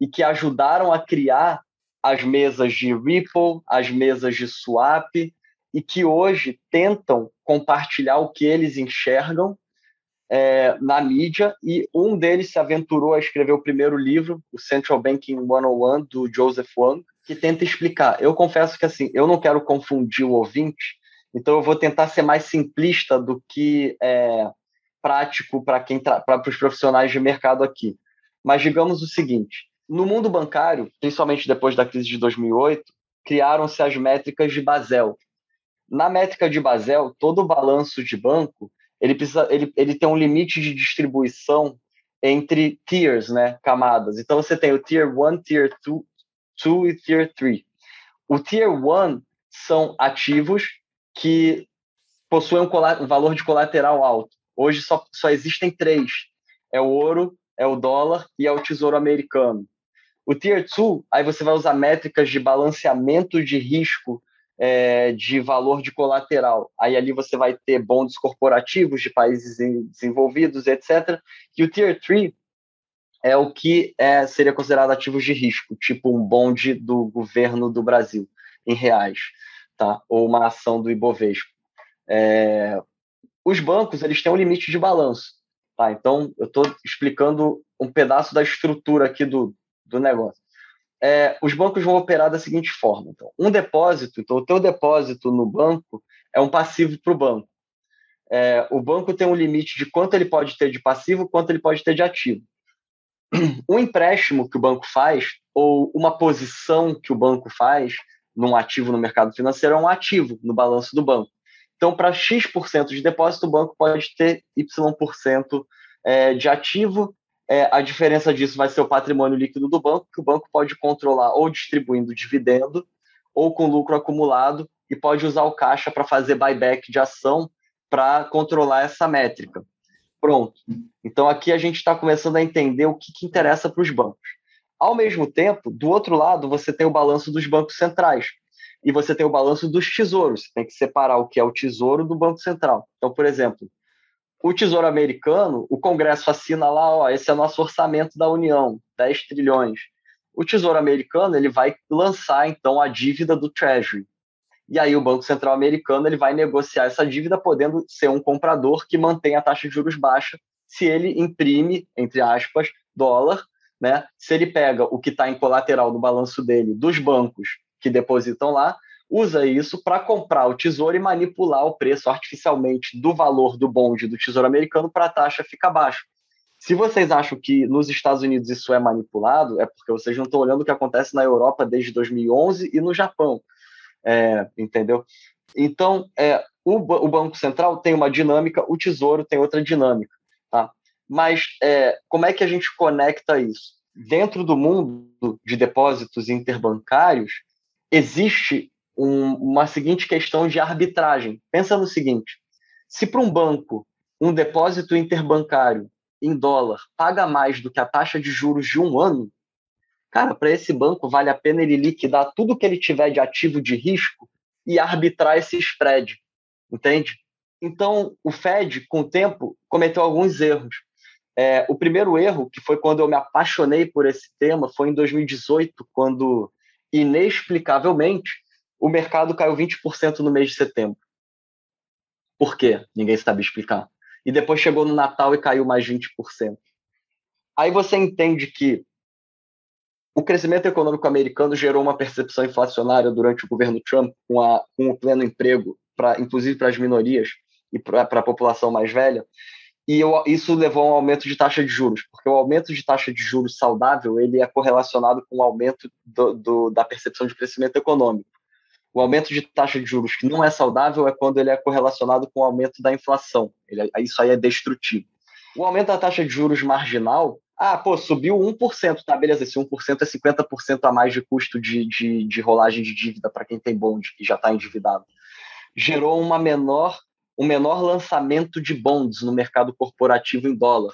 e que ajudaram a criar as mesas de Ripple, as mesas de swap, e que hoje tentam compartilhar o que eles enxergam é, na mídia e um deles se aventurou a escrever o primeiro livro, o Central Banking 101, do Joseph Wang, que tenta explicar. Eu confesso que assim, eu não quero confundir o ouvinte, então eu vou tentar ser mais simplista do que é, prático para quem para os profissionais de mercado aqui. Mas digamos o seguinte: no mundo bancário, principalmente depois da crise de 2008, criaram-se as métricas de Basel. Na métrica de Basel, todo balanço de banco ele precisa, ele, ele tem um limite de distribuição entre tiers, né, camadas. Então você tem o tier 1, tier 2 e tier 3. O tier 1 são ativos que possuem um, valor de colateral alto. Hoje só, só existem três: é o ouro, é o dólar e é o tesouro americano. O Tier 2, aí você vai usar métricas de balanceamento de risco é, de valor de colateral. Aí ali você vai ter bondes corporativos de países desenvolvidos, etc. E o Tier 3 é o que é, seria considerado ativos de risco, tipo um bonde do governo do Brasil, em reais. tá? ou uma ação do Ibovespa. É, os bancos eles têm um limite de balanço. Tá? Então, eu estou explicando um pedaço da estrutura aqui do, do negócio. É, os bancos vão operar da seguinte forma. Então, um depósito, então o teu depósito no banco é um passivo para o banco. É, o banco tem um limite de quanto ele pode ter de passivo, quanto ele pode ter de ativo. Um empréstimo que o banco faz, ou uma posição que o banco faz num ativo no mercado financeiro, é um ativo no balanço do banco. Então, para X% de depósito, o banco pode ter Y% é, de ativo. É, a diferença disso vai ser o patrimônio líquido do banco, que o banco pode controlar ou distribuindo dividendo ou com lucro acumulado e pode usar o caixa para fazer buyback de ação para controlar essa métrica. Pronto. Então aqui a gente está começando a entender o que, que interessa para os bancos. Ao mesmo tempo, do outro lado, você tem o balanço dos bancos centrais, e você tem o balanço dos tesouros. Você tem que separar o que é o tesouro do Banco Central. Então, por exemplo, o Tesouro Americano, o Congresso assina lá, ó, esse é nosso orçamento da União, 10 trilhões. O Tesouro Americano ele vai lançar então a dívida do Treasury. E aí o Banco Central Americano ele vai negociar essa dívida podendo ser um comprador que mantém a taxa de juros baixa se ele imprime, entre aspas, dólar, né? Se ele pega o que está em colateral do balanço dele dos bancos que depositam lá, usa isso para comprar o tesouro e manipular o preço artificialmente do valor do bonde do tesouro americano para a taxa ficar baixa. Se vocês acham que nos Estados Unidos isso é manipulado, é porque vocês não estão olhando o que acontece na Europa desde 2011 e no Japão, é, entendeu? Então, é, o, o, Banco Central tem uma dinâmica, o Tesouro tem outra dinâmica, tá? Mas é, como é que a gente conecta isso? Dentro do mundo de depósitos interbancários, existe um, uma seguinte questão de arbitragem. Pensa no seguinte: se para um banco um depósito interbancário em dólar paga mais do que a taxa de juros de um ano, cara, para esse banco vale a pena ele liquidar tudo que ele tiver de ativo de risco e arbitrar esse spread, entende? Então, o Fed, com o tempo, cometeu alguns erros. É, o primeiro erro, que foi quando eu me apaixonei por esse tema, foi em 2018, quando inexplicavelmente, o mercado caiu 20% no mês de setembro. Por quê? Ninguém sabe explicar. E depois chegou no Natal e caiu mais 20%. Aí você entende que o crescimento econômico americano gerou uma percepção inflacionária durante o governo Trump, com, a, com o pleno emprego, pra, inclusive para as minorias e para a população mais velha, e eu, isso levou a um aumento de taxa de juros, porque o aumento de taxa de juros saudável ele é correlacionado com o aumento do, do, da percepção de crescimento econômico. O aumento de taxa de juros que não é saudável é quando ele é correlacionado com o aumento da inflação. Ele, isso aí é destrutivo. O aumento da taxa de juros marginal, ah, pô, subiu 1%, tá, beleza, esse 1% é 50% a mais de custo de, de, de rolagem de dívida para quem tem bonde e já está endividado. Gerou uma menor o menor lançamento de bonds no mercado corporativo em dólar.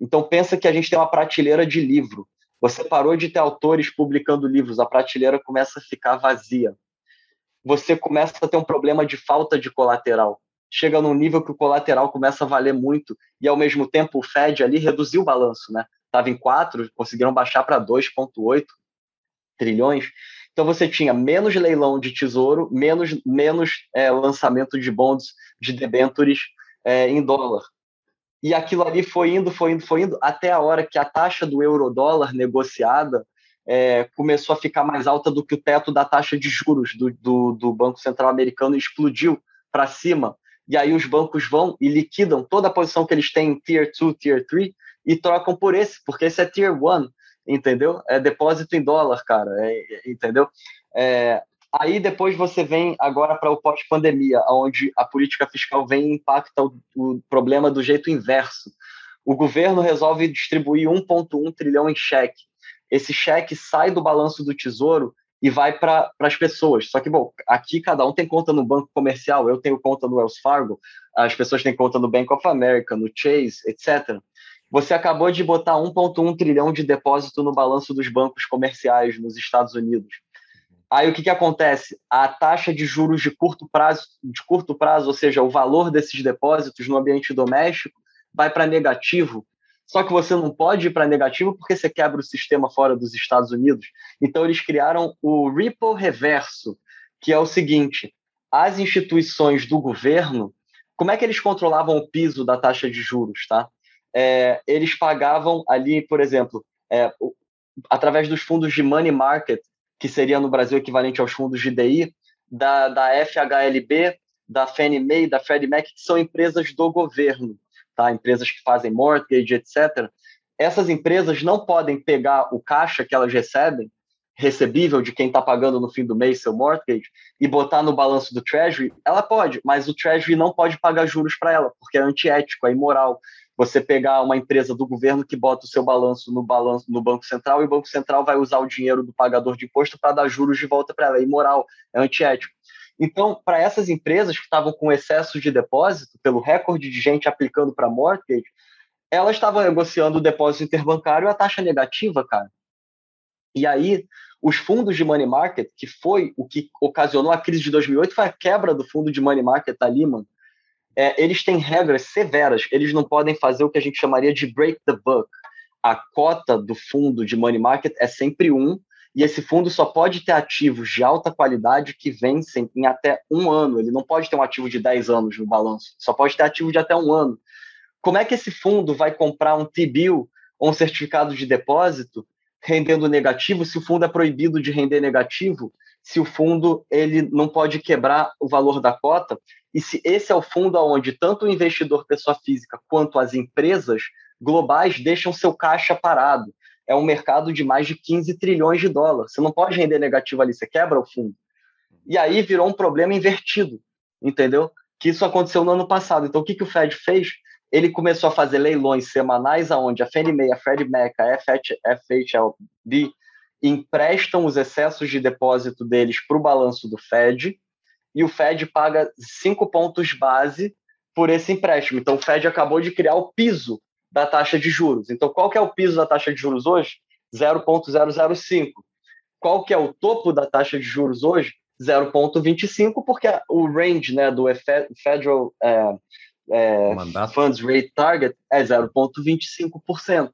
Então pensa que a gente tem uma prateleira de livro. Você parou de ter autores publicando livros, a prateleira começa a ficar vazia. Você começa a ter um problema de falta de colateral. Chega num nível que o colateral começa a valer muito e ao mesmo tempo o Fed ali reduziu o balanço, né? Estava em 4, conseguiram baixar para 2.8 trilhões. Então você tinha menos leilão de tesouro, menos, menos é, lançamento de bonds, de debentures é, em dólar. E aquilo ali foi indo, foi indo, foi indo, até a hora que a taxa do euro-dólar negociada é, começou a ficar mais alta do que o teto da taxa de juros do, do, do Banco Central Americano e explodiu para cima. E aí os bancos vão e liquidam toda a posição que eles têm em Tier 2, Tier 3 e trocam por esse, porque esse é Tier 1 entendeu? É depósito em dólar, cara, é, é, entendeu? É, aí depois você vem agora para o pós-pandemia, onde a política fiscal vem e impacta o, o problema do jeito inverso. O governo resolve distribuir 1,1 trilhão em cheque. Esse cheque sai do balanço do tesouro e vai para as pessoas. Só que, bom, aqui cada um tem conta no banco comercial, eu tenho conta no Wells Fargo, as pessoas têm conta no Bank of America, no Chase, etc. Você acabou de botar 1,1 trilhão de depósito no balanço dos bancos comerciais nos Estados Unidos. Aí o que, que acontece? A taxa de juros de curto prazo, de curto prazo, ou seja, o valor desses depósitos no ambiente doméstico, vai para negativo. Só que você não pode ir para negativo porque você quebra o sistema fora dos Estados Unidos. Então eles criaram o Ripple reverso, que é o seguinte: as instituições do governo, como é que eles controlavam o piso da taxa de juros, tá? É, eles pagavam ali, por exemplo, é, através dos fundos de money market, que seria no Brasil equivalente aos fundos de DI, da, da FHLB, da Fannie Mae, da Freddie Mac, que são empresas do governo, tá? empresas que fazem mortgage, etc. Essas empresas não podem pegar o caixa que elas recebem, recebível de quem está pagando no fim do mês seu mortgage, e botar no balanço do Treasury. Ela pode, mas o Treasury não pode pagar juros para ela, porque é antiético, é imoral você pegar uma empresa do governo que bota o seu balanço no balanço no Banco Central e o Banco Central vai usar o dinheiro do pagador de imposto para dar juros de volta para ela. É imoral, é antiético. Então, para essas empresas que estavam com excesso de depósito, pelo recorde de gente aplicando para mortgage, elas estavam negociando o depósito interbancário a taxa negativa, cara. E aí, os fundos de money market, que foi o que ocasionou a crise de 2008, foi a quebra do fundo de money market ali, mano é, eles têm regras severas. Eles não podem fazer o que a gente chamaria de break the buck. A cota do fundo de money market é sempre um, e esse fundo só pode ter ativos de alta qualidade que vencem em até um ano. Ele não pode ter um ativo de 10 anos no balanço, só pode ter ativo de até um ano. Como é que esse fundo vai comprar um T-bill ou um certificado de depósito rendendo negativo se o fundo é proibido de render negativo? Se o fundo ele não pode quebrar o valor da cota e se esse é o fundo onde tanto o investidor pessoa física quanto as empresas globais deixam seu caixa parado. É um mercado de mais de 15 trilhões de dólares. Você não pode render negativo ali, você quebra o fundo. E aí virou um problema invertido, entendeu? Que isso aconteceu no ano passado. Então o que, que o Fed fez? Ele começou a fazer leilões semanais aonde a Fannie Mae, a Freddie Mac, a FHLB emprestam os excessos de depósito deles para o balanço do Fed e o Fed paga cinco pontos base por esse empréstimo. Então, o Fed acabou de criar o piso da taxa de juros. Então, qual que é o piso da taxa de juros hoje? 0,005. Qual que é o topo da taxa de juros hoje? 0,25, porque o range né, do Federal é, é, Funds Rate Target é 0,25%.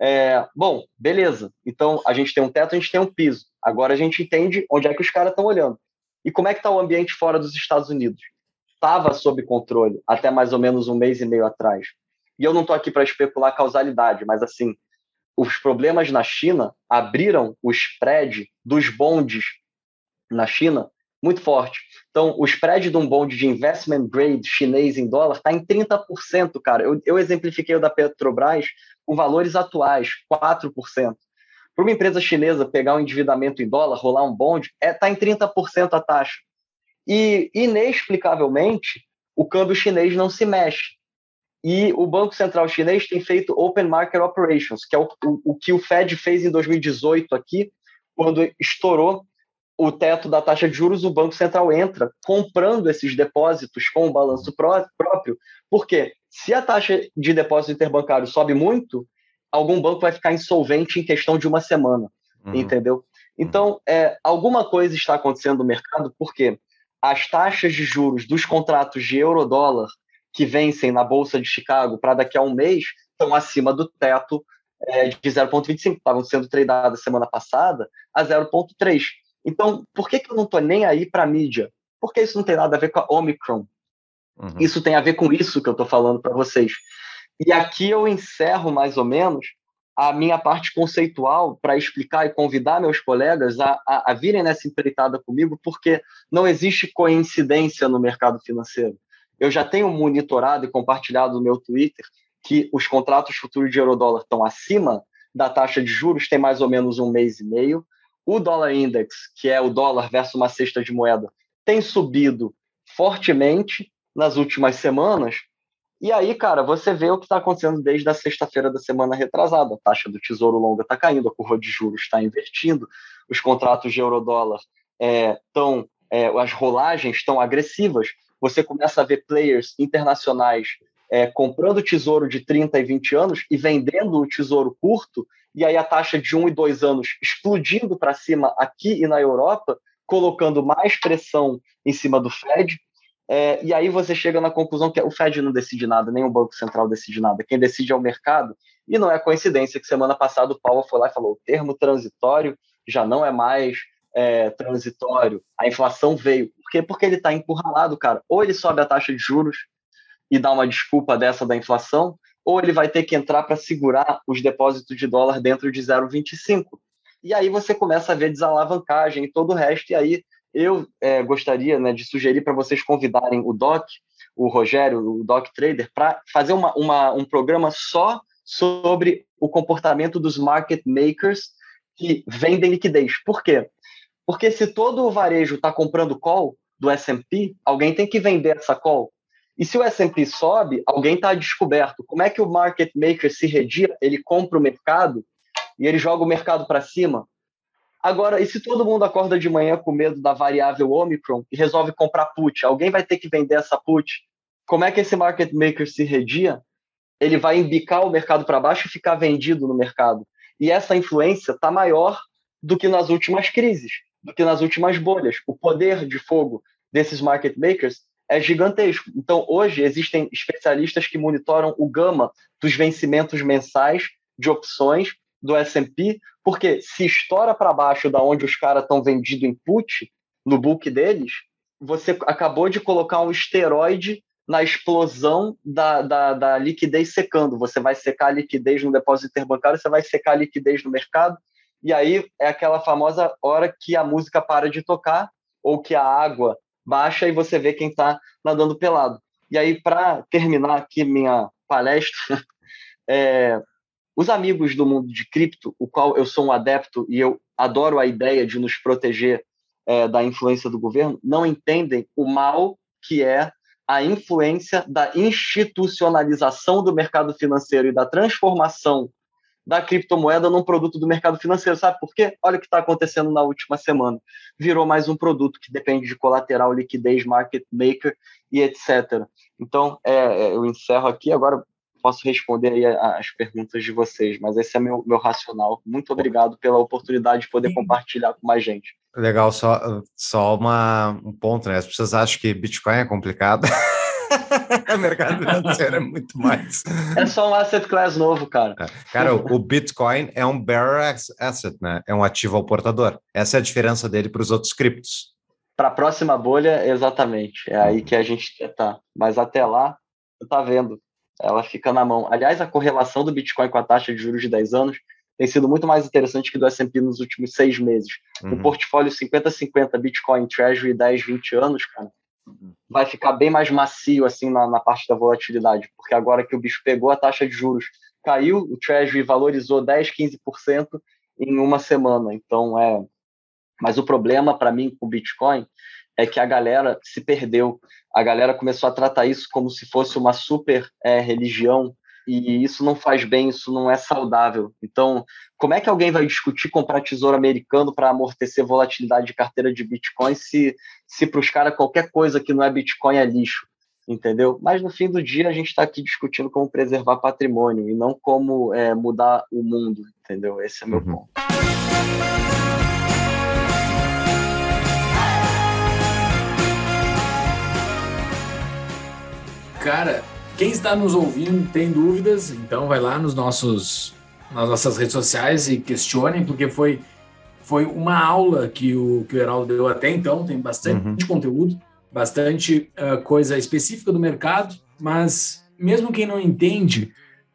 É, bom, beleza. Então, a gente tem um teto, a gente tem um piso. Agora a gente entende onde é que os caras estão olhando. E como é que está o ambiente fora dos Estados Unidos? Estava sob controle até mais ou menos um mês e meio atrás. E eu não estou aqui para especular causalidade, mas assim, os problemas na China abriram o spread dos bondes na China muito forte. Então, o spread de um bonde de investment grade chinês em dólar está em 30%, cara. Eu, eu exemplifiquei o da Petrobras com valores atuais, 4%. Para uma empresa chinesa pegar um endividamento em dólar, rolar um bonde, está é, tá em 30% a taxa. E, inexplicavelmente, o câmbio chinês não se mexe. E o Banco Central chinês tem feito Open Market Operations, que é o, o, o que o Fed fez em 2018 aqui, quando estourou o teto da taxa de juros, o Banco Central entra comprando esses depósitos com o balanço pró próprio. Por quê? Se a taxa de depósito interbancário sobe muito, algum banco vai ficar insolvente em questão de uma semana, uhum. entendeu? Então, é, alguma coisa está acontecendo no mercado porque as taxas de juros dos contratos de euro-dólar que vencem na Bolsa de Chicago para daqui a um mês estão acima do teto é, de 0,25, estavam sendo tradeadas semana passada a 0,3. Então, por que, que eu não estou nem aí para a mídia? Porque isso não tem nada a ver com a Omicron. Uhum. Isso tem a ver com isso que eu estou falando para vocês. E aqui eu encerro mais ou menos a minha parte conceitual para explicar e convidar meus colegas a, a, a, virem nessa empreitada comigo, porque não existe coincidência no mercado financeiro. Eu já tenho monitorado e compartilhado no meu Twitter que os contratos futuros de euro-dólar estão acima da taxa de juros, tem mais ou menos um mês e meio. O dólar index, que é o dólar versus uma cesta de moeda, tem subido fortemente nas últimas semanas, e aí, cara, você vê o que está acontecendo desde a sexta-feira da semana retrasada. A taxa do Tesouro Longa está caindo, a curva de juros está invertindo, os contratos de euro-dólar estão, é, é, as rolagens estão agressivas. Você começa a ver players internacionais é, comprando tesouro de 30 e 20 anos e vendendo o tesouro curto, e aí a taxa de 1 e 2 anos explodindo para cima aqui e na Europa, colocando mais pressão em cima do Fed, é, e aí você chega na conclusão que o Fed não decide nada, nem o Banco Central decide nada. Quem decide é o mercado. E não é coincidência que semana passada o Paulo foi lá e falou: o termo transitório já não é mais é, transitório, a inflação veio. Por quê? Porque ele está encurralado, cara. Ou ele sobe a taxa de juros e dá uma desculpa dessa da inflação, ou ele vai ter que entrar para segurar os depósitos de dólar dentro de 0,25. E aí você começa a ver desalavancagem e todo o resto, e aí eu é, gostaria né, de sugerir para vocês convidarem o Doc, o Rogério, o Doc Trader, para fazer uma, uma, um programa só sobre o comportamento dos market makers que vendem liquidez. Por quê? Porque se todo o varejo está comprando call do S&P, alguém tem que vender essa call. E se o S&P sobe, alguém está descoberto. Como é que o market maker se redia? Ele compra o mercado e ele joga o mercado para cima. Agora, e se todo mundo acorda de manhã com medo da variável Omicron e resolve comprar put? Alguém vai ter que vender essa put? Como é que esse market maker se redia? Ele vai embicar o mercado para baixo e ficar vendido no mercado. E essa influência está maior do que nas últimas crises, do que nas últimas bolhas. O poder de fogo desses market makers é gigantesco. Então, hoje, existem especialistas que monitoram o gama dos vencimentos mensais de opções do S&P, porque se estoura para baixo da onde os caras estão vendidos em put, no book deles, você acabou de colocar um esteroide na explosão da, da, da, liquidez secando. Você vai secar a liquidez no depósito interbancário, você vai secar a liquidez no mercado, e aí é aquela famosa hora que a música para de tocar, ou que a água baixa e você vê quem está nadando pelado. E aí, para terminar aqui minha palestra, é, os amigos do mundo de cripto, o qual eu sou um adepto e eu adoro a ideia de nos proteger é, da influência do governo, não entendem o mal que é a influência da institucionalização do mercado financeiro e da transformação da criptomoeda num produto do mercado financeiro. Sabe por quê? Olha o que está acontecendo na última semana. Virou mais um produto que depende de colateral, liquidez, market maker e etc. Então, é, é eu encerro aqui. Agora posso responder aí as perguntas de vocês, mas esse é meu, meu racional. Muito obrigado pela oportunidade de poder compartilhar com mais gente. Legal, só, só uma, um ponto, né? As pessoas acham que Bitcoin é complicado. o mercado financeiro é muito mais. É só um asset class novo, cara. É. Cara, o Bitcoin é um bearer asset, né? É um ativo ao portador. Essa é a diferença dele para os outros criptos. Para a próxima bolha, exatamente. É aí que a gente quer estar. Tá. Mas até lá, tá vendo ela fica na mão. Aliás, a correlação do Bitcoin com a taxa de juros de 10 anos tem sido muito mais interessante que do S&P nos últimos seis meses. Uhum. Um portfólio 50-50 Bitcoin Treasury 10, 20 anos, cara, uhum. Vai ficar bem mais macio assim na, na, parte da volatilidade, porque agora que o bicho pegou a taxa de juros, caiu, o Treasury valorizou 10, 15% em uma semana. Então, é... Mas o problema para mim com o Bitcoin é que a galera se perdeu. A galera começou a tratar isso como se fosse uma super é, religião e isso não faz bem, isso não é saudável. Então, como é que alguém vai discutir comprar tesouro americano para amortecer volatilidade de carteira de Bitcoin se, se para os caras qualquer coisa que não é Bitcoin é lixo? Entendeu? Mas no fim do dia a gente está aqui discutindo como preservar patrimônio e não como é, mudar o mundo, entendeu? Esse é meu uhum. ponto. Cara, quem está nos ouvindo tem dúvidas, então vai lá nos nossos, nas nossas redes sociais e questionem, porque foi, foi uma aula que o, que o Heraldo deu até então, tem bastante uhum. conteúdo, bastante uh, coisa específica do mercado, mas mesmo quem não entende,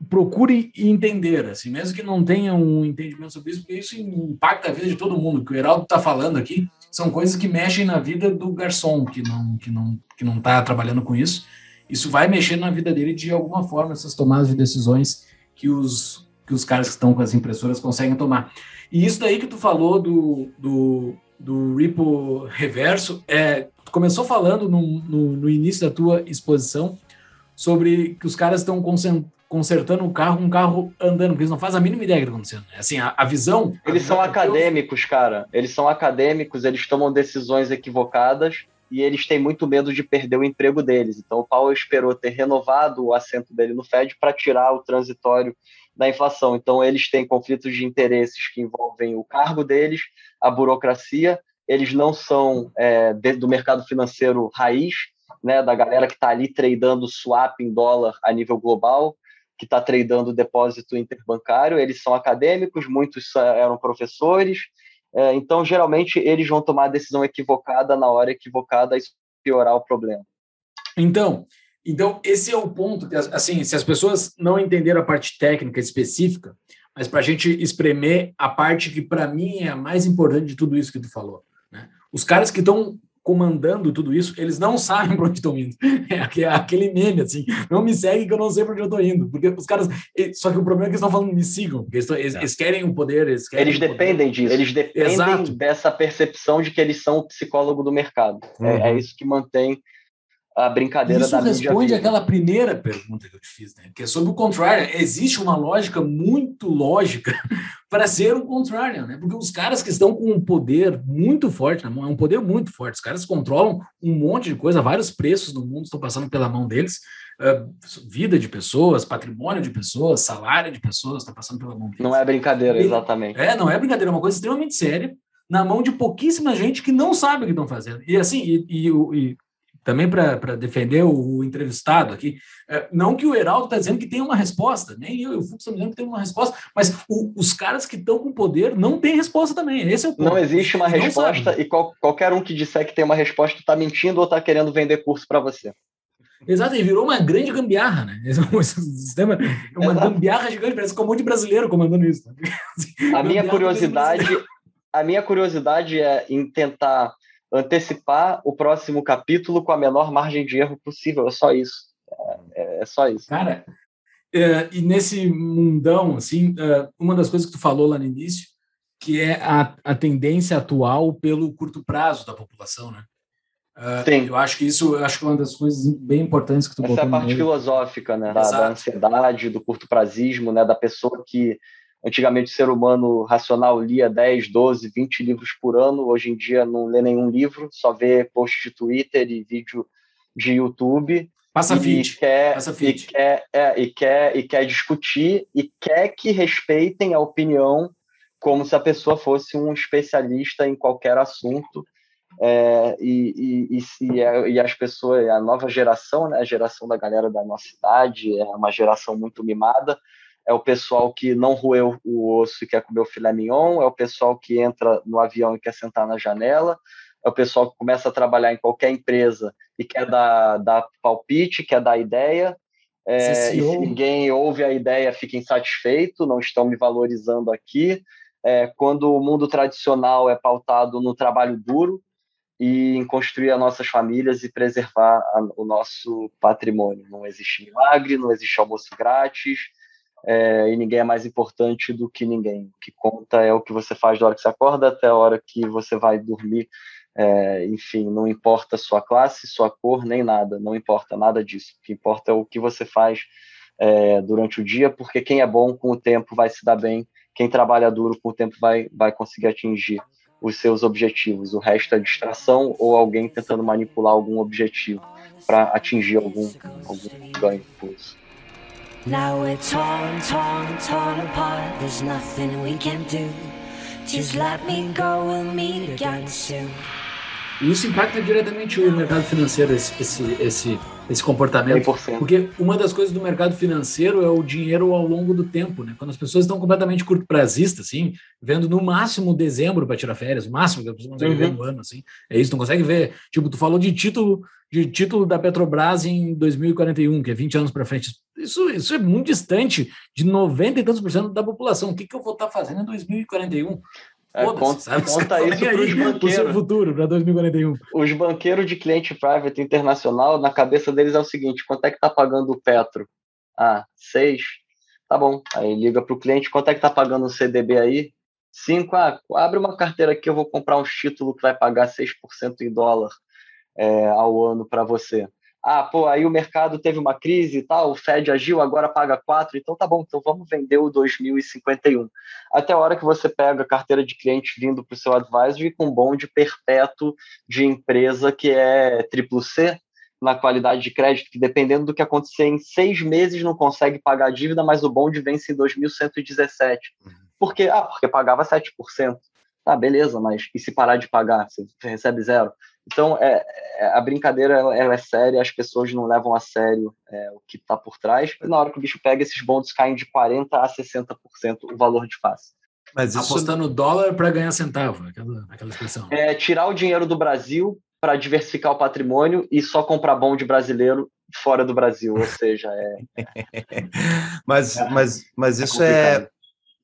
procure entender, assim, mesmo que não tenha um entendimento sobre isso, porque isso impacta a vida de todo mundo, que o Heraldo está falando aqui, são coisas que mexem na vida do garçom, que não que não que não está trabalhando com isso, isso vai mexer na vida dele de alguma forma, essas tomadas de decisões que os, que os caras que estão com as impressoras conseguem tomar. E isso daí que tu falou do, do, do Ripple reverso, é, tu começou falando no, no, no início da tua exposição sobre que os caras estão consertando o carro, um carro andando, porque eles não fazem a mínima ideia do que está acontecendo. Né? Assim, a, a visão... Eles a são acadêmicos, cara. Eles são acadêmicos, eles tomam decisões equivocadas e eles têm muito medo de perder o emprego deles. Então, o Powell esperou ter renovado o assento dele no Fed para tirar o transitório da inflação. Então, eles têm conflitos de interesses que envolvem o cargo deles, a burocracia. Eles não são é, do mercado financeiro raiz, né, da galera que está ali tradando swap em dólar a nível global, que está tradando depósito interbancário. Eles são acadêmicos, muitos eram professores, É, então, geralmente, eles vão tomar a decisão equivocada na hora equivocada e piorar o problema. Então, então esse é o ponto que, assim, se as pessoas não entenderam a parte técnica específica, mas para a gente espremer a parte que para mim é a mais importante de tudo isso que tu falou. Né? Os caras que estão comandando tudo isso, eles não sabem para onde estão indo. É aquele meme, assim, não me segue que eu não sei para onde eu estou indo. Porque os caras. Só que o problema é que eles estão falando, me sigam. Eles, eles, eles querem o poder. Eles, eles dependem poder. disso. Eles dependem Exato. dessa percepção de que eles são o psicólogo do mercado. Uhum. É, é, uhum. isso que mantém a brincadeira Isso da responde àquela primeira pergunta que eu te fiz, né? que é sobre o contrário. Existe uma lógica muito lógica para ser um contrário, né? Porque os caras que estão com um poder muito forte na mão, é um poder muito forte, os caras controlam um monte de coisa, vários preços no mundo estão passando pela mão deles, uh, vida de pessoas, patrimônio de pessoas, salário de pessoas está passando pela mão deles. Não é brincadeira, exatamente. É, não é brincadeira, é uma coisa extremamente séria, na mão de pouquíssima gente que não sabe o que estão fazendo. E assim, e, e, e também para defender o, o, entrevistado aqui, é, não que o Heraldo está dizendo que tem uma resposta, nem eu e o Fux estamos dizendo que tem uma resposta, mas o, os caras que estão com poder não têm resposta também. Esse é o ponto. Não existe uma resposta e qual, qualquer um que disser que tem uma resposta está mentindo ou está querendo vender curso para você. Exato, e virou uma grande gambiarra, né? Esse sistema é uma Exato. gambiarra gigante, parece que é um monte de brasileiro comandando isso. A minha curiosidade, a minha curiosidade é em tentar antecipar o próximo capítulo com a menor margem de erro possível. É só isso. É, é só isso. Cara, é, e nesse mundão, assim, é, uma das coisas que tu falou lá no início, que é a, a tendência atual pelo curto prazo da população, né? Uh, Sim. Eu acho que isso acho que é uma das coisas bem importantes que tu Essa botou é a parte filosófica, né? Da, da, ansiedade, do curto prazismo, né? Da pessoa que Antigamente o ser humano racional lia 10, 12, 20 livros por ano, hoje em dia não lê nenhum livro, só vê post de Twitter e vídeo de YouTube. Passa feed. Quer, Passa feed. E quer, é, e, quer, e quer discutir e quer que respeitem a opinião como se a pessoa fosse um especialista em qualquer assunto. É, e, e, e, é, e, as pessoas, a nova geração, né, a geração da galera da nossa idade, é uma geração muito mimada, é o pessoal que não roeu o osso e quer comer o filé mignon, é o pessoal que entra no avião e quer sentar na janela, é o pessoal que começa a trabalhar em qualquer empresa e quer dar, dar palpite, quer dar ideia, é, e se ninguém ouve a ideia, fica insatisfeito, não estão me valorizando aqui. É, quando o mundo tradicional é pautado no trabalho duro e em construir as nossas famílias e preservar a, o nosso patrimônio. Não existe milagre, não existe almoço grátis, é, e ninguém é mais importante do que ninguém. O que conta é o que você faz da hora que você acorda até a hora que você vai dormir. É, enfim, não importa sua classe, sua cor, nem nada, não importa nada disso. O que importa é o que você faz é, durante o dia, porque quem é bom com o tempo vai se dar bem, quem trabalha duro com o tempo vai, vai conseguir atingir os seus objetivos. O resto é distração ou alguém tentando manipular algum objetivo para atingir algum, algum ganho com isso. Now we're torn, torn, torn apart. There's nothing we can do. Just let me go, we'll meet again soon. Isso impacta diretamente o mercado financeiro, esse, esse, esse, esse comportamento. 100%. Porque uma das coisas do mercado financeiro é o dinheiro ao longo do tempo, né? Quando as pessoas estão completamente curto-prazistas, assim, vendo no máximo dezembro para tirar férias, o máximo que a pessoa consegue uhum. ver no ano, assim. É isso, não consegue ver. Tipo, tu falou de título de título da Petrobras em 2041, que é 20 anos para frente. Isso, isso é muito distante de 90 e tantos por cento da população. O que, que eu vou estar tá fazendo em 2041? É, conta, sabe? conta isso para os banqueiros. seu futuro, para 2041. Os banqueiros de cliente private internacional, na cabeça deles é o seguinte: quanto é que está pagando o Petro? Ah, seis. Tá bom. Aí liga para o cliente: quanto é que está pagando o CDB aí? Cinco. Ah, abre uma carteira aqui, eu vou comprar um título que vai pagar 6% em dólar é, ao ano para você. Ah, pô, aí o mercado teve uma crise e tal, o Fed agiu, agora paga 4, então tá bom, então vamos vender o 2051. Até a hora que você pega a carteira de cliente vindo para o seu advisor com um bonde perpétuo de empresa que é triplo C, na qualidade de crédito, que dependendo do que acontecer em seis meses não consegue pagar a dívida, mas o bonde vence em 2117. Uhum. Por quê? Ah, porque pagava 7%. Ah, beleza, mas e se parar de pagar? Você recebe zero? Então, é, é, a brincadeira ela, ela, é séria, as pessoas não levam a sério é, o que está por trás. E na hora que o bicho pega, esses bondes caem de 40% a 60% o valor de face. Mas isso... Apostando dólar para ganhar centavo, aquela, aquela expressão. É tirar o dinheiro do Brasil para diversificar o patrimônio e só comprar bonde brasileiro fora do Brasil, ou seja, é. mas, é, mas, mas isso é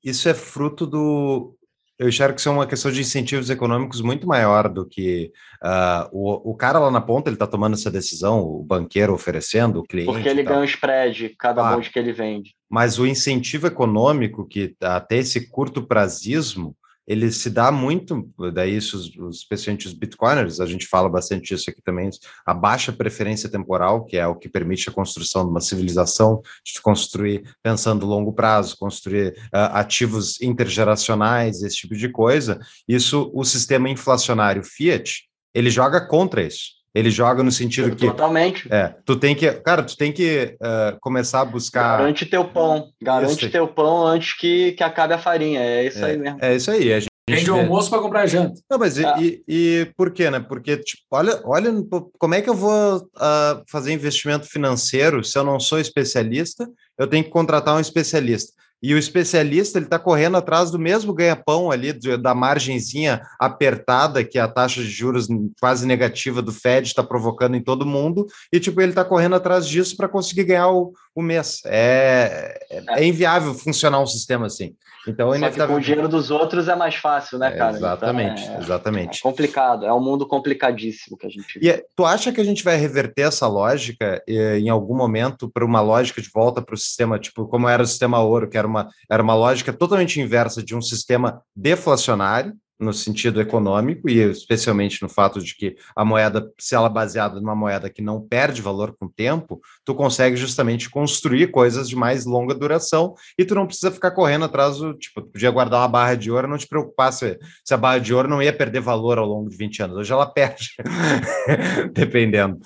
isso é fruto do eu enxergo que isso é uma questão de incentivos econômicos muito maior do que uh, o, o cara lá na ponta, ele está tomando essa decisão, o banqueiro oferecendo, o cliente. Porque ele ganha um spread cada ah, bonde que ele vende. Mas o incentivo econômico, que até esse curto prazismo, ele se dá muito, daí isso, os, especialmente os bitcoiners, a gente fala bastante disso aqui também, a baixa preferência temporal, que é o que permite a construção de uma civilização, de construir pensando longo prazo, construir uh, ativos intergeracionais, esse tipo de coisa, isso, o sistema inflacionário Fiat, ele joga contra isso. Ele joga no sentido que. Totalmente. É, tu tem que. Cara, tu tem que uh, começar a buscar. Garante teu pão. Garante teu pão antes que, que acabe a farinha. É isso é, aí mesmo. É isso aí. A gente Vende o almoço para comprar janta. Não, mas e, é. e, e, por quê, né? Porque, tipo, olha, olha como é que eu vou uh, fazer investimento financeiro se eu não sou especialista? Eu tenho que contratar um especialista. E o especialista ele está correndo atrás do mesmo ganha-pão ali, da margenzinha apertada que a taxa de juros quase negativa do Fed está provocando em todo mundo, e tipo, ele está correndo atrás disso para conseguir ganhar o, o mês. É, é, é, inviável funcionar um sistema assim. Então, Só que com o dinheiro dos outros é mais fácil, né, cara? exatamente, então, é, exatamente. É complicado, é um mundo complicadíssimo que a gente vive. E tu acha que a gente vai reverter essa lógica em algum momento para uma lógica de volta para o sistema, tipo, como era o sistema ouro, que era uma, era uma lógica totalmente inversa de um sistema deflacionário, no sentido econômico e especialmente no fato de que a moeda, se ela é baseada numa moeda que não perde valor com o tempo, tu consegue justamente construir coisas de mais longa duração e tu não precisa ficar correndo atrás do, tipo, tu podia guardar uma barra de ouro, não te preocupar se, se a barra de ouro não ia perder valor ao longo de 20 anos. Hoje ela perde, dependendo.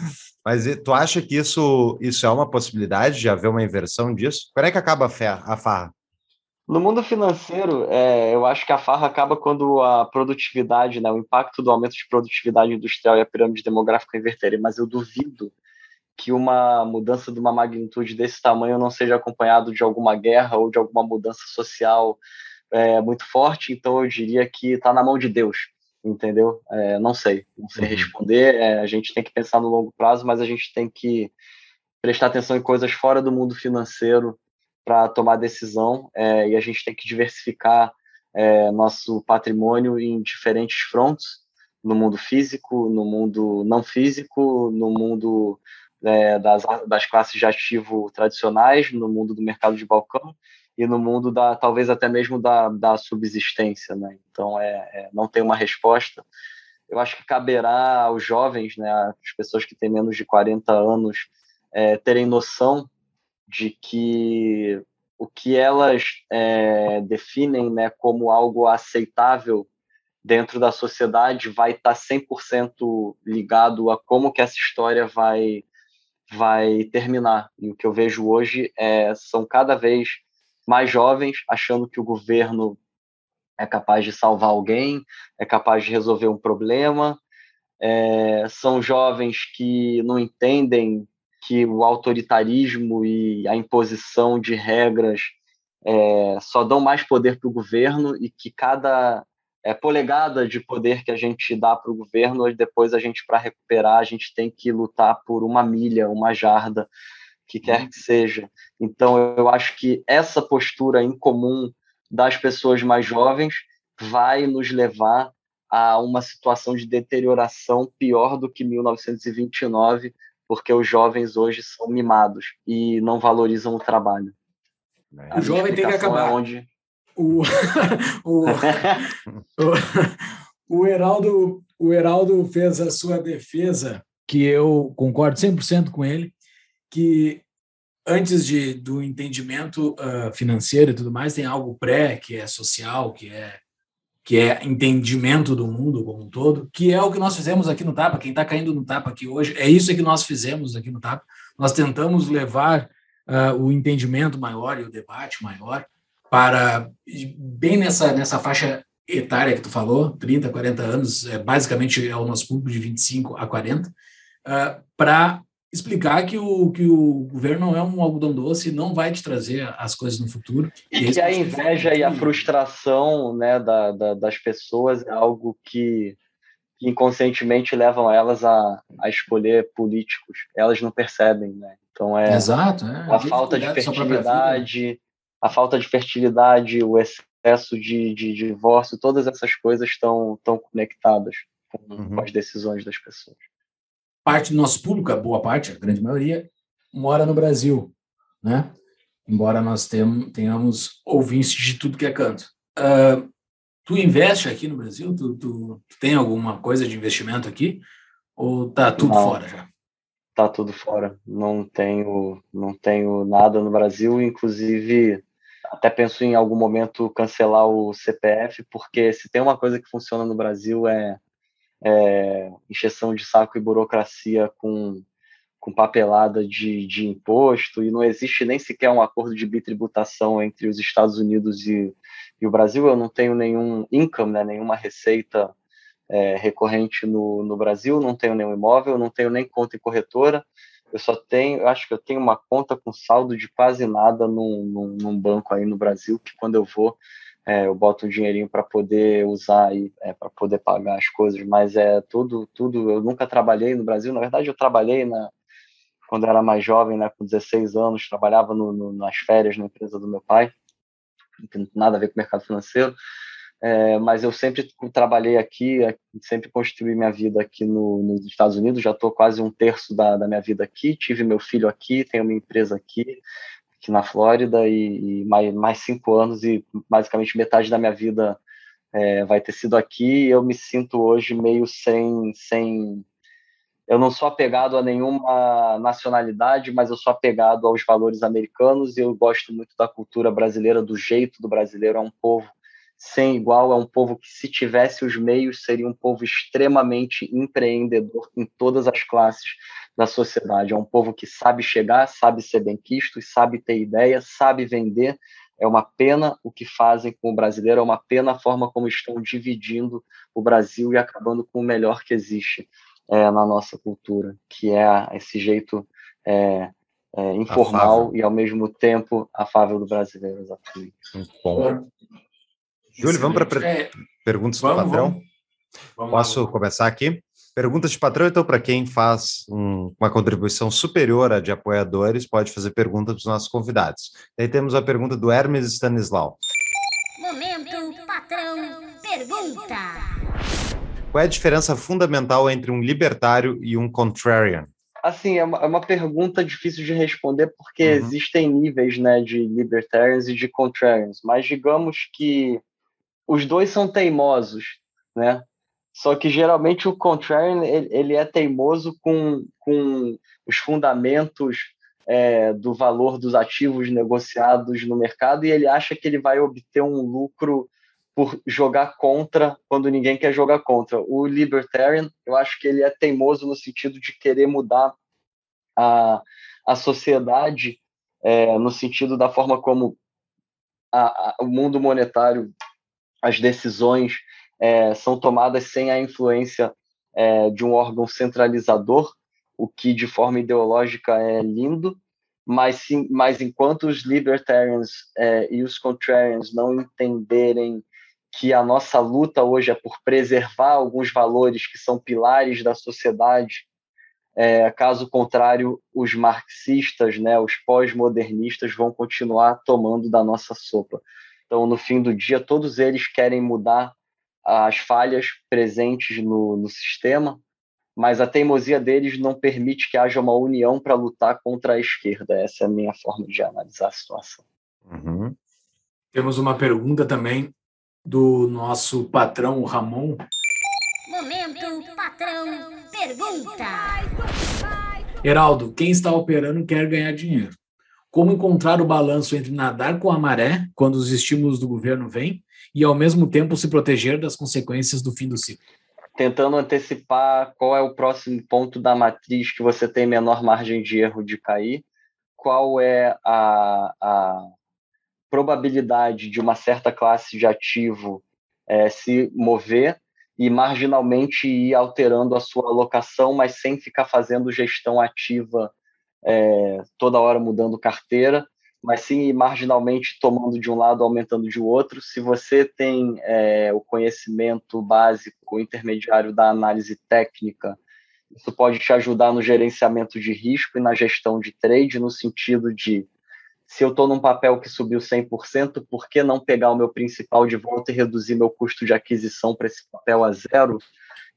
Mas tu acha que isso, isso é uma possibilidade de haver uma inversão disso? Quando é que acaba a, a farra? No mundo financeiro, é, eu acho que a farra acaba quando a produtividade, né, o impacto do aumento de produtividade industrial e a pirâmide demográfica inverterem, mas eu duvido que uma mudança de uma magnitude desse tamanho não seja acompanhado de alguma guerra ou de alguma mudança social é, muito forte, então eu diria que está na mão de Deus, entendeu? É, não sei, não sei uhum. responder, é, a gente tem que pensar no longo prazo, mas a gente tem que prestar atenção em coisas fora do mundo financeiro, para tomar decisão é, e a gente tem que diversificar é, nosso patrimônio em diferentes fronts, no mundo físico, no mundo não físico, no mundo é, das, das classes de ativo tradicionais, no mundo do mercado de balcão e no mundo da talvez até mesmo da, da subsistência, né? Então é, é não tem uma resposta. Eu acho que caberá aos jovens, né, as pessoas que têm menos de 40 anos, terem noção de que o que elas é, definem né, como algo aceitável dentro da sociedade vai estar tá 100% ligado a como que essa história vai vai terminar. E o que eu vejo hoje é são cada vez mais jovens achando que o governo é capaz de salvar alguém, é capaz de resolver um problema. É, são jovens que não entendem que o autoritarismo e a imposição de regras é, só dão mais poder para o governo e que cada é, polegada de poder que a gente dá para o governo, depois a gente, para recuperar, a gente tem que lutar por uma milha, uma jarda, que quer uhum. que seja. Então, eu acho que essa postura incomum das pessoas mais jovens vai nos levar a uma situação de deterioração pior do que 1929, porque os jovens hoje são mimados e não valorizam o trabalho. O jovem tem que é acabar. É onde... o, o, o, o, Heraldo, o Heraldo fez a sua defesa, que eu concordo 100% com ele, que antes de, do entendimento uh, financeiro e tudo mais, tem algo pré, que é social, que é que é entendimento do mundo como um todo, que é o que nós fizemos aqui no Tapa. Quem está caindo no Tapa aqui hoje, é isso que nós fizemos aqui no Tapa. Nós tentamos levar uh, o entendimento maior e o debate maior para, bem nessa, nessa faixa etária que tu falou, 30, 40 anos, é, basicamente é o nosso público de 25 a 40, uh, para explicar que o, que o governo não é um algodão doce, não vai te trazer as coisas no futuro. E, que a inveja e a frustração né, da, da, das pessoas é algo que, inconscientemente levam elas a, a escolher políticos. Elas não percebem, né? Então é Exato, é. a falta de fertilidade, a falta de fertilidade, o excesso de, de, de divórcio, todas essas coisas estão, estão conectadas com, uhum. com as decisões das pessoas parte do nosso público, a boa parte, a grande maioria, mora no Brasil, né? Embora nós tenhamos ouvintes de tudo que é canto. Uh, tu investe aqui no Brasil? Tu, tu, tu, tem alguma coisa de investimento aqui? Ou tá tudo não, fora já? Tá tudo fora. Não tenho, não tenho nada no Brasil. Inclusive, até penso em algum momento cancelar o CPF, porque se tem uma coisa que funciona no Brasil é é, encheção de saco e burocracia com, com papelada de, de imposto, e não existe nem sequer um acordo de bitributação entre os Estados Unidos e, e o Brasil. Eu não tenho nenhum income, né, nenhuma receita é, recorrente no, no Brasil, não tenho nenhum imóvel, não tenho nem conta em corretora. Eu só tenho, eu acho que eu tenho uma conta com saldo de quase nada num, num, num banco aí no Brasil, que quando eu vou é, eu boto um dinheirinho para poder usar e é, para poder pagar as coisas, mas é tudo, tudo. Eu nunca trabalhei no Brasil. Na verdade, eu trabalhei na quando era mais jovem, né, com 16 anos, trabalhava no, no, nas férias na empresa do meu pai, não tem nada a ver com o mercado financeiro. É, mas eu sempre trabalhei aqui, é, sempre construí minha vida aqui no, nos Estados Unidos. Já estou quase um terço da, da minha vida aqui. Tive meu filho aqui, tenho minha empresa aqui aqui na Flórida e, e mais, mais, cinco anos e basicamente metade da minha vida é, vai ter sido aqui. Eu me sinto hoje meio sem, sem. Eu não sou apegado a nenhuma nacionalidade, mas eu sou apegado aos valores americanos e eu gosto muito da cultura brasileira, do jeito do brasileiro. É um povo sem igual, é um povo que, se tivesse os meios, seria um povo extremamente empreendedor em todas as classes da sociedade. É um povo que sabe chegar, sabe ser bem quisto, sabe ter ideia, sabe vender. É uma pena o que fazem com o brasileiro, é uma pena a forma como estão dividindo o Brasil e acabando com o melhor que existe é, na nossa cultura, que é esse jeito é, é, informal afável. e ao mesmo tempo afável do brasileiro, exatamente. Muito bom. Júlio, vamos para per perguntas do patrão? Vamos. Vamos Posso lá, começar aqui? Perguntas de patrão, então, para quem faz um, uma contribuição superior à de apoiadores, pode fazer perguntas para os nossos convidados. Aí temos a pergunta do Hermes Stanislau. Momento, patrão, pergunta. Qual é a diferença fundamental entre um libertário e um contrarian? Assim, é uma, é uma pergunta difícil de responder porque uhum. existem níveis né, de libertarians e de contrarians, mas digamos que os dois são teimosos, né? Só que geralmente o contrarian ele, ele é teimoso com, com os fundamentos é, do valor dos ativos negociados no mercado e ele acha que ele vai obter um lucro por jogar contra quando ninguém quer jogar contra. O libertarian, eu acho que ele é teimoso no sentido de querer mudar a, a sociedade é, no sentido da forma como a, a, o mundo monetário, as decisões é, são tomadas sem a influência é, de um órgão centralizador, o que de forma ideológica é lindo, mas, sim, mas enquanto os libertarians é, e os contrarians não entenderem que a nossa luta hoje é por preservar alguns valores que são pilares da sociedade, é, caso contrário, os marxistas, né, os pós-modernistas vão continuar tomando da nossa sopa. Então, no fim do dia, todos eles querem mudar as falhas presentes no, no sistema, mas a teimosia deles não permite que haja uma união para lutar contra a esquerda. Essa é a minha forma de analisar a situação. Uhum. Temos uma pergunta também do nosso patrão Ramon. Momento, patrão, pergunta. Heraldo, quem está operando quer ganhar dinheiro. Como encontrar o balanço entre nadar com a maré, quando os estímulos do governo vêm, e ao mesmo tempo se proteger das consequências do fim do ciclo? Tentando antecipar qual é o próximo ponto da matriz que você tem menor margem de erro de cair, qual é a, a probabilidade de uma certa classe de ativo é, se mover e marginalmente ir alterando a sua alocação, mas sem ficar fazendo gestão ativa é, toda hora mudando carteira, mas sim marginalmente tomando de um lado, aumentando de outro. Se você tem é, o conhecimento básico, intermediário da análise técnica, isso pode te ajudar no gerenciamento de risco e na gestão de trade, no sentido de se eu estou num papel que subiu 100%, por que não pegar o meu principal de volta e reduzir meu custo de aquisição para esse papel a zero?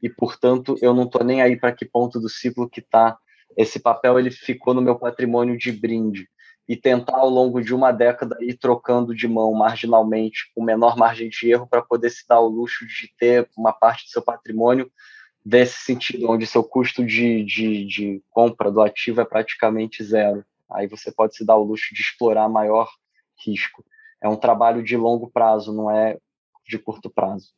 E, portanto, eu não estou nem aí para que ponto do ciclo que está. Esse papel ele ficou no meu patrimônio de brinde. E tentar, ao longo de uma década, ir trocando de mão marginalmente, com menor margem de erro, para poder se dar o luxo de ter uma parte do seu patrimônio desse sentido, onde seu custo de, de, de compra do ativo é praticamente zero. Aí você pode se dar o luxo de explorar maior risco. É um trabalho de longo prazo, não é de curto prazo.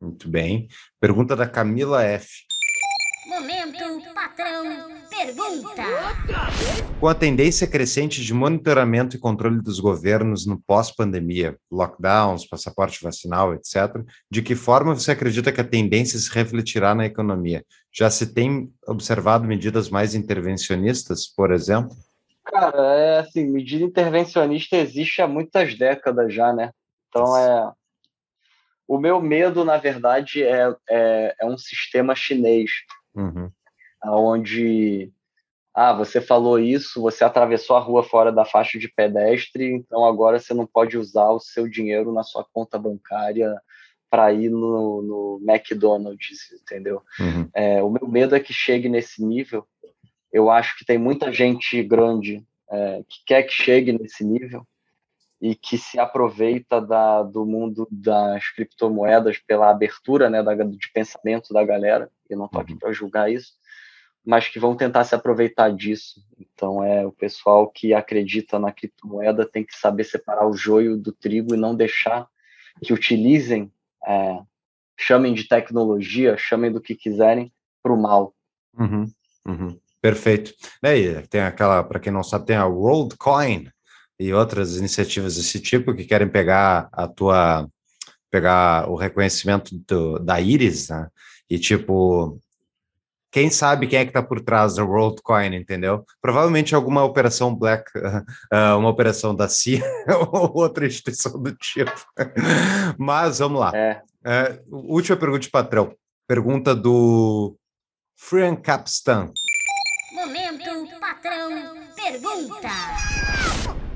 Muito bem. Pergunta da Camila F. Momento, patrão, pergunta. Com a tendência crescente de monitoramento e controle dos governos no pós-pandemia, lockdowns, passaporte vacinal, etc., de que forma você acredita que a tendência se refletirá na economia? Já se tem observado medidas mais intervencionistas, por exemplo? Cara, é assim, medida intervencionista existe há muitas décadas já, né? Então é. O meu medo, na verdade, é, é, é um sistema chinês, uhum. Onde ah, você falou isso, você atravessou a rua fora da faixa de pedestre, então agora você não pode usar o seu dinheiro na sua conta bancária para ir no, no, McDonald's, entendeu? Uhum. É, o meu medo é que chegue nesse nível eu acho que tem muita gente grande é, que quer que chegue nesse nível e que se aproveita da, do mundo das criptomoedas pela abertura né, da, de pensamento da galera. Eu não estou aqui uhum. para julgar isso, mas que vão tentar se aproveitar disso. Então, é o pessoal que acredita na criptomoeda tem que saber separar o joio do trigo e não deixar que utilizem, é, chamem de tecnologia, chamem do que quiserem, para o mal. Uhum, uhum. Perfeito. Daí tem aquela, para quem não sabe, tem a Worldcoin e outras iniciativas desse tipo que querem pegar a tua pegar o reconhecimento do, da íris, né? E tipo, quem sabe quem é que está por trás da WorldCoin, entendeu? Provavelmente alguma operação black, uh, uma operação da CIA ou outra instituição do tipo. Mas vamos lá. É. Uh, última pergunta de patrão. Pergunta do Frian Capstan. Momento, patrão, pergunta.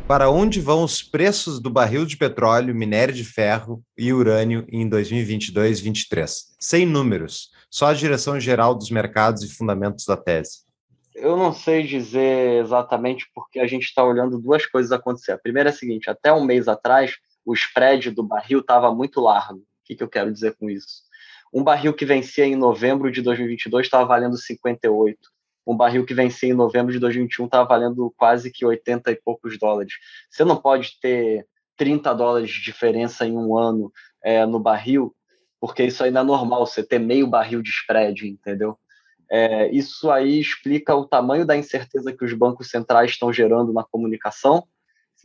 Para onde vão os preços do barril de petróleo, minério de ferro e urânio em 2022-23? Sem números, só a direção geral dos mercados e fundamentos da tese. Eu não sei dizer exatamente porque a gente está olhando duas coisas acontecer. A primeira é a seguinte: até um mês atrás, o spread do barril estava muito largo. O que, que eu quero dizer com isso? Um barril que vencia em novembro de 2022 estava valendo 58 um barril que vencia em novembro de 2021 estava valendo quase que 80 e poucos dólares. Você não pode ter 30 dólares de diferença em um ano é, no barril, porque isso ainda é normal, você ter meio barril de spread, entendeu? É, isso aí explica o tamanho da incerteza que os bancos centrais estão gerando na comunicação,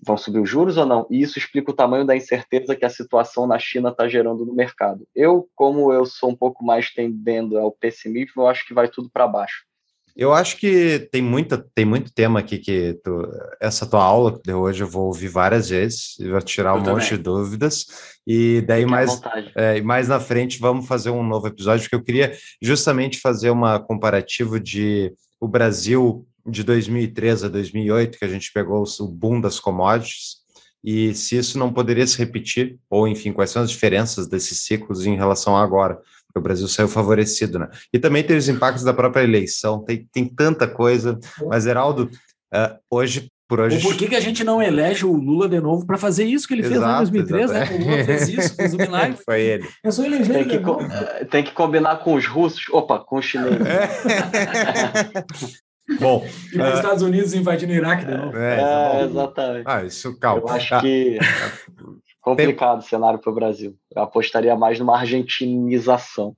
vão subir os juros ou não? E isso explica o tamanho da incerteza que a situação na China está gerando no mercado. Eu, como eu sou um pouco mais tendendo ao pessimismo, eu acho que vai tudo para baixo. Eu acho que tem, muita, tem muito tema aqui que tu, essa tua aula de hoje eu vou ouvir várias vezes e vou tirar eu um também. monte de dúvidas. E daí mais, é, mais na frente vamos fazer um novo episódio, porque eu queria justamente fazer uma comparativa de o Brasil de 2003 a 2008, que a gente pegou o boom das commodities, e se isso não poderia se repetir, ou enfim, quais são as diferenças desses ciclos em relação a agora o Brasil saiu favorecido, né? E também tem os impactos da própria eleição, tem, tem tanta coisa. Mas, Heraldo, uh, hoje, por hoje. por que, que a gente não elege o Lula de novo para fazer isso que ele exato, fez lá em 2003, exato. né? O Lula fez isso, fez o milagre. Foi ele. Eu sou eleger tem que, tem que combinar com os russos, opa, com os chineses. É. Bom, e os uh, Estados Unidos invadindo o Iraque de novo. É, é exatamente. Ah, isso, calma. Eu acho ah. que Complicado Tem... o cenário para o Brasil. Eu apostaria mais numa argentinização.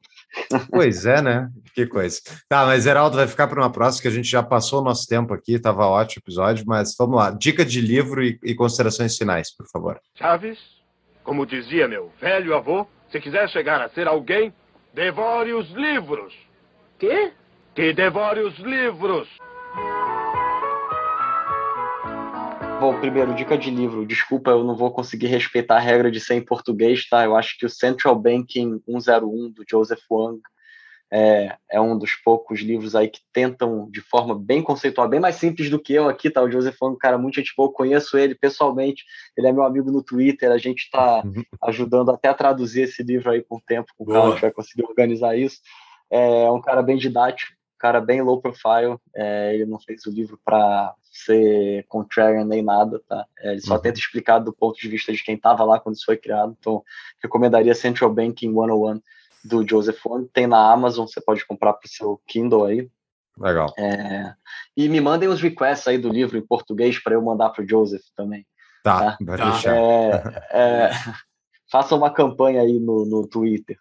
Pois é, né? Que coisa. Tá, mas Geraldo vai ficar para uma próxima, que a gente já passou o nosso tempo aqui, estava ótimo o episódio, mas vamos lá. Dica de livro e, e considerações finais, por favor. Chaves, como dizia meu velho avô, se quiser chegar a ser alguém, Devore os livros. Quê? Que devore os livros. Bom, primeiro, dica de livro. Desculpa, eu não vou conseguir respeitar a regra de ser em português, tá? Eu acho que o Central Banking 101, do Joseph Wang, é, é, um dos poucos livros aí que tentam, de forma bem conceitual, bem mais simples do que eu aqui, tá? O Joseph Wang, um cara muito gente boa, conheço ele pessoalmente, ele é meu amigo no Twitter, a gente está ajudando até a traduzir esse livro aí com o tempo, com o cara, a gente vai conseguir organizar isso. É um cara bem didático, um cara bem low profile, é, ele não fez o livro para ser contrarian nem nada, tá? É, ele só uhum. tenta explicar do ponto de vista de quem estava lá quando isso foi criado, então recomendaria Central Banking 101, do Joseph Wong, tem na Amazon, você pode comprar para o seu Kindle aí. Legal. É, e me mandem os requests aí do livro em português para eu mandar para o Joseph também. Tá, tá? vai deixar. É, é, faça uma campanha aí no, no Twitter.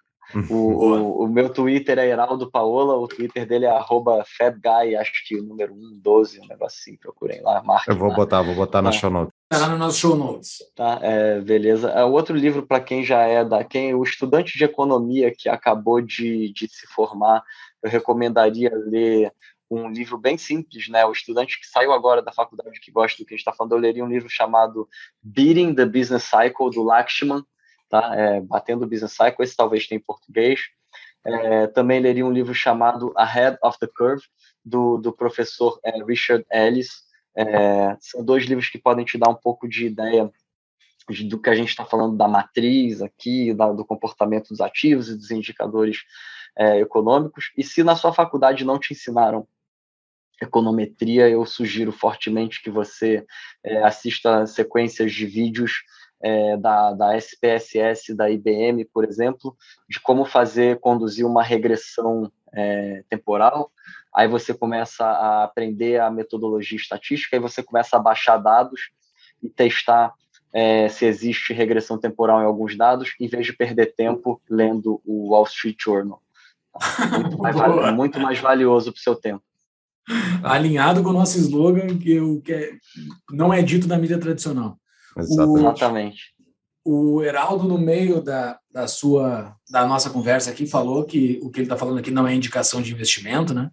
O, o, o, meu Twitter é Heraldo Paola, o Twitter dele é arroba FabGuy, acho que o número 112, um negócio assim, procurem lá, marquem Eu vou lá. botar, vou botar na Tá. show notes. Tá no nosso show notes. Tá, é, beleza. É, o outro livro para quem já é da quem o estudante de economia que acabou de, de se formar, eu recomendaria ler um livro bem simples, né? O estudante que saiu agora da faculdade que gosta do que a gente está falando, eu leria um livro chamado Beating the Business Cycle do Lakshman, tá? É, Batendo o Business Cycle, esse talvez tenha em português. É, também leria um livro chamado Ahead of the Curve do, do professor é, Richard Ellis. É, são dois livros que podem te dar um pouco de ideia de- do que a gente está falando da matriz aqui, da- do comportamento dos ativos e dos indicadores é, econômicos. E se na sua faculdade não te ensinaram econometria, eu sugiro fortemente que você é, assista sequências de vídeos é, da, da SPSS, da IBM, por exemplo, de como fazer, conduzir uma regressão é, temporal. Aí você começa a aprender a metodologia estatística, aí você começa a baixar dados e testar é, se existe regressão temporal em alguns dados, em vez de perder tempo lendo o Wall Street Journal. Muito mais, vali- Boa. muito mais valioso para o seu tempo. Alinhado com o nosso slogan, que, o que é- não é dito na mídia tradicional. Exatamente. Exatamente. O Heraldo, no meio da, da sua da nossa conversa aqui, falou que o que ele está falando aqui não é indicação de investimento, né?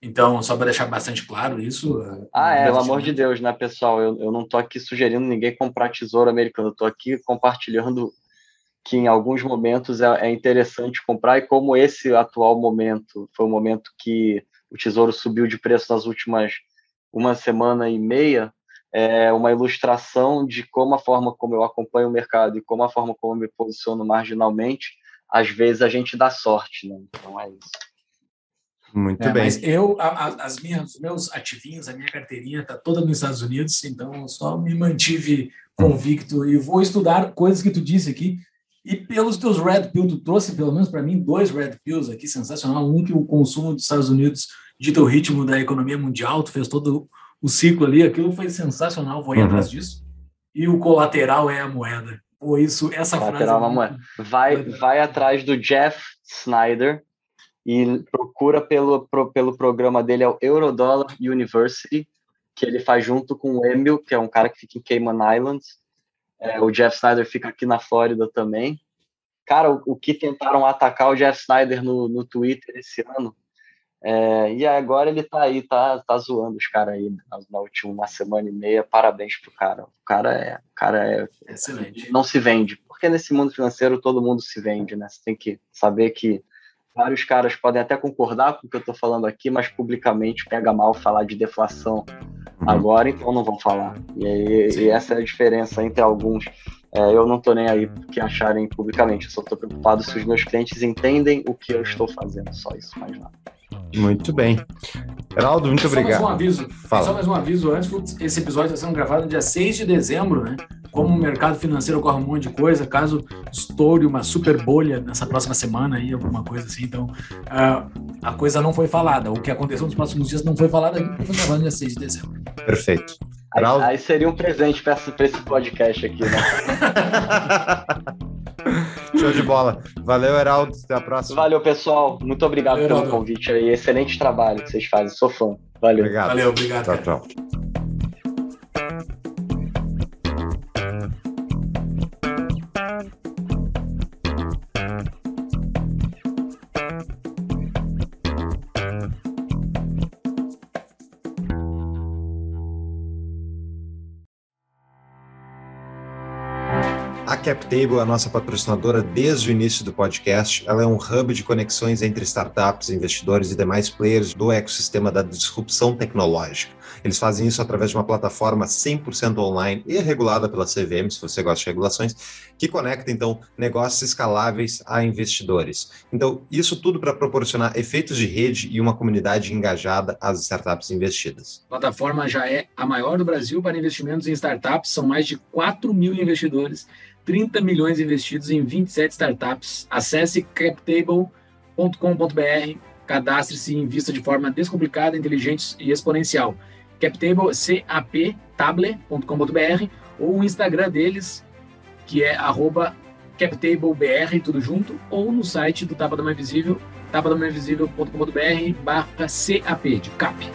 Então, só para deixar bastante claro isso. Ah, é, pelo amor de Deus, né, pessoal? Eu, eu não estou aqui sugerindo ninguém comprar tesouro americano, eu estou aqui compartilhando que em alguns momentos é, é interessante comprar, e como esse atual momento foi um momento que o tesouro subiu de preço nas últimas uma semana e meia, é uma ilustração de como a forma como eu acompanho o mercado e como a forma como eu me posiciono marginalmente, às vezes a gente dá sorte, né? Então é isso. Muito É, bem. mas eu, a- a- as minhas, os meus ativinhos, a minha carteirinha está toda nos Estados Unidos, então eu só me mantive convicto e vou estudar coisas que tu disse aqui. E pelos teus red pill, tu trouxe pelo menos para mim dois red pills aqui, sensacional. Um que o consumo dos Estados Unidos dita o ritmo da economia mundial, tu fez todo o ciclo ali, aquilo foi sensacional, vou ir Uhum. atrás disso. E o colateral é a moeda. Pô, isso, essa Colateral frase. é uma moeda. Vai, vai atrás do Jeff Snyder e procura pelo, pro- pelo programa dele, é o Eurodollar University, que ele faz junto com o Emil, que é um cara que fica em Cayman Islands. É, o Jeff Snyder fica aqui na Flórida também. Cara, o, o que tentaram atacar o Jeff Snyder no, no Twitter esse ano. É, e agora ele tá aí, tá, tá zoando os caras aí na, na última uma semana e meia. Parabéns pro cara. O cara é, o cara é Excelente. não se vende. Porque nesse mundo financeiro todo mundo se vende, né? Você tem que saber que vários caras podem até concordar com o que eu estou falando aqui, mas publicamente pega mal falar de deflação agora, então não vão falar. E, aí, e essa é a diferença entre alguns. É, eu não estou nem aí que acharem publicamente, eu só estou preocupado se os meus clientes entendem o que eu estou fazendo, só isso, mais nada. Muito bem. Heraldo, muito Só mais obrigado. um aviso. Fala. Só mais um aviso antes, esse episódio está sendo gravado no dia 6 de dezembro, né? Como o mercado financeiro ocorre um monte de coisa, caso estoure uma super bolha nessa próxima semana aí, alguma coisa assim, então ah, a coisa não foi falada. O que aconteceu nos próximos dias não foi falado ainda, porque foi gravado no dia 6 de dezembro. Perfeito. Aí, aí seria um presente para esse podcast aqui, né? show de bola. Valeu, Heraldo. Até a próxima. Valeu, pessoal. Muito obrigado Valeu, pelo Heraldo. convite aí. Excelente trabalho que vocês fazem. Sou fã. Valeu. Obrigado. Valeu, obrigado. Tchau, tchau. CapTable é a nossa patrocinadora desde o início do podcast. Ela é um hub de conexões entre startups, investidores e demais players do ecossistema da disrupção tecnológica. Eles fazem isso através de uma plataforma 100% online e regulada pela CVM, se você gosta de regulações, que conecta então negócios escaláveis a investidores. Então, isso tudo para proporcionar efeitos de rede e uma comunidade engajada às startups investidas. A plataforma já é a maior do Brasil para investimentos em startups, são mais de 4 mil investidores 30 milhões investidos em 27 startups. Acesse captable.com.br, cadastre-se e invista de forma descomplicada, inteligente e exponencial. Captable, captable.com.br ou o Instagram deles, que é captablebr, tudo junto, ou no site do Tapa da Mãe Visível, tapadamainvisível.com.br barra CAP, de CAP.